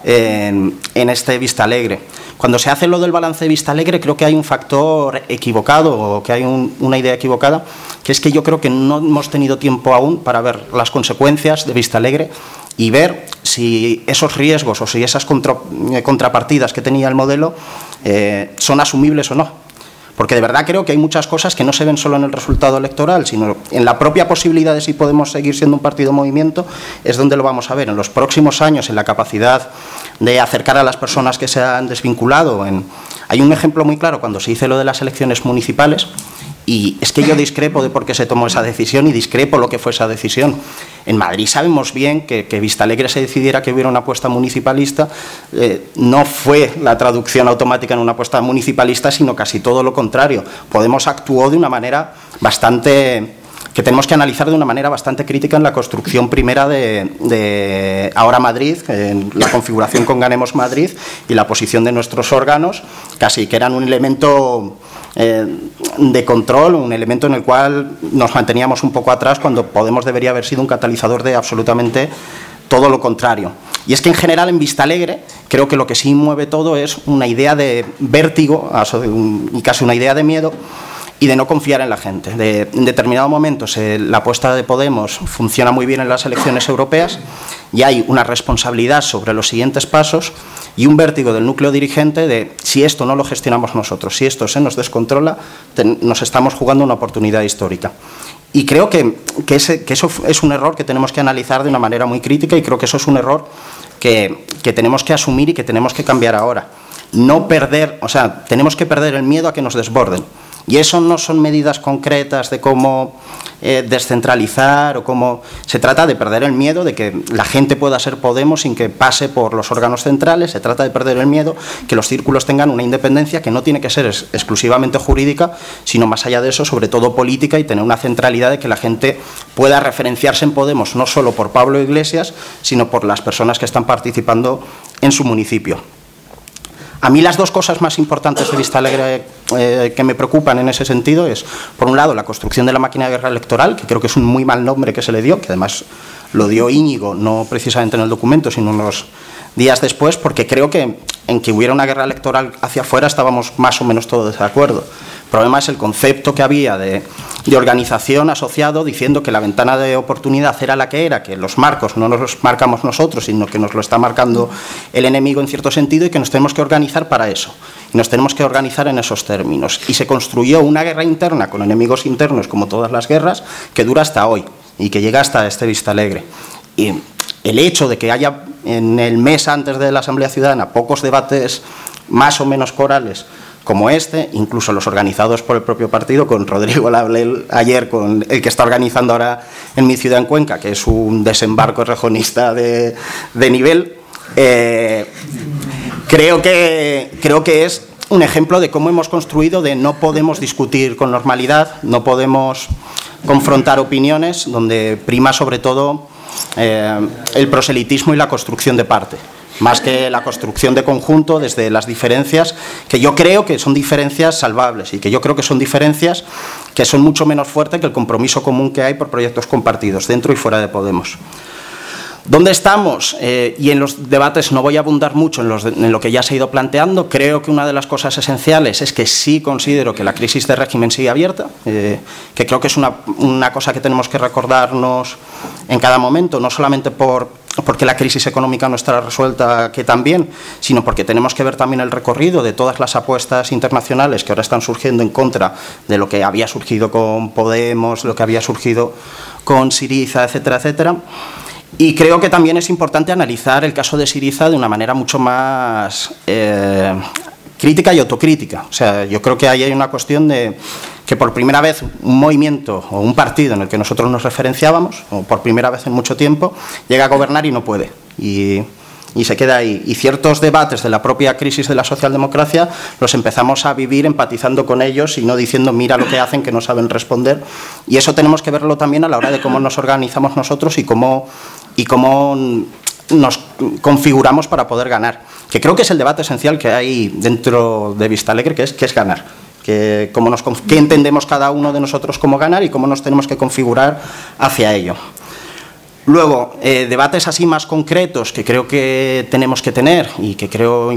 en, este Vista Alegre. Cuando se hace lo del balance de Vista Alegre, creo que hay un factor equivocado o que hay una idea equivocada, que es que yo creo que no hemos tenido tiempo aún para ver las consecuencias de Vista Alegre y ver si esos riesgos o si esas contrapartidas que tenía el modelo eh, son asumibles o no porque de verdad creo que hay muchas cosas que no se ven solo en el resultado electoral, sino en la propia posibilidad de si podemos seguir siendo un partido movimiento, es donde lo vamos a ver en los próximos años, en la capacidad de acercar a las personas que se han desvinculado. Hay un ejemplo muy claro cuando se hizo lo de las elecciones municipales, y es que yo discrepo de por qué se tomó esa decisión y discrepo lo que fue esa decisión. En Madrid sabemos bien que, que Vista Alegre se decidiera que hubiera una apuesta municipalista. Eh, no fue la traducción automática en una apuesta municipalista, sino casi todo lo contrario. Podemos actuó de una manera bastante que tenemos que analizar de una manera bastante crítica en la construcción primera de, de, Ahora Madrid, en la configuración con Ganemos Madrid y la posición de nuestros órganos, casi que eran un elemento de control, un elemento en el cual nos manteníamos un poco atrás cuando Podemos debería haber sido un catalizador de absolutamente todo lo contrario. Y es que en general en Vista Alegre creo que lo que sí mueve todo es una idea de vértigo y casi una idea de miedo y de no confiar en la gente. De, en determinados momentos la apuesta de Podemos funciona muy bien en las elecciones europeas y hay una responsabilidad sobre los siguientes pasos y un vértigo del núcleo dirigente de si esto no lo gestionamos nosotros, si esto se nos descontrola, nos estamos jugando una oportunidad histórica. Y creo que, que, eso es un error que tenemos que analizar de una manera muy crítica y creo que eso es un error que, que tenemos que asumir y que tenemos que cambiar ahora. No perder, o sea, tenemos que perder el miedo a que nos desborden Y eso no son medidas concretas de cómo eh, descentralizar o cómo... Se trata de perder el miedo de que la gente pueda ser Podemos sin que pase por los órganos centrales, se trata de perder el miedo que los círculos tengan una independencia que no tiene que ser exclusivamente jurídica, sino más allá de eso, sobre todo política y tener una centralidad de que la gente pueda referenciarse en Podemos, no solo por Pablo Iglesias, sino por las personas que están participando en su municipio. A mí las dos cosas más importantes de Vista Alegre eh, que me preocupan en ese sentido es, por un lado, la construcción de la máquina de guerra electoral, que creo que es un muy mal nombre que se le dio, que además lo dio Íñigo, no precisamente en el documento, sino unos días después, porque creo que en que hubiera una guerra electoral hacia afuera estábamos más o menos todos de acuerdo. El problema es el concepto que había de, organización asociado diciendo que la ventana de oportunidad era la que era, que los marcos no nos los marcamos nosotros, sino que nos lo está marcando el enemigo en cierto sentido y que nos tenemos que organizar para eso. Y nos tenemos que organizar en esos términos. Y se construyó una guerra interna con enemigos internos, como todas las guerras, que dura hasta hoy y que llega hasta este Vista Alegre. Y el hecho de que haya en el mes antes de la Asamblea Ciudadana pocos debates más o menos corales como este, incluso los organizados por el propio partido, con Rodrigo Lablel ayer, con el que está organizando ahora en mi ciudad, en Cuenca, que es un desembarco rejonista de, nivel, eh, creo, que, creo que es un ejemplo de cómo hemos construido de no podemos discutir con normalidad, no podemos confrontar opiniones, donde prima sobre todo eh, el proselitismo y la construcción de parte más que la construcción de conjunto desde las diferencias, que yo creo que son diferencias salvables y que yo creo que son diferencias que son mucho menos fuertes que el compromiso común que hay por proyectos compartidos, dentro y fuera de Podemos. ¿Dónde estamos? Eh, y en los debates no voy a abundar mucho en, lo que ya se ha ido planteando. Creo que una de las cosas esenciales es que sí considero que la crisis de régimen sigue abierta, eh, que creo que es una, una, cosa que tenemos que recordarnos en cada momento, no solamente por porque la crisis económica no estará resuelta que también, sino porque tenemos que ver también el recorrido de todas las apuestas internacionales que ahora están surgiendo en contra de lo que había surgido con Podemos, lo que había surgido con Siriza, etcétera, etcétera. Y creo que también es importante analizar el caso de Siriza de una manera mucho más eh, crítica y autocrítica. O sea, yo creo que ahí hay una cuestión de que por primera vez un movimiento o un partido en el que nosotros nos referenciábamos, o por primera vez en mucho tiempo, llega a gobernar y no puede. Y, se queda ahí. Y ciertos debates de la propia crisis de la socialdemocracia los empezamos a vivir empatizando con ellos y no diciendo mira lo que hacen, que no saben responder. Y eso tenemos que verlo también a la hora de cómo nos organizamos nosotros y cómo, y cómo nos configuramos para poder ganar. Que creo que es el debate esencial que hay dentro de Vista Alegre, que es, que es ganar que, cómo nos, qué entendemos cada uno de nosotros como ganar y cómo nos tenemos que configurar hacia ello. Luego, eh, debates así más concretos que creo que tenemos que tener y que creo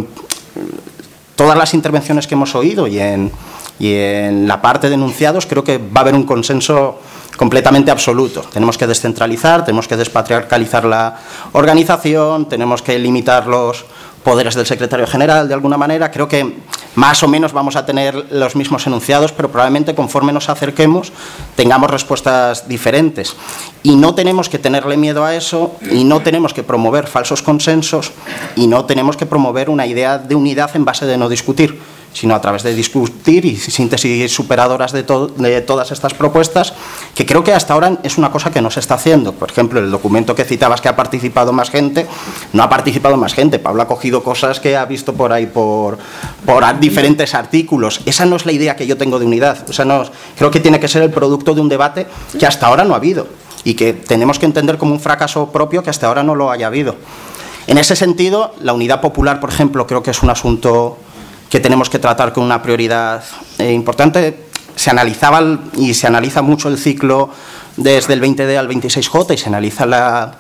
todas las intervenciones que hemos oído y en, y en la parte de enunciados creo que va a haber un consenso completamente absoluto. Tenemos que descentralizar, tenemos que despatriarcalizar la organización, tenemos que limitar los poderes del secretario general de alguna manera. Creo que más o menos vamos a tener los mismos enunciados, pero probablemente conforme nos acerquemos tengamos respuestas diferentes. Y no tenemos que tenerle miedo a eso, y no tenemos que promover falsos consensos, y no tenemos que promover una idea de unidad en base de no discutir sino a través de discutir y síntesis superadoras de, todas estas propuestas, que creo que hasta ahora es una cosa que no se está haciendo. Por ejemplo, el documento que citabas que ha participado más gente, no ha participado más gente. Pablo ha cogido cosas que ha visto por ahí por, por diferentes artículos. Esa no es la idea que yo tengo de unidad. O sea, no, creo que tiene que ser el producto de un debate que hasta ahora no ha habido y que tenemos que entender como un fracaso propio que hasta ahora no lo haya habido. En ese sentido, la unidad popular, por ejemplo, creo que es un asunto que tenemos que tratar con una prioridad eh, importante. Se analizaba y se analiza mucho el ciclo desde el 20D al 26J y se analiza la,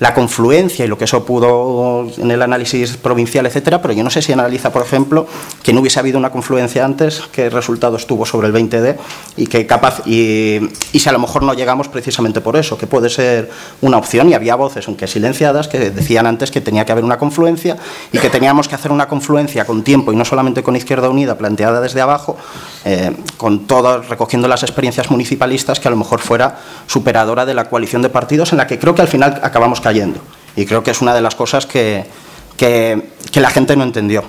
la confluencia y lo que eso pudo en el análisis provincial, etcétera, pero yo no sé si analiza, por ejemplo, que no hubiese habido una confluencia antes, qué resultados tuvo sobre el 20D y que capaz y, y, si a lo mejor no llegamos precisamente por eso, que puede ser una opción y había voces, aunque silenciadas, que decían antes que tenía que haber una confluencia y que teníamos que hacer una confluencia con tiempo y no solamente con Izquierda Unida planteada desde abajo, eh, con todo recogiendo las experiencias municipalistas que a lo mejor fuera superadora de la coalición de partidos en la que creo que al final acabamos cayendo. Y creo que es una de las cosas que, que, la gente no entendió.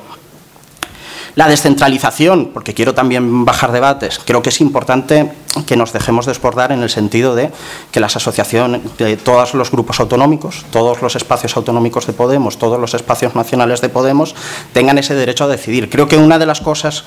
La descentralización, porque quiero también bajar debates, creo que es importante que nos dejemos desbordar en el sentido de que las asociaciones, de todos los grupos autonómicos, todos los espacios autonómicos de Podemos, todos los espacios nacionales de Podemos, tengan ese derecho a decidir. Creo que una de las cosas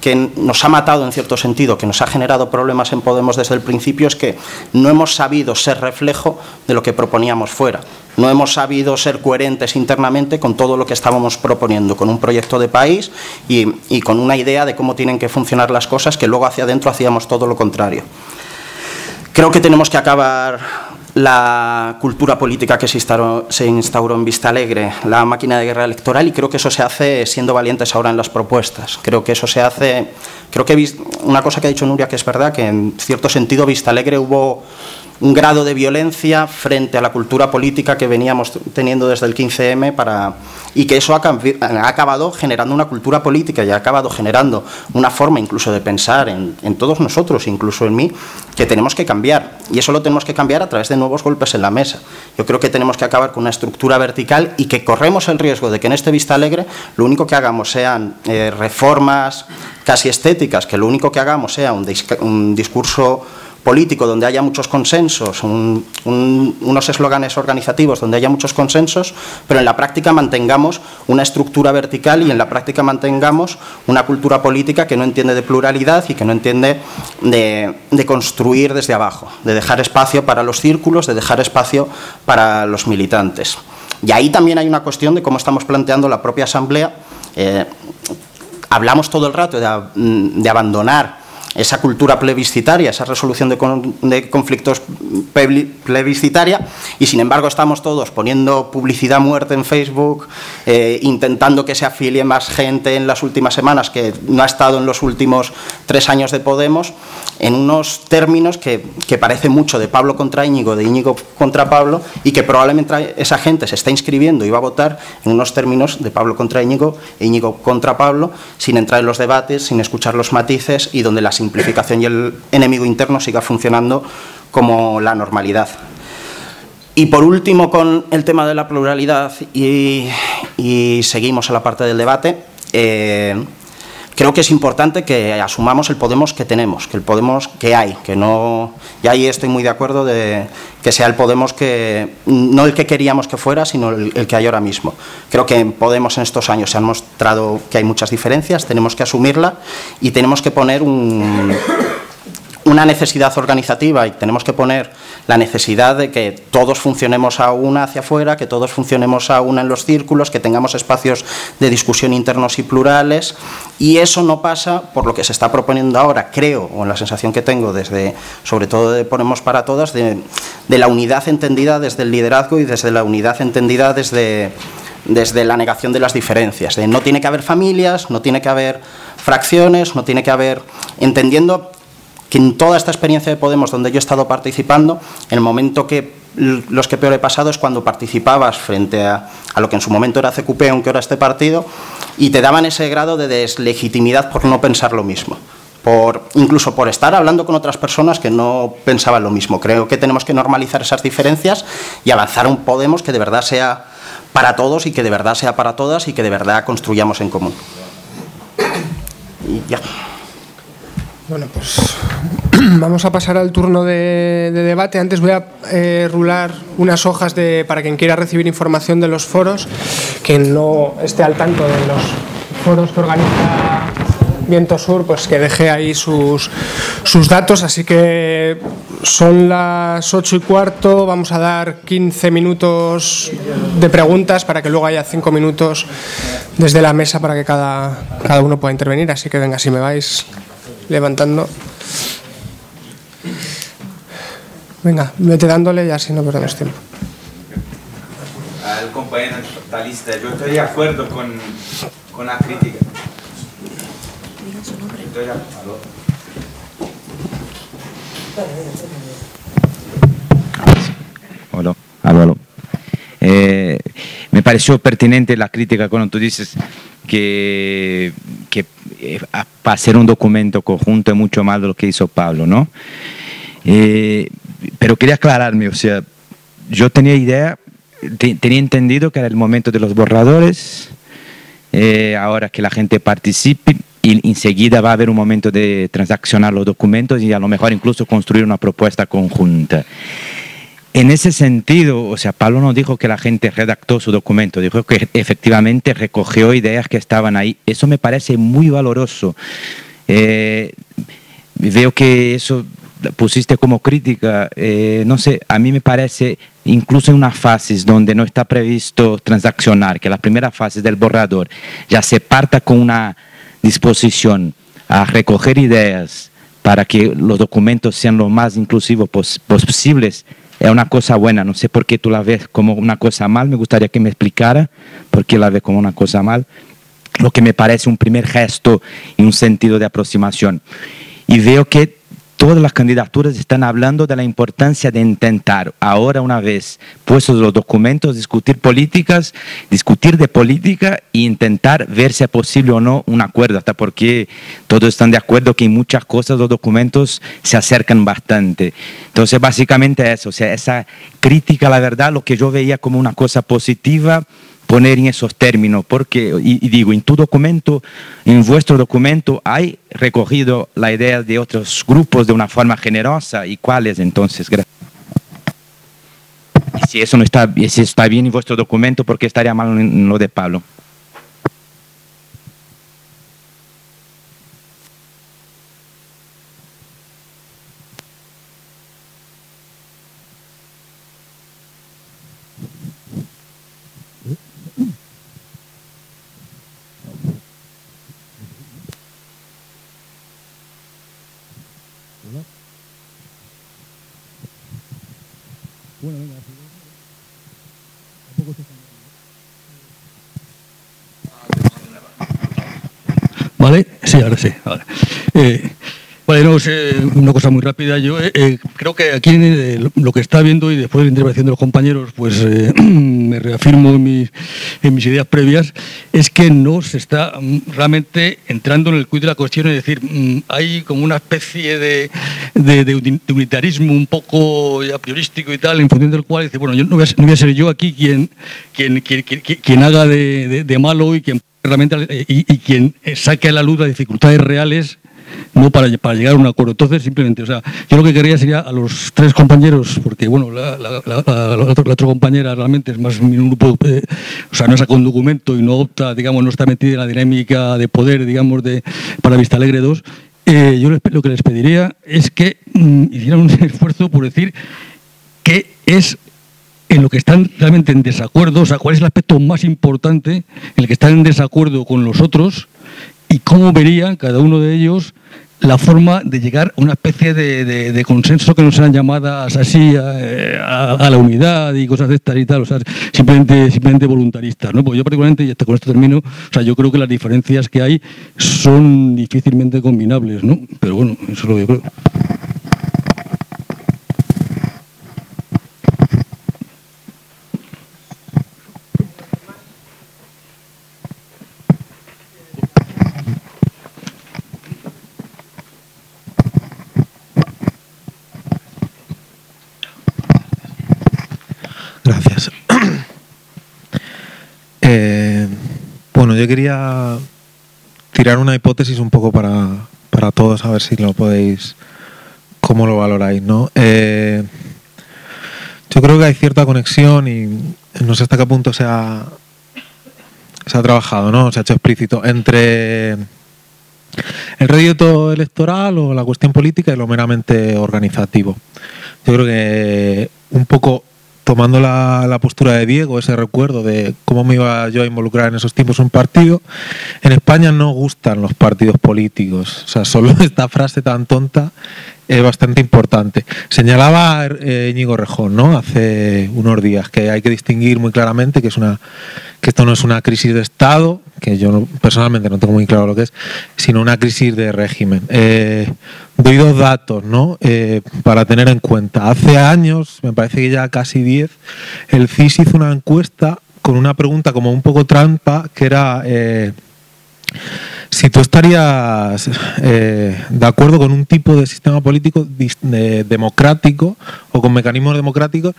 que nos ha matado en cierto sentido, que nos ha generado problemas en Podemos desde el principio, es que no hemos sabido ser reflejo de lo que proponíamos fuera. No hemos sabido ser coherentes internamente con todo lo que estábamos proponiendo, con un proyecto de país y, con una idea de cómo tienen que funcionar las cosas, que luego hacia adentro hacíamos todo lo contrario. Creo que tenemos que acabar la cultura política que se instauró, se instauró, en Vista Alegre, la máquina de guerra electoral, y creo que eso se hace siendo valientes ahora en las propuestas. Creo que eso se hace. Creo que una cosa que ha dicho Nuria que es verdad, que en cierto sentido Vista Alegre hubo un grado de violencia frente a la cultura política que veníamos teniendo desde el 15M para, y que eso ha, ha acabado generando una cultura política y ha acabado generando una forma incluso de pensar en, en, todos nosotros, incluso en mí, que tenemos que cambiar. Y eso lo tenemos que cambiar a través de nuevos golpes en la mesa. Yo creo que tenemos que acabar con una estructura vertical y que corremos el riesgo de que en este Vista Alegre lo único que hagamos sean eh, reformas casi estéticas, que lo único que hagamos sea un, un discurso político donde haya muchos consensos, un, un, unos eslóganes organizativos donde haya muchos consensos, pero en la práctica mantengamos una estructura vertical y en la práctica mantengamos una cultura política que no entiende de pluralidad y que no entiende de, construir desde abajo, de dejar espacio para los círculos, de dejar espacio para los militantes. Y ahí también hay una cuestión de cómo estamos planteando la propia Asamblea. Eh, hablamos todo el rato de abandonar esa cultura plebiscitaria, esa resolución de, con, de, conflictos plebiscitaria, y sin embargo estamos todos poniendo publicidad muerta en Facebook, eh, intentando que se afilie más gente en las últimas semanas que no ha estado en los últimos tres años de Podemos, en unos términos que, que parece mucho de Pablo contra Íñigo, de Íñigo contra Pablo, y que probablemente esa gente se está inscribiendo y va a votar en unos términos de Pablo contra Íñigo e Íñigo contra Pablo, sin entrar en los debates, sin escuchar los matices y donde las simplificación y el enemigo interno siga funcionando como la normalidad. Y por último, con el tema de la pluralidad, y, seguimos a la parte del debate, eh, creo que es importante que asumamos el Podemos que tenemos, que el Podemos que hay, que no. Y ahí estoy muy de acuerdo de que sea el Podemos que. no el que queríamos que fuera, sino el, el que hay ahora mismo. Creo que en Podemos en estos años se han mostrado que hay muchas diferencias, tenemos que asumirla y tenemos que poner un una necesidad organizativa y tenemos que poner la necesidad de que todos funcionemos a una hacia afuera, que todos funcionemos a una en los círculos, que tengamos espacios de discusión internos y plurales. Y eso no pasa por lo que se está proponiendo ahora, creo, o en la sensación que tengo desde, sobre todo de Ponemos para Todas, de, la unidad entendida desde el liderazgo y desde la unidad entendida desde, desde la negación de las diferencias, no tiene que haber familias, no tiene que haber fracciones, no tiene que haber, entendiendo en toda esta experiencia de Podemos donde yo he estado participando, el momento que los que peor he pasado es cuando participabas frente a, lo que en su momento era CQP, aunque ahora este partido, y te daban ese grado de deslegitimidad por no pensar lo mismo. Por, incluso por estar hablando con otras personas que no pensaban lo mismo. Creo que tenemos que normalizar esas diferencias y avanzar un Podemos que de verdad sea para todos y que de verdad sea para todas y que de verdad construyamos en común. Y ya. Bueno, pues vamos a pasar al turno de, de debate. Antes voy a eh, rular unas hojas de, para quien quiera recibir información de los foros, que no esté al tanto de los foros que organiza Viento Sur, pues que deje ahí sus, sus datos. Así que son las ocho y cuarto, vamos a dar 15 minutos de preguntas para que luego haya cinco minutos desde la mesa para que cada, cada uno pueda intervenir. Así que venga, si me vais levantando. Venga, vete dándole y así no perdemos tiempo. Al compañero talista, yo estoy de acuerdo con, con la crítica. Estoy de acuerdo. Hola. Eh, me pareció pertinente la crítica cuando tú dices que, que eh, hacer un documento conjunto es mucho más de lo que hizo Pablo, ¿no? Eh, pero quería aclararme, o sea, yo tenía idea, te, tenía entendido que era el momento de los borradores eh, ahora que la gente participe y enseguida va a haber un momento de transaccionar los documentos y a lo mejor incluso construir una propuesta conjunta. En ese sentido, o sea, Pablo no dijo que la gente redactó su documento, dijo que efectivamente recogió ideas que estaban ahí. Eso me parece muy valoroso. Eh, veo que eso pusiste como crítica, eh, no sé, a mí me parece, incluso en unas fases donde no está previsto transaccionar, que la primera fase del borrador ya se parta con una disposición a recoger ideas para que los documentos sean lo más inclusivos posibles, es una cosa buena. No sé por qué tú la ves como una cosa mal, me gustaría que me explicara por qué la ves como una cosa mal. Lo que me parece un primer gesto y un sentido de aproximación. Y veo que todas las candidaturas están hablando de la importancia de intentar, ahora una vez puestos los documentos, discutir políticas, discutir de política e intentar ver si es posible o no un acuerdo, hasta porque todos están de acuerdo que en muchas cosas los documentos se acercan bastante. Entonces, básicamente eso, o sea, esa crítica, la verdad, lo que yo veía como una cosa positiva, poner en esos términos, porque, y, digo, en tu documento, en vuestro documento, hay recogido la idea de otros grupos de una forma generosa, ¿y cuáles entonces? Y si eso no está, si está bien en vuestro documento, ¿por qué estaría mal en lo de Pablo? Sí, ahora sí. Vale. Eh, bueno, una cosa muy rápida. Yo eh, eh, creo que aquí lo que está viendo y después de la intervención de los compañeros, pues me reafirmo en mis, ideas previas, es que no se está mm, realmente entrando en el cuid de la cuestión, es decir, mm, hay como una especie de, de, unitarismo un poco a priorístico y tal, en función del cual dice, bueno, yo no voy a, no voy a ser yo aquí quien, quien, quien, quien haga de, malo y quien realmente y, quien saque a la luz las dificultades reales no para, para, llegar a un acuerdo. Entonces, simplemente, o sea, yo lo que quería sería a los tres compañeros, porque, bueno, la, otra, compañera realmente es más un grupo, eh, o sea, no saca un documento y no opta, digamos, no está metida en la dinámica de poder, digamos, de para Vista Alegre 2. Eh, yo lo que les pediría es que mm, hicieran un esfuerzo por decir qué es en lo que están realmente en desacuerdo, o sea, cuál es el aspecto más importante en el que están en desacuerdo con los otros y cómo verían cada uno de ellos la forma de llegar a una especie de, consenso que no sean llamadas así a, la unidad y cosas de estas y tal, o sea, simplemente, simplemente voluntaristas. ¿no? Pues yo particularmente, y con esto termino, o sea, yo creo que las diferencias que hay son difícilmente combinables, ¿no? Pero bueno, eso es lo que yo creo. Gracias. Eh, bueno, yo quería tirar una hipótesis un poco para, para, todos, a ver si lo podéis, cómo lo valoráis, ¿no? Eh, yo creo que hay cierta conexión y no sé hasta qué punto se ha, se ha trabajado, ¿no? Se ha hecho explícito entre el rédito electoral o la cuestión política y lo meramente organizativo. Yo creo que un poco tomando la, postura de Diego, ese recuerdo de cómo me iba yo a involucrar en esos tiempos un partido, en España no gustan los partidos políticos. O sea, solo esta frase tan tonta es bastante importante. Señalaba eh, Íñigo Rejón, ¿no? Hace unos días que hay que distinguir muy claramente que es una que esto no es una crisis de Estado, que yo personalmente no tengo muy claro lo que es, sino una crisis de régimen. Eh, doy dos datos, ¿no? Eh, para tener en cuenta. Hace años, me parece que ya casi 10, el CIS hizo una encuesta con una pregunta como un poco trampa, que era si tú estarías eh, de acuerdo con un tipo de sistema político democrático o con mecanismos democráticos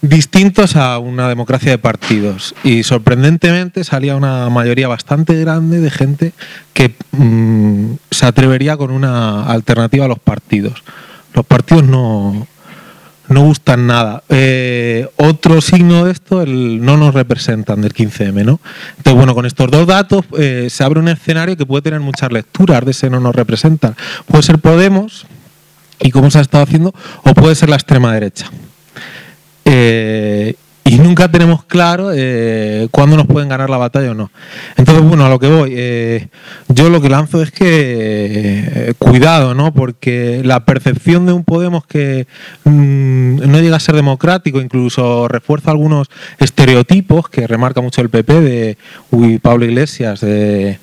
distintos a una democracia de partidos. Y sorprendentemente salía una mayoría bastante grande de gente que mm, se atrevería con una alternativa a los partidos. Los partidos no, no gustan nada. Eh, otro signo de esto, el no nos representan del 15M, ¿no? Entonces, bueno, con estos dos datos eh, se abre un escenario que puede tener muchas lecturas de ese no nos representan. Puede ser Podemos, y cómo se ha estado haciendo, o puede ser la extrema derecha. Eh, y nunca tenemos claro eh, cuándo nos pueden ganar la batalla o no. Entonces, bueno, a lo que voy, eh, yo lo que lanzo es que eh, cuidado, ¿no? Porque la percepción de un Podemos que mm, no llega a ser democrático, incluso refuerza algunos estereotipos que remarca mucho el PP de uy, Pablo Iglesias, de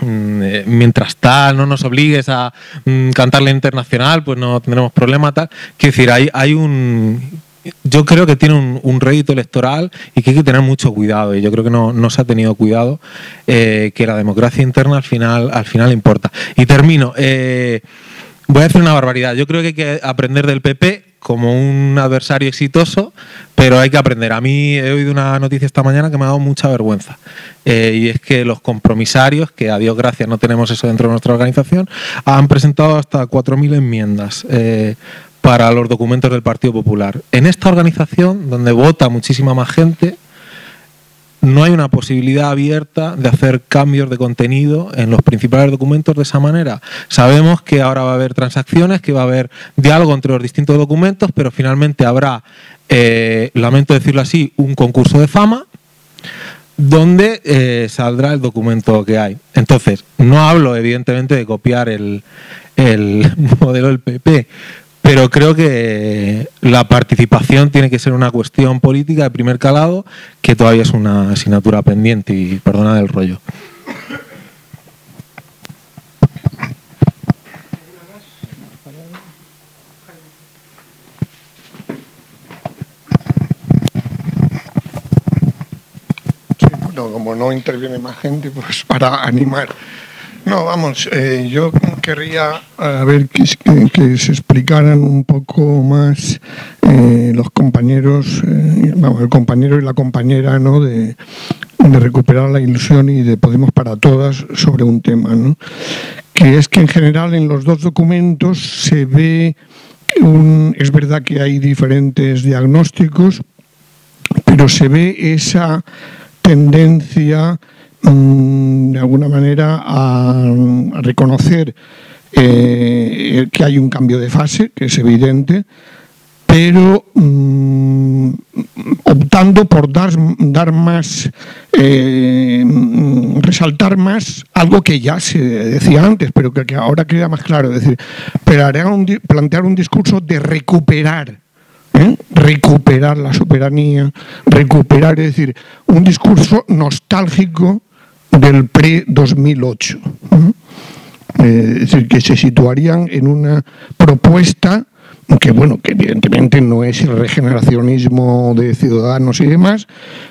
mm, mientras tal no nos obligues a mm, cantar la internacional, pues no tendremos problema tal. Quiero decir, hay un yo creo que tiene un, rédito electoral y que hay que tener mucho cuidado. Y yo creo que no, se ha tenido cuidado, eh, que la democracia interna al final, al final importa. Y termino. Eh, voy a hacer una barbaridad. Yo creo que hay que aprender del PP como un adversario exitoso, pero hay que aprender. A mí he oído una noticia esta mañana que me ha dado mucha vergüenza. Eh, y es que los compromisarios, que a Dios gracias no tenemos eso dentro de nuestra organización, han presentado hasta 4.000 enmiendas para los documentos del Partido Popular. En esta organización, donde vota muchísima más gente, no hay una posibilidad abierta de hacer cambios de contenido en los principales documentos de esa manera. Sabemos que ahora va a haber transacciones, que va a haber diálogo entre los distintos documentos, pero finalmente habrá, eh, lamento decirlo así, un concurso de fama donde eh, saldrá el documento que hay. Entonces, no hablo evidentemente de copiar el, el modelo del PP, pero creo que la participación tiene que ser una cuestión política de primer calado, que todavía es una asignatura pendiente, y perdona del rollo. como no interviene más gente, pues para animar. No, vamos, eh, yo querría a ver que, se explicaran un poco más eh, los compañeros, eh, el compañero y la compañera, ¿no? De, recuperar la ilusión y de Podemos para todas sobre un tema, ¿no? Que es que en general en los dos documentos se ve un, es verdad que hay diferentes diagnósticos, pero se ve esa tendencia de alguna manera a, reconocer eh, que hay un cambio de fase, que es evidente, pero mm, optando por dar, dar más, eh, resaltar más algo que ya se decía antes, pero que, ahora queda más claro, es decir, plantear un discurso de recuperar ¿eh? recuperar la soberanía, recuperar, es decir, un discurso nostálgico del pre-2008. Eh, es decir, que se situarían en una propuesta que, bueno, que evidentemente no es el regeneracionismo de ciudadanos y demás,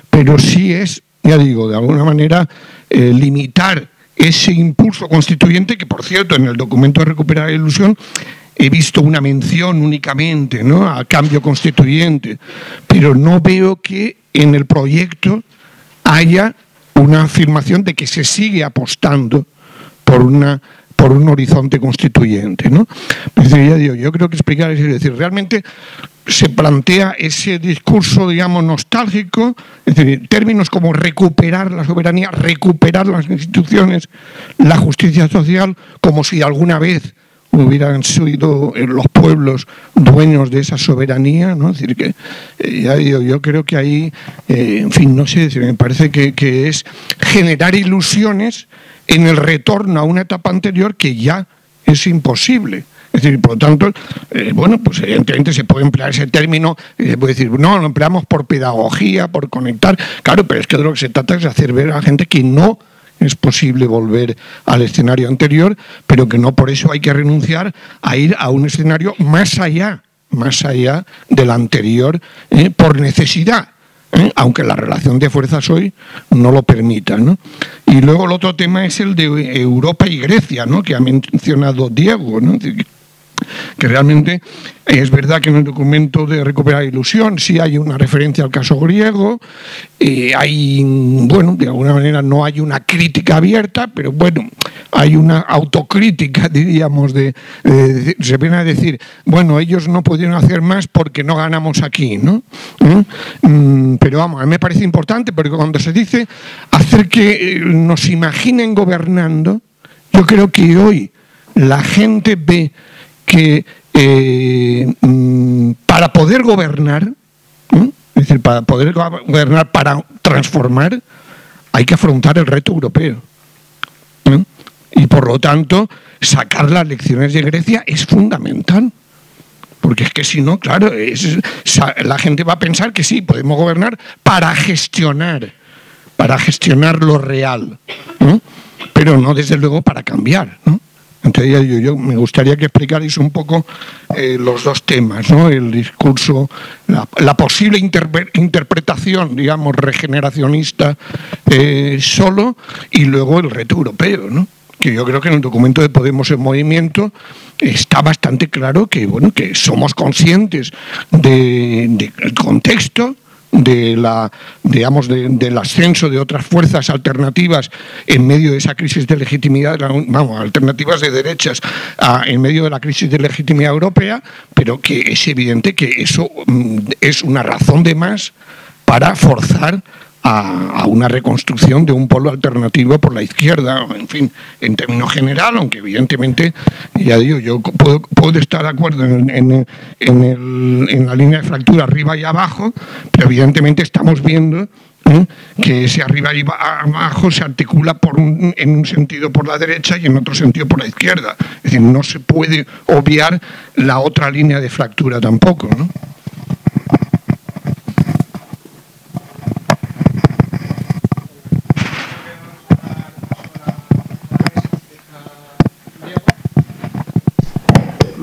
pero sí es, ya digo, de alguna manera eh, limitar ese impulso constituyente que, por cierto, en el documento de Recuperar la Ilusión he visto una mención únicamente ¿no? a cambio constituyente, pero no veo que en el proyecto haya una afirmación de que se sigue apostando por una por un horizonte constituyente. ¿no? yo creo que explicar es decir, realmente se plantea ese discurso, digamos, nostálgico, es decir, términos como recuperar la soberanía, recuperar las instituciones, la justicia social, como si alguna vez hubieran sido eh, los pueblos dueños de esa soberanía, ¿no? Es decir, que eh, yo, creo que ahí, eh, en fin, no sé, me parece que, es generar ilusiones en el retorno a una etapa anterior que ya es imposible. Es decir, por lo tanto, bueno, pues evidentemente se puede emplear ese término y se puede decir, no, lo empleamos por pedagogía, por conectar. Claro, pero es que de lo que se trata es de hacer ver a la gente que no es posible volver al escenario anterior, pero que no por eso hay que renunciar a ir a un escenario más allá, más allá del anterior, eh, por necesidad. ¿eh? aunque la relación de fuerzas hoy no lo permita. ¿no? Y luego el otro tema es el de Europa y Grecia, ¿no? que ha mencionado Diego. ¿no? Que realmente es verdad que en el documento de recuperar ilusión sí hay una referencia al caso griego, eh, hay, bueno, de alguna manera no hay una crítica abierta, pero bueno, hay una autocrítica, diríamos, de, se viene a decir, bueno, ellos no pudieron hacer más porque no ganamos aquí, ¿no? ¿Eh? Mm, pero vamos, a mí me parece importante porque cuando se dice hacer que eh, nos imaginen gobernando, yo creo que hoy la gente ve que eh, mm, para poder gobernar, es decir, para poder gobernar, para transformar, hay que afrontar el reto europeo. Y por lo tanto, sacar las lecciones de Grecia es fundamental. Porque es que si no, claro, la gente va a pensar que sí, podemos gobernar para gestionar, para gestionar lo real, pero no desde luego para cambiar. ¿no? Entonces yo, yo me gustaría que explicarais un poco eh, los dos temas, ¿no? el discurso, la, posible interpretación, digamos, regeneracionista eh, solo y luego el reto europeo, ¿no? que yo creo que en el documento de Podemos en Movimiento está bastante claro que bueno que somos conscientes del contexto de la, digamos, del ascenso de otras fuerzas alternativas en medio de esa crisis de legitimidad, vamos, alternativas de derechas en medio de la crisis de legitimidad europea, pero que es evidente que eso mm, es una razón de más para forzar a, una reconstrucción de un polo alternativo por la izquierda, en fin, en términos general, aunque evidentemente, ya digo, yo puedo, estar de acuerdo en, la línea de fractura arriba y abajo, pero evidentemente estamos viendo ¿eh? que ese arriba y abajo se articula por en un sentido por la derecha y en otro sentido por la izquierda. Es decir, no se puede obviar la otra línea de fractura tampoco. ¿no?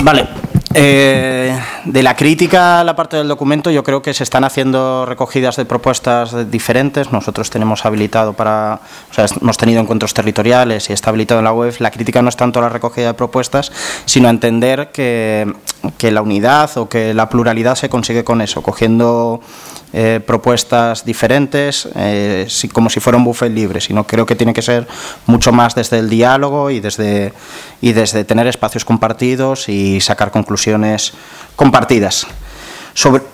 Vale. Eh, de la crítica a la parte del documento, yo creo que se están haciendo recogidas de propuestas diferentes. Nosotros tenemos habilitado para, o sea, hemos tenido encuentros territoriales y está habilitado en la web. La crítica no es tanto la recogida de propuestas, sino entender que, que la unidad o que la pluralidad se consigue con eso, cogiendo eh, propuestas diferentes, eh, como si fuera un buffet libre, sino creo que tiene que ser mucho más desde el diálogo y desde, y desde tener espacios compartidos y sacar conclusiones compartidas.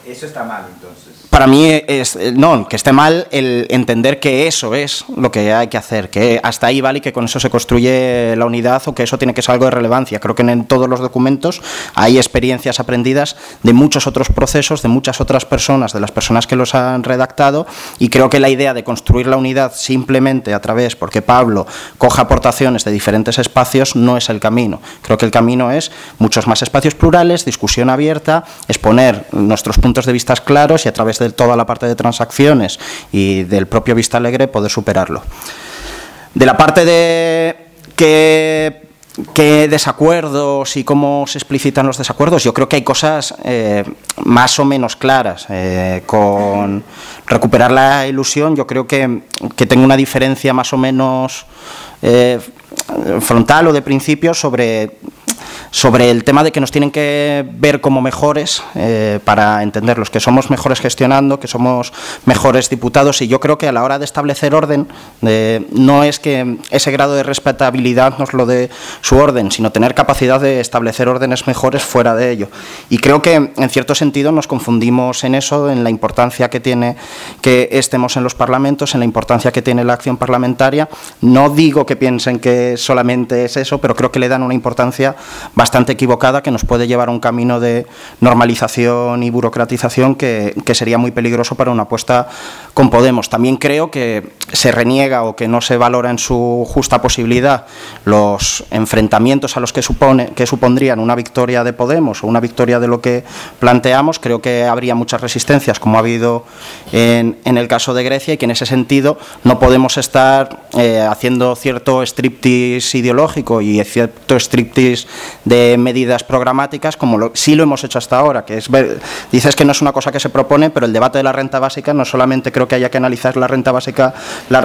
Eso está mal, entonces para mí es, eh, no, que esté mal el entender que eso es lo que hay que hacer, que hasta ahí vale y que con eso se construye la unidad o que eso tiene que ser algo de relevancia. Creo que en todos los documentos hay experiencias aprendidas de muchos otros procesos, de muchas otras personas, de las personas que los han redactado y creo que la idea de construir la unidad simplemente a través, porque Pablo coja aportaciones de diferentes espacios, no es el camino. Creo que el camino es muchos más espacios plurales, discusión abierta, exponer nuestros puntos de vista claros y a través de toda la parte de transacciones y del propio Vista Alegre poder superarlo. De la parte de qué, desacuerdos y cómo se explicitan los desacuerdos, yo creo que hay cosas eh, más o menos claras. Eh, con recuperar la ilusión, yo creo que, que tengo una diferencia más o menos eh, frontal o de principio sobre sobre el tema de que nos tienen que ver como mejores eh, para entenderlos, que somos mejores gestionando, que somos mejores diputados y yo creo que a la hora de establecer orden no es que ese grado de respetabilidad nos lo dé su orden, sino tener capacidad de establecer órdenes mejores fuera de ello. Y creo que en cierto sentido nos confundimos en eso, en la importancia que tiene que estemos en los parlamentos, en la importancia que tiene la acción parlamentaria. No digo que piensen que solamente es eso, pero creo que le dan una importancia bastante equivocada que nos puede llevar a un camino de normalización y burocratización que, sería muy peligroso para una apuesta con Podemos. También creo que se reniega o que no se valora en su justa posibilidad los enfrentamientos a los que, supone, que supondrían una victoria de Podemos o una victoria de lo que planteamos. Creo que habría muchas resistencias, como ha habido en, el caso de Grecia, y que en ese sentido no podemos estar eh, haciendo cierto striptease ideológico y cierto striptease de medidas programáticas, como lo, sí lo hemos hecho hasta ahora, que es dices que no es una cosa que se propone, pero el debate de la renta básica no solamente creo que haya que analizar la renta básica,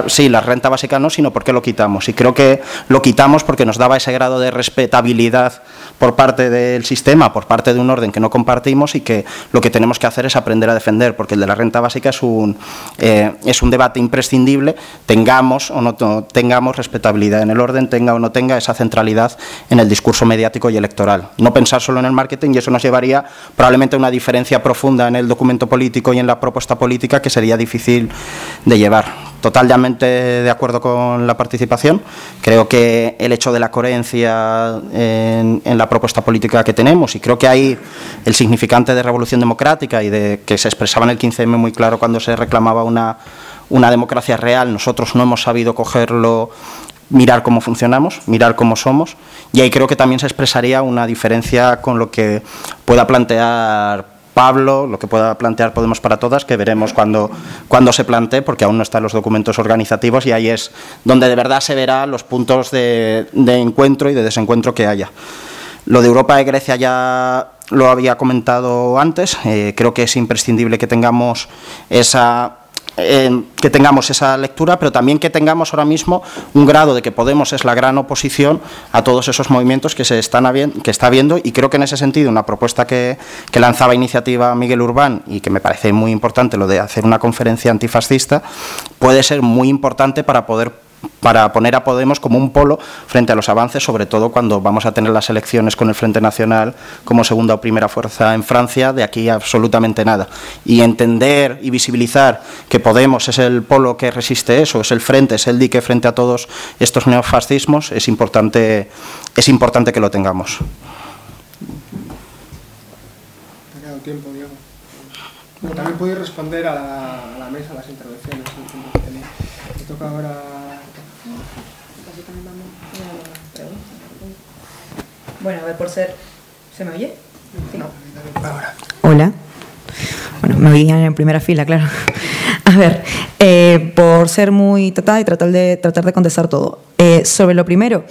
sí, la renta básica no, sino por qué lo quitamos. Y creo que lo quitamos porque nos daba ese grado de respetabilidad por parte del sistema, por parte de un orden que no compartimos y que lo que tenemos que hacer es aprender a defender, porque el de la renta básica es un, eh, es un debate imprescindible, tengamos o no tengamos respetabilidad en el orden, tenga o no tenga esa centralidad en el discurso mediático y electoral. No pensar solo en el marketing y eso nos llevaría probablemente a una diferencia profunda en el documento político y en la propuesta política que sería difícil de llevar totalmente de acuerdo con la participación. Creo que el hecho de la coherencia en, la propuesta política que tenemos, y creo que hay el significante de revolución democrática y de que se expresaba en el 15M muy claro cuando se reclamaba una, una democracia real, nosotros no hemos sabido cogerlo mirar cómo funcionamos, mirar cómo somos, y ahí creo que también se expresaría una diferencia con lo que pueda plantear Pablo, lo que pueda plantear Podemos para Todas, que veremos cuando, cuando se plantee, porque aún no están los documentos organizativos y ahí es donde de verdad se verá los puntos de, encuentro y de desencuentro que haya. Lo de Europa y Grecia ya lo había comentado antes, eh, creo que es imprescindible que tengamos esa que tengamos esa lectura, pero también que tengamos ahora mismo un grado de que Podemos es la gran oposición a todos esos movimientos que se están que está viendo y creo que en ese sentido una propuesta que, que lanzaba iniciativa Miguel Urbán y que me parece muy importante lo de hacer una conferencia antifascista puede ser muy importante para poder para poner a Podemos como un polo frente a los avances, sobre todo cuando vamos a tener las elecciones con el Frente Nacional como segunda o primera fuerza en Francia, de aquí absolutamente nada. Y entender y visibilizar que Podemos es el polo que resiste eso, es el frente, es el dique frente a todos estos neofascismos, es importante, es importante que lo tengamos. tiempo, Diego. también podéis responder a la, mesa, a las intervenciones. Me toca ahora Bueno, a ver, por ser... ¿Se me oye? Hola. Bueno, me oían en primera fila, claro. A ver, eh, por ser muy tratada y tratar de, tratar de contestar todo. Eh, sobre lo primero,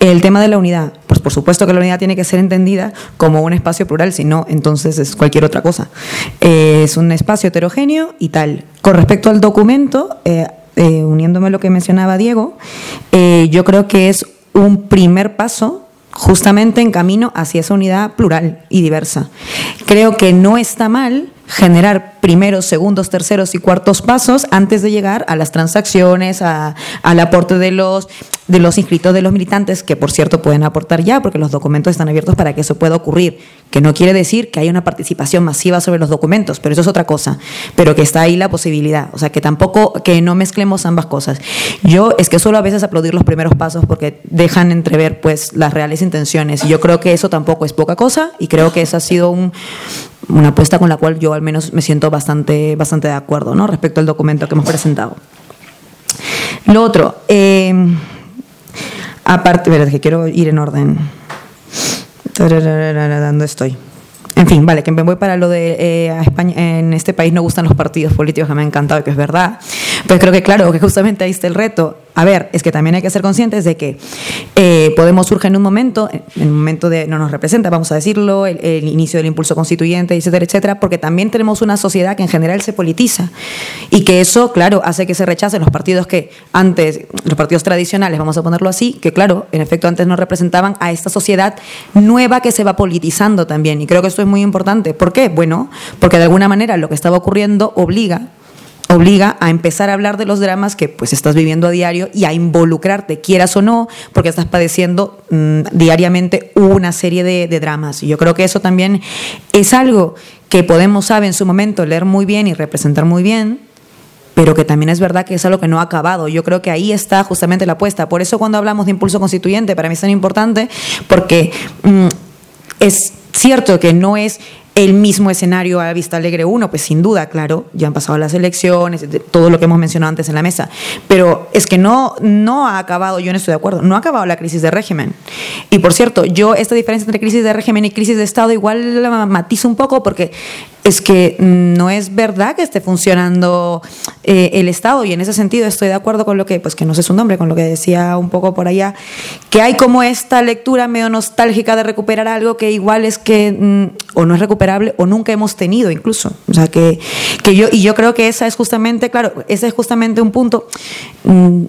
el tema de la unidad. Pues por supuesto que la unidad tiene que ser entendida como un espacio plural, si no, entonces es cualquier otra cosa. Eh, es un espacio heterogéneo y tal. Con respecto al documento, uniéndome a lo que mencionaba Diego, yo creo que es un primer paso justamente en camino hacia esa unidad plural y diversa. Creo que no está mal generar primeros, segundos, terceros y cuartos pasos antes de llegar a las transacciones, al aporte de los, de los inscritos, de los militantes, que por cierto pueden aportar ya, porque los documentos están abiertos para que eso pueda ocurrir, que no quiere decir que haya una participación masiva sobre los documentos, pero eso es otra cosa, pero que está ahí la posibilidad, o sea, que tampoco, que no mezclemos ambas cosas. Yo es que suelo a veces aplaudir los primeros pasos porque dejan entrever pues las reales intenciones, y yo creo que eso tampoco es poca cosa, y creo que esa ha sido un una apuesta con la cual yo al menos me siento bastante, bastante de acuerdo ¿no? respecto al documento que hemos presentado. Lo otro, eh, aparte, verdad que quiero ir en orden. ¿Dónde estoy? En fin, vale, que me voy para lo de eh, España, en este país no gustan los partidos políticos, que me ha encantado, que es verdad. Pues creo que claro, que justamente ahí está el reto. A ver, es que también hay que ser conscientes de que eh, Podemos surge en un momento, en un momento de no nos representa, vamos a decirlo, el, inicio del impulso constituyente, etcétera, etcétera, porque también tenemos una sociedad que en general se politiza y que eso, claro, hace que se rechacen los partidos que antes, los partidos tradicionales, vamos a ponerlo así, que claro, en efecto antes no representaban a esta sociedad nueva que se va politizando también. Y creo que esto es muy importante. ¿Por qué? Bueno, porque de alguna manera lo que estaba ocurriendo obliga obliga a empezar a hablar de los dramas que pues estás viviendo a diario y a involucrarte, quieras o no, porque estás padeciendo mm, diariamente una serie de, dramas. Y yo creo que eso también es algo que Podemos sabe en su momento leer muy bien y representar muy bien, pero que también es verdad que es algo que no ha acabado. Yo creo que ahí está justamente la apuesta. Por eso cuando hablamos de impulso constituyente, para mí es tan importante, porque mm, es cierto que no es el mismo escenario a Vista Alegre 1, pues sin duda, claro, ya han pasado las elecciones, todo lo que hemos mencionado antes en la mesa, pero es que no, no ha acabado, yo no estoy de acuerdo, no ha acabado la crisis de régimen. Y por cierto, yo esta diferencia entre crisis de régimen y crisis de Estado igual la matizo un poco porque es que no es verdad que esté funcionando eh, el Estado y en ese sentido estoy de acuerdo con lo que, pues que no sé su nombre, con lo que decía un poco por allá, que hay como esta lectura medio nostálgica de recuperar algo que igual es que mm, o no es recuperable o nunca hemos tenido incluso. O sea, que, que yo, y yo creo que esa es justamente, claro, ese es justamente un punto. Mm,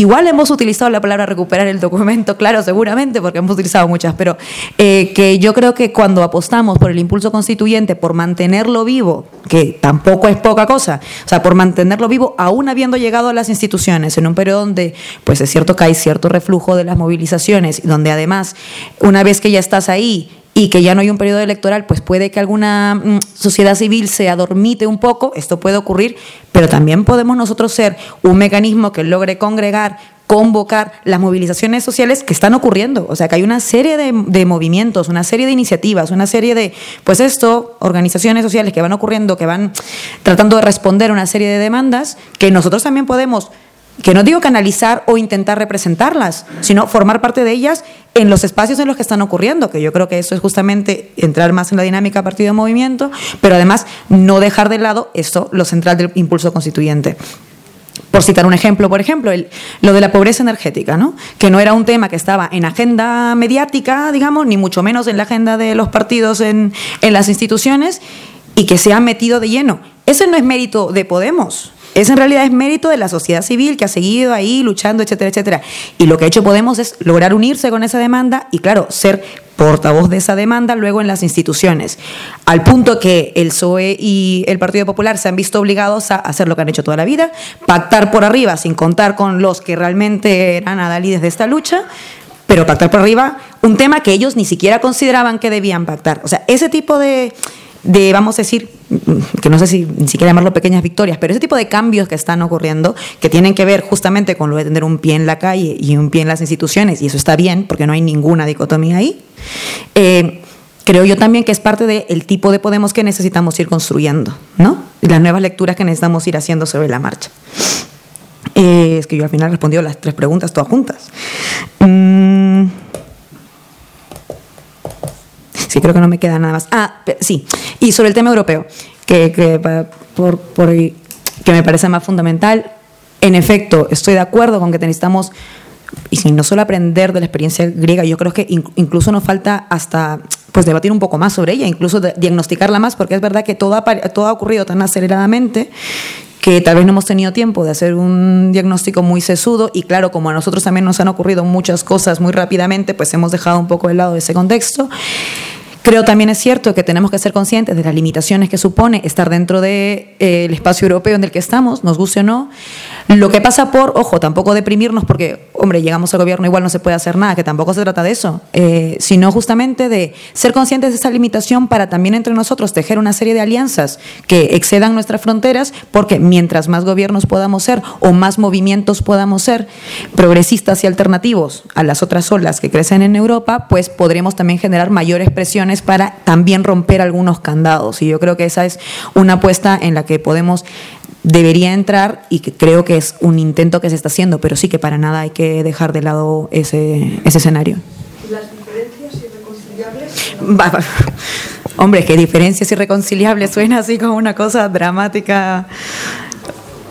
Igual hemos utilizado la palabra recuperar el documento, claro, seguramente, porque hemos utilizado muchas, pero eh, que yo creo que cuando apostamos por el impulso constituyente, por mantenerlo vivo, que tampoco es poca cosa, o sea, por mantenerlo vivo, aún habiendo llegado a las instituciones en un periodo donde, pues es cierto que hay cierto reflujo de las movilizaciones, y donde además, una vez que ya estás ahí, y que ya no hay un periodo electoral, pues puede que alguna mm, sociedad civil se adormite un poco, esto puede ocurrir, pero también podemos nosotros ser un mecanismo que logre congregar convocar las movilizaciones sociales que están ocurriendo. O sea, que hay una serie de, de, movimientos, una serie de iniciativas, una serie de, pues esto, organizaciones sociales que van ocurriendo, que van tratando de responder a una serie de demandas, que nosotros también podemos que no digo canalizar o intentar representarlas, sino formar parte de ellas en los espacios en los que están ocurriendo, que yo creo que eso es justamente entrar más en la dinámica partido-movimiento, pero además no dejar de lado esto, lo central del impulso constituyente. Por citar un ejemplo, por ejemplo, el, lo de la pobreza energética, ¿no? que no era un tema que estaba en agenda mediática, digamos, ni mucho menos en la agenda de los partidos en, en las instituciones, y que se ha metido de lleno. Ese no es mérito de Podemos, eso en realidad es mérito de la sociedad civil que ha seguido ahí luchando, etcétera, etcétera. Y lo que ha hecho Podemos es lograr unirse con esa demanda y, claro, ser portavoz de esa demanda luego en las instituciones, al punto que el PSOE y el Partido Popular se han visto obligados a hacer lo que han hecho toda la vida, pactar por arriba sin contar con los que realmente eran adalides de esta lucha, pero pactar por arriba un tema que ellos ni siquiera consideraban que debían pactar. O sea, ese tipo de de, vamos a decir, que no sé si ni siquiera llamarlo pequeñas victorias, pero ese tipo de cambios que están ocurriendo, que tienen que ver justamente con lo de tener un pie en la calle y un pie en las instituciones, y eso está bien, porque no hay ninguna dicotomía ahí, eh, creo yo también que es parte del tipo de Podemos que necesitamos ir construyendo, ¿no? Y las nuevas lecturas que necesitamos ir haciendo sobre la marcha. Eh, es que yo al final respondido las tres preguntas todas juntas. Mm. Sí, creo que no me queda nada más. Ah, sí. Y sobre el tema europeo, que, que, por, por, que me parece más fundamental, en efecto, estoy de acuerdo con que necesitamos, y no solo aprender de la experiencia griega, yo creo que incluso nos falta hasta pues debatir un poco más sobre ella, incluso diagnosticarla más, porque es verdad que todo ha, todo ha ocurrido tan aceleradamente que tal vez no hemos tenido tiempo de hacer un diagnóstico muy sesudo y claro, como a nosotros también nos han ocurrido muchas cosas muy rápidamente, pues hemos dejado un poco de lado ese contexto. Creo también es cierto que tenemos que ser conscientes de las limitaciones que supone estar dentro del de, eh, espacio europeo en el que estamos, nos guste o no. Lo que pasa por, ojo, tampoco deprimirnos porque, hombre, llegamos al gobierno, igual no se puede hacer nada, que tampoco se trata de eso, eh, sino justamente de ser conscientes de esa limitación para también entre nosotros tejer una serie de alianzas que excedan nuestras fronteras, porque mientras más gobiernos podamos ser o más movimientos podamos ser progresistas y alternativos a las otras olas que crecen en Europa, pues podremos también generar mayores presiones para también romper algunos candados. Y yo creo que esa es una apuesta en la que podemos debería entrar y que creo que es un intento que se está haciendo, pero sí que para nada hay que dejar de lado ese, ese escenario. ¿Las diferencias irreconciliables? Hombre, que diferencias irreconciliables suena así como una cosa dramática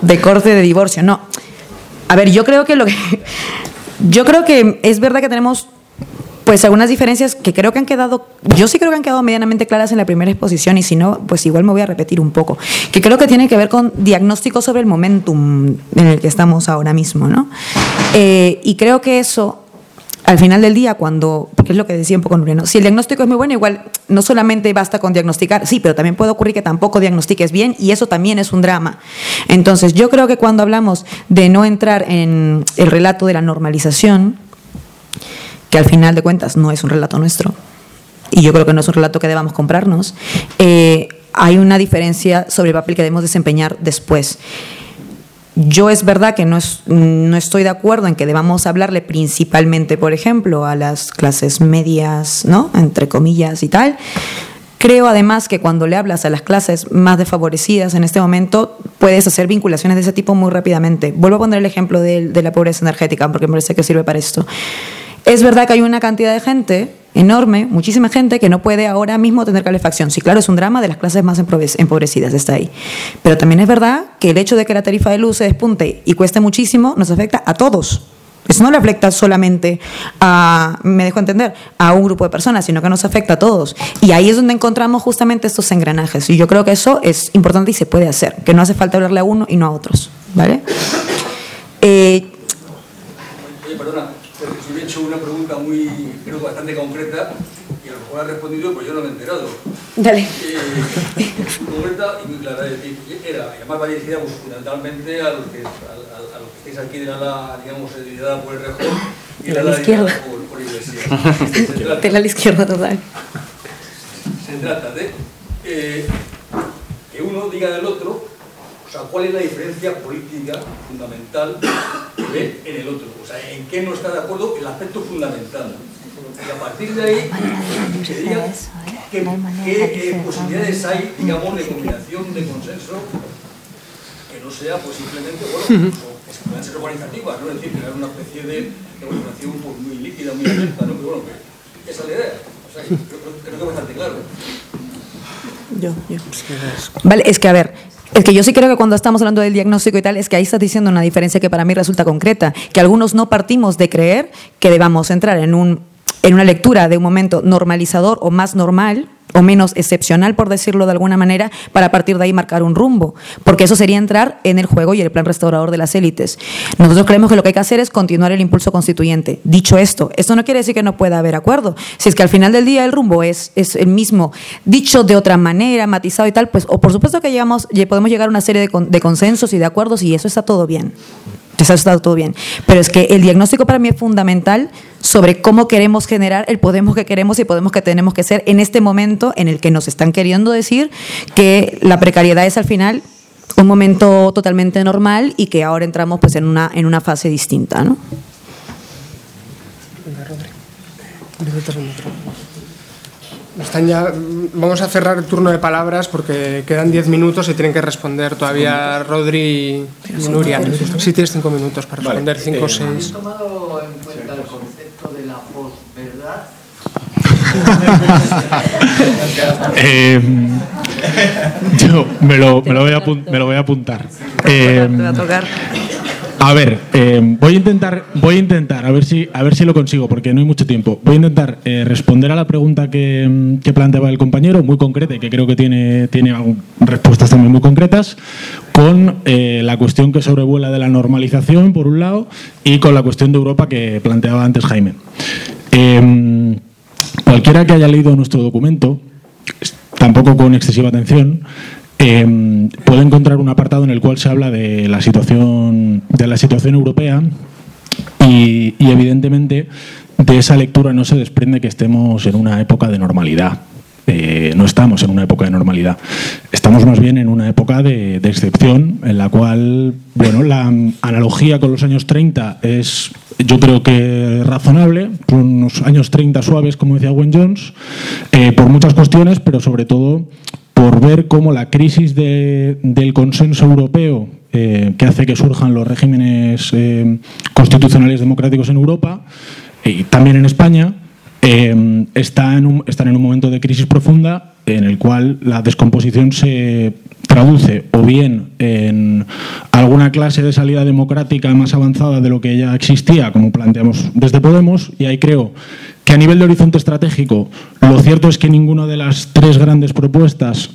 de corte de divorcio. No. A ver, yo creo que lo que. Yo creo que es verdad que tenemos pues algunas diferencias que creo que han quedado, yo sí creo que han quedado medianamente claras en la primera exposición y si no, pues igual me voy a repetir un poco, que creo que tiene que ver con diagnóstico sobre el momentum en el que estamos ahora mismo, ¿no? Eh, y creo que eso al final del día, cuando, porque es lo que decía un poco Nureno, si el diagnóstico es muy bueno, igual no solamente basta con diagnosticar, sí, pero también puede ocurrir que tampoco diagnostiques bien y eso también es un drama. Entonces, yo creo que cuando hablamos de no entrar en el relato de la normalización, que al final de cuentas no es un relato nuestro, y yo creo que no es un relato que debamos comprarnos, eh, hay una diferencia sobre el papel que debemos desempeñar después. Yo es verdad que no, es, no estoy de acuerdo en que debamos hablarle principalmente, por ejemplo, a las clases medias, ¿no? Entre comillas y tal. Creo además que cuando le hablas a las clases más desfavorecidas en este momento, puedes hacer vinculaciones de ese tipo muy rápidamente. Vuelvo a poner el ejemplo de, de la pobreza energética, porque me parece que sirve para esto. Es verdad que hay una cantidad de gente enorme, muchísima gente que no puede ahora mismo tener calefacción. Sí, claro, es un drama de las clases más empobrecidas, está ahí. Pero también es verdad que el hecho de que la tarifa de luz se despunte y cueste muchísimo nos afecta a todos. Eso no le afecta solamente a, me dejo entender, a un grupo de personas, sino que nos afecta a todos. Y ahí es donde encontramos justamente estos engranajes. Y yo creo que eso es importante y se puede hacer, que no hace falta hablarle a uno y no a otros. ¿Vale? Eh, Oye, si he hecho una pregunta muy, creo bastante concreta y a lo mejor ha respondido, pues yo no me he enterado. Dale. Eh, concreta y muy clara, es decir, era, y además va dirigida pues, fundamentalmente a los que, es aquí de la, digamos, liderada por el Rejón y la, la izquierda. Por, por Iglesia. De la izquierda total. Se trata de eh, que uno diga del otro, o sea, cuál es la diferencia política fundamental que en el otro, o sea, en qué no está de acuerdo el aspecto fundamental. Y a partir de ahí, que diga qué, qué posibilidades hay, digamos, de combinación, de consenso, que no sea pues simplemente, bueno, que se puedan ser organizativas, ¿no? Es decir, crear una especie de, organización pues, muy líquida, muy abierta, ¿no? Pero bueno, que esa es la idea. O sea, creo, creo que es bastante claro. Yo, yo. Vale, es que a ver, es que yo sí creo que cuando estamos hablando del diagnóstico y tal, es que ahí estás diciendo una diferencia que para mí resulta concreta, que algunos no partimos de creer que debamos entrar en, un, en una lectura de un momento normalizador o más normal, o menos excepcional, por decirlo de alguna manera, para partir de ahí marcar un rumbo, porque eso sería entrar en el juego y el plan restaurador de las élites. Nosotros creemos que lo que hay que hacer es continuar el impulso constituyente. Dicho esto, esto no quiere decir que no pueda haber acuerdo. Si es que al final del día el rumbo es, es el mismo, dicho de otra manera, matizado y tal, pues o por supuesto que llegamos, podemos llegar a una serie de, de consensos y de acuerdos y eso está todo bien. Eso está todo bien. Pero es que el diagnóstico para mí es fundamental sobre cómo queremos generar el Podemos que queremos y Podemos que tenemos que ser en este momento en el que nos están queriendo decir que la precariedad es al final un momento totalmente normal y que ahora entramos pues en una, en una fase distinta. ¿no? Están ya, vamos a cerrar el turno de palabras porque quedan 10 minutos y tienen que responder todavía Rodri y Nuria. Sí, tienes 5 minutos para responder, 5 o 6. ¿Has tomado en cuenta el concepto de la posverdad? eh, yo me lo, me lo, voy, a, me lo voy a apuntar. Eh, a ver, eh, voy a intentar, voy a intentar, a ver si, a ver si lo consigo, porque no hay mucho tiempo. Voy a intentar eh, responder a la pregunta que, que, planteaba el compañero, muy concreta y que creo que tiene, tiene respuestas también muy concretas, con eh, la cuestión que sobrevuela de la normalización, por un lado, y con la cuestión de Europa que planteaba antes Jaime. cualquiera que haya leído nuestro documento, tampoco con excesiva atención, eh, puedo encontrar un apartado en el cual se habla de la situación, de la situación europea y, evidentemente de esa lectura no se desprende que estemos en una época de normalidad. Eh, no estamos en una época de normalidad. Estamos más bien en una época de, excepción en la cual, bueno, la analogía con los años 30 es, yo creo que razonable, unos años 30 suaves, como decía Gwen Jones, eh, por muchas cuestiones, pero sobre todo por ver cómo la crisis del consenso europeo eh, que hace que surjan los regímenes eh, constitucionales democráticos en Europa y también en España eh, está en están en un momento de crisis profunda en el cual la descomposición se traduce o bien en alguna clase de salida democrática más avanzada de lo que ya existía, como planteamos desde Podemos, y ahí creo que a nivel de horizonte estratégico, lo cierto es que ninguna de las tres grandes propuestas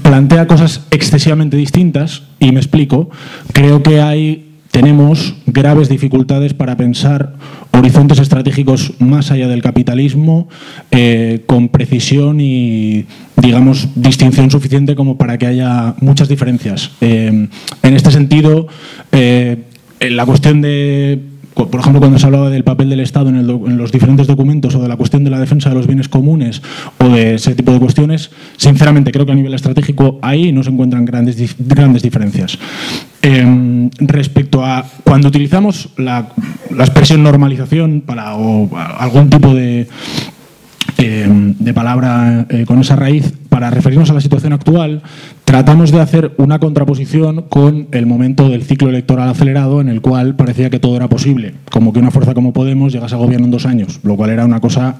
plantea cosas excesivamente distintas, y me explico, creo que hay tenemos graves dificultades para pensar horizontes estratégicos más allá del capitalismo eh, con precisión y, digamos, distinción suficiente como para que haya muchas diferencias. Eh, en este sentido, eh, la cuestión de por ejemplo, cuando se hablaba del papel del Estado en, los diferentes documentos o de la cuestión de la defensa de los bienes comunes o de ese tipo de cuestiones, sinceramente creo que a nivel estratégico ahí no se encuentran grandes, grandes diferencias. Em, respecto a cuando utilizamos la, expresión normalización para o algún tipo de, em, de palabra eh, con esa raíz, para referirnos a la situación actual, tratamos de hacer una contraposición con el momento del ciclo electoral acelerado en el cual parecía que todo era posible, como que una fuerza como Podemos llegase a gobierno en dos años, lo cual era una cosa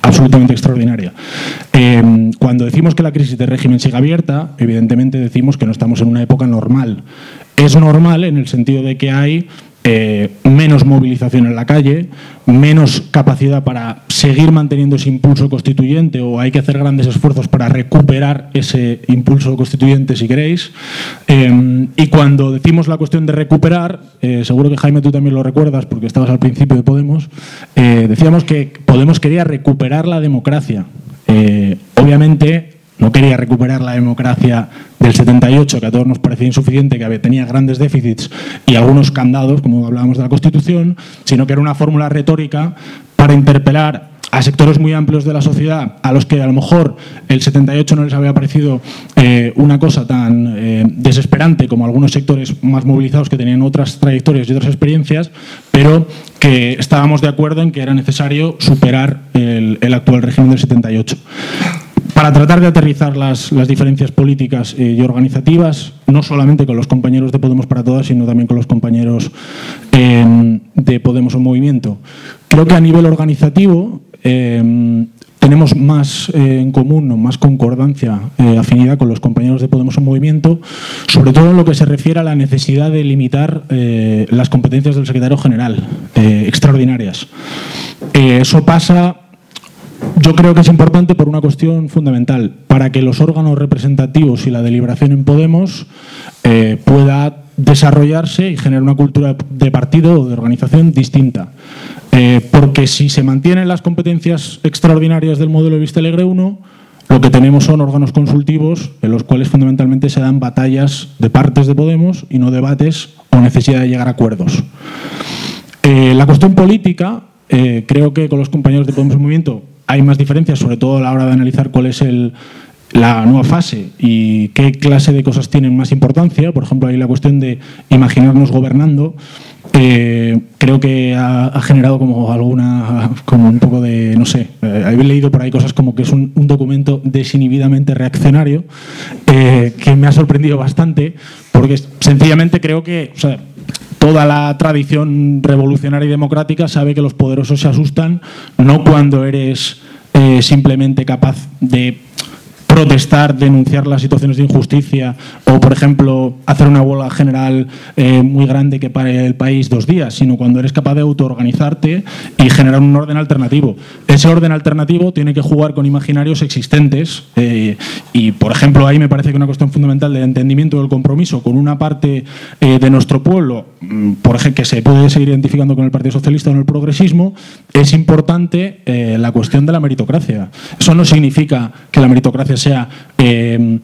absolutamente extraordinaria. Eh, cuando decimos que la crisis de régimen sigue abierta, evidentemente decimos que no estamos en una época normal. Es normal en el sentido de que hay eh, menos movilización en la calle, menos capacidad para seguir manteniendo ese impulso constituyente o hay que hacer grandes esfuerzos para recuperar ese impulso constituyente, si queréis. Eh, y cuando decimos la cuestión de recuperar, eh, seguro que Jaime tú también lo recuerdas porque estabas al principio de Podemos, decíamos que Podemos quería recuperar la democracia. obviamente no quería recuperar la democracia del 78, que a todos nos parecía insuficiente, que tenía grandes déficits y algunos candados, como hablábamos de la Constitución, sino que era una fórmula retórica para interpelar a sectores muy amplios de la sociedad a los que a lo mejor el 78 no les había parecido eh, una cosa tan eh, desesperante como algunos sectores más movilizados que tenían otras trayectorias y otras experiencias, pero que estábamos de acuerdo en que era necesario superar el, el actual régimen del 78 para tratar de aterrizar las, diferencias políticas y organizativas, no solamente con los compañeros de Podemos para Todas, sino también con los compañeros em, de Podemos en Movimiento. Creo que a nivel organizativo em, tenemos más eh, en común, más concordancia, eh, afinidad con los compañeros de Podemos en Movimiento, sobre todo en lo que se refiere a la necesidad de limitar eh, las competencias del secretario general, extraordinarias. eso pasa yo creo que es importante por una cuestión fundamental, para que los órganos representativos y la deliberación en Podemos eh, pueda desarrollarse y generar una cultura de partido o de organización distinta. Eh, porque si se mantienen las competencias extraordinarias del modelo de Vista Alegre 1, lo que tenemos son órganos consultivos en los cuales fundamentalmente se dan batallas de partes de Podemos y no debates o necesidad de llegar a acuerdos. Eh, la cuestión política, creo que con los compañeros de Podemos en Movimiento hay más diferencias, sobre todo a la hora de analizar cuál es la nueva fase y qué clase de cosas tienen más importancia. Por ejemplo, hay la cuestión de imaginarnos gobernando. Eh, creo que ha, generado como alguna, como un poco de, no sé, eh, habéis leído por ahí cosas como que es un, documento desinhibidamente reaccionario, eh, que me ha sorprendido bastante, porque sencillamente creo que, toda la tradición revolucionaria y democrática sabe que los poderosos se asustan no cuando eres eh, simplemente capaz de protestar, denunciar las situaciones de injusticia o, por ejemplo, hacer una huelga general eh, muy grande que pare el país dos días, sino cuando eres capaz de autoorganizarte y generar un orden alternativo. Ese orden alternativo tiene que jugar con imaginarios existentes eh, y, por ejemplo, ahí me parece que una cuestión fundamental del entendimiento del compromiso con una parte eh, de nuestro pueblo, mm, por ejemplo, que se puede seguir identificando con el Partido Socialista o en el progresismo, es importante la cuestión de la meritocracia. Eso no significa que la meritocracia sea eh,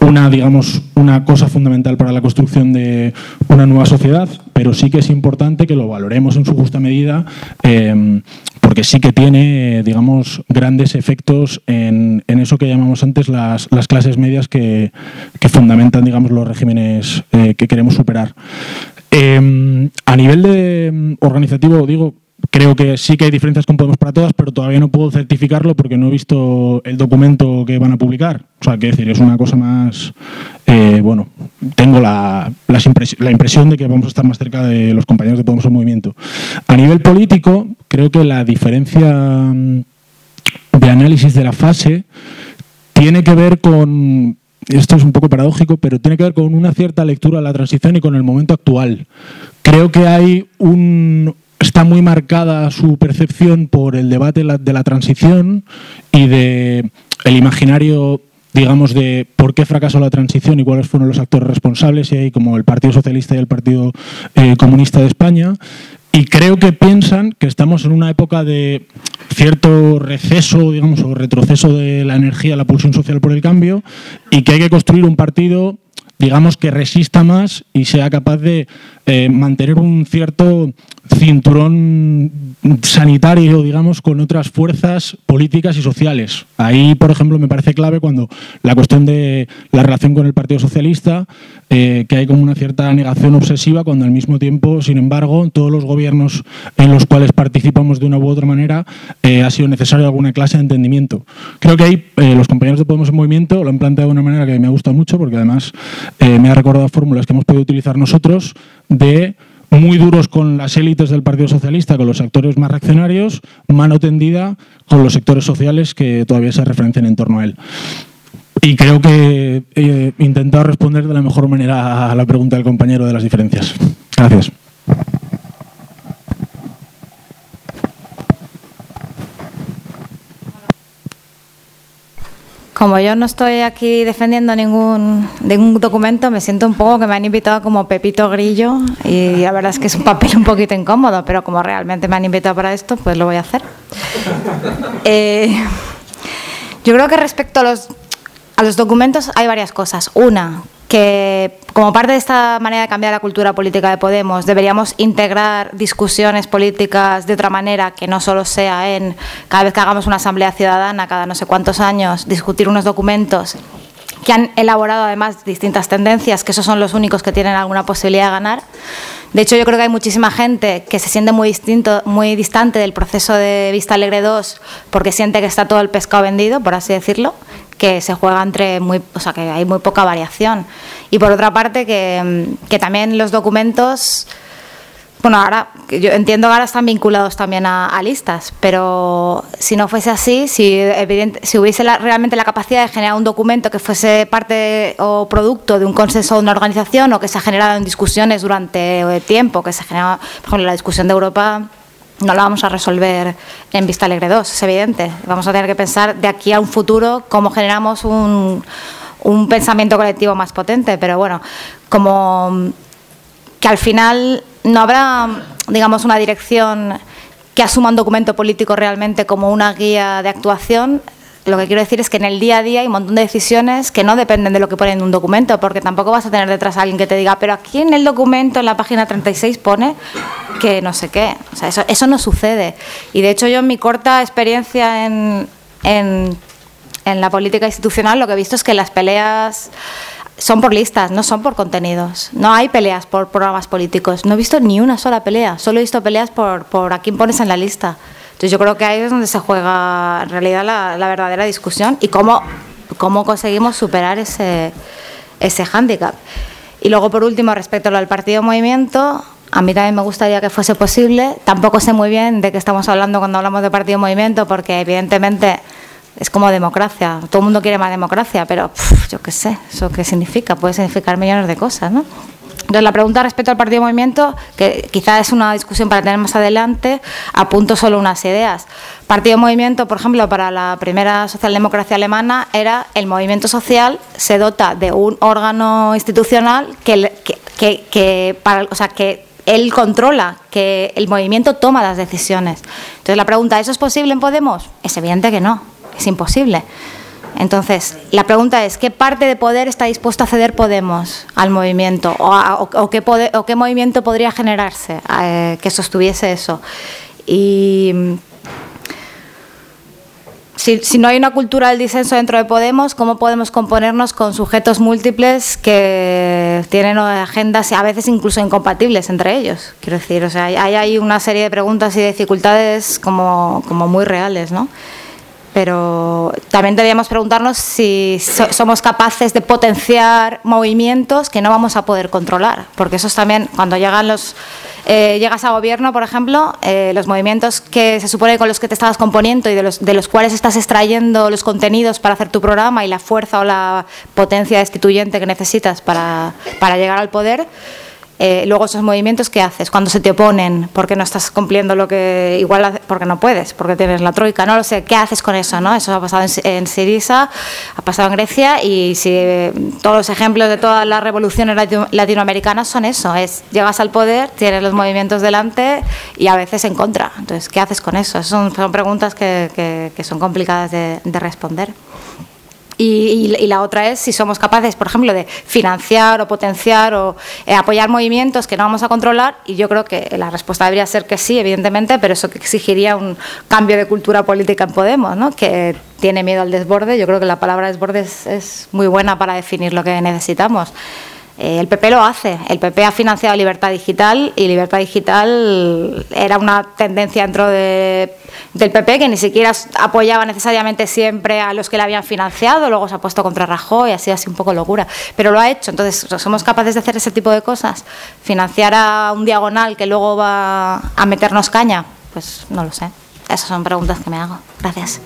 una, digamos, una cosa fundamental para la construcción de una nueva sociedad, pero sí que es importante que lo valoremos en su justa medida, eh, porque sí que tiene, digamos, grandes efectos en, eso que llamamos antes las, clases medias que, fundamentan, digamos, los regímenes eh, que queremos superar. a nivel de organizativo, digo, Creo que sí que hay diferencias con Podemos para Todas, pero todavía no puedo certificarlo porque no he visto el documento que van a publicar. O sea, que decir, es una cosa más. Eh, bueno, tengo la, la, impresión de que vamos a estar más cerca de los compañeros de Podemos en Movimiento. A nivel político, creo que la diferencia mm, de análisis de la fase tiene que ver con esto es un poco paradójico, pero tiene que ver con una cierta lectura de la transición y con el momento actual. Creo que hay un, está muy marcada su percepción por el debate de la transición y de el imaginario digamos, de por qué fracasó la transición y cuáles fueron los actores responsables, y hay como el Partido Socialista y el Partido eh, Comunista de España, y creo que piensan que estamos en una época de cierto receso, digamos, o retroceso de la energía, la pulsión social por el cambio, y que hay que construir un partido digamos que resista más y sea capaz de eh, mantener un cierto cinturón sanitario, digamos, con otras fuerzas políticas y sociales. Ahí, por ejemplo, me parece clave cuando la cuestión de la relación con el Partido Socialista, eh, que hay como una cierta negación obsesiva, cuando al mismo tiempo, sin embargo, todos los gobiernos en los cuales participamos de una u otra manera, eh, ha sido necesario alguna clase de entendimiento. Creo que ahí los compañeros de Podemos en Movimiento lo han planteado de una manera que me gusta mucho, porque además me ha recordado fórmulas que hemos podido utilizar nosotros de muy duros con las élites del Partido Socialista, con los actores más reaccionarios, mano tendida con los sectores sociales que todavía se referencian en torno a él. Y creo que he intentado responder de la mejor manera a la pregunta del compañero de las diferencias. Gracias. Como yo no estoy aquí defendiendo ningún, ningún documento, me siento un poco que me han invitado como Pepito Grillo y la verdad es que es un papel un poquito incómodo, pero como realmente me han invitado para esto, pues lo voy a hacer. Eh, yo creo que respecto a los, a los documentos hay varias cosas. Una, que como parte de esta manera de cambiar la cultura política de Podemos, deberíamos integrar discusiones políticas de otra manera, que no solo sea en cada vez que hagamos una asamblea ciudadana, cada no sé cuántos años, discutir unos documentos que han elaborado además distintas tendencias, que esos son los únicos que tienen alguna posibilidad de ganar. De hecho, yo creo que hay muchísima gente que se siente muy distinto, muy distante del proceso de Vista Alegre 2 porque siente que está todo el pescado vendido, por así decirlo, que se juega entre muy, o sea, que hay muy poca variación. Y por otra parte, que, que también los documentos, bueno, ahora yo entiendo que ahora están vinculados también a, listas, pero si no fuese así, si, evidente, si hubiese realmente la capacidad de generar un documento que fuese parte o producto de un consenso de una organización o que se ha generado en discusiones durante tiempo, que se ha generado, por ejemplo, la discusión de Europa no la vamos a resolver en Vista Alegre 2, es evidente. Vamos a tener que pensar de aquí a un futuro cómo generamos un, un pensamiento colectivo más potente, pero bueno, como que al final no habrá, digamos, una dirección que asuma un documento político realmente como una guía de actuación, lo que quiero decir es que en el día a día hay un montón de decisiones que no dependen de lo que pone en un documento, porque tampoco vas a tener detrás a alguien que te diga, pero aquí en el documento, en la página 36, pone que no sé qué. O sea, eso, eso no sucede. Y de hecho yo en mi corta experiencia en, en, en la política institucional lo que he visto es que las peleas son por listas, no son por contenidos. No hay peleas por programas políticos. No he visto ni una sola pelea. Solo he visto peleas por, por a quién pones en la lista. Entonces yo creo que ahí es donde se juega en realidad la, verdadera discusión y cómo, cómo conseguimos superar ese, ese hándicap. Y luego, por último, respecto al partido movimiento, a mí también me gustaría que fuese posible. Tampoco sé muy bien de qué estamos hablando cuando hablamos de partido movimiento, porque evidentemente es como democracia. Todo el mundo quiere más democracia, pero yo qué sé, ¿eso qué significa? Puede significar millones de cosas, ¿no? Entonces, la pregunta respecto al partido movimiento, que quizás es una discusión para tener más adelante, apunto solo unas ideas. Partido movimiento, por ejemplo, para la primera socialdemocracia alemana, era el movimiento social se dota de un órgano institucional que, que, que, para, o sea, que él controla, que el movimiento toma las decisiones. Entonces, la pregunta, ¿eso es posible en Podemos? Es evidente que no, es imposible. Entonces, la pregunta es, ¿qué parte de poder está dispuesto a ceder Podemos al movimiento? ¿O, qué, movimiento podría generarse eh, que sostuviese eso? Y si, no hay una cultura del disenso dentro de Podemos, ¿cómo podemos componernos con sujetos múltiples que tienen agendas a veces incluso incompatibles entre ellos? Quiero decir, o sea, hay, una serie de preguntas y dificultades como, muy reales, ¿no? pero también deberíamos preguntarnos si somos capaces de potenciar movimientos que no vamos a poder controlar, porque eso es también cuando llegan los eh, llegas a gobierno, por ejemplo, eh, los movimientos que se supone con los que te estabas componiendo y de los, de los cuales estás extrayendo los contenidos para hacer tu programa y la fuerza o la potencia destituyente que necesitas para, para llegar al poder, eh, luego esos movimientos, ¿qué haces? Cuando se te oponen, porque no estás cumpliendo lo que igual, porque no puedes, porque tienes la troika, no lo sé, ¿qué haces con eso? no Eso ha pasado en, Sirisa, ha pasado en Grecia y si todos los ejemplos de todas las revoluciones latinoamericanas son eso, es llegas al poder, tienes los movimientos delante y a veces en contra. Entonces, ¿qué haces con eso? Son, son preguntas que, que, son complicadas de responder. Y, la otra es si somos capaces, por ejemplo, de financiar o potenciar o eh, apoyar movimientos que no vamos a controlar. Y yo creo que la respuesta debería ser que sí, evidentemente, pero eso que exigiría un cambio de cultura política en Podemos, ¿no? que tiene miedo al desborde. Yo creo que la palabra desborde es muy buena para definir lo que necesitamos. Eh, el PP lo hace. El PP ha financiado Libertad Digital y Libertad Digital era una tendencia dentro del PP que ni siquiera apoyaba necesariamente siempre a los que la habían financiado, luego se ha puesto contra Rajoy, así así un poco locura. Pero lo ha hecho. Entonces, ¿somos capaces de hacer ese tipo de cosas? ¿Financiar a un diagonal que luego va a meternos caña? Pues no lo sé. Esas son preguntas que me hago. Gracias.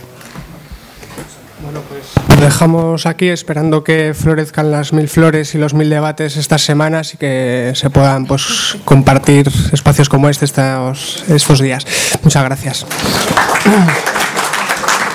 Bueno, pues dejamos aquí esperando que florezcan las mil flores y los mil debates estas semanas y que se puedan pues compartir espacios como este estos, estos días. Muchas gracias.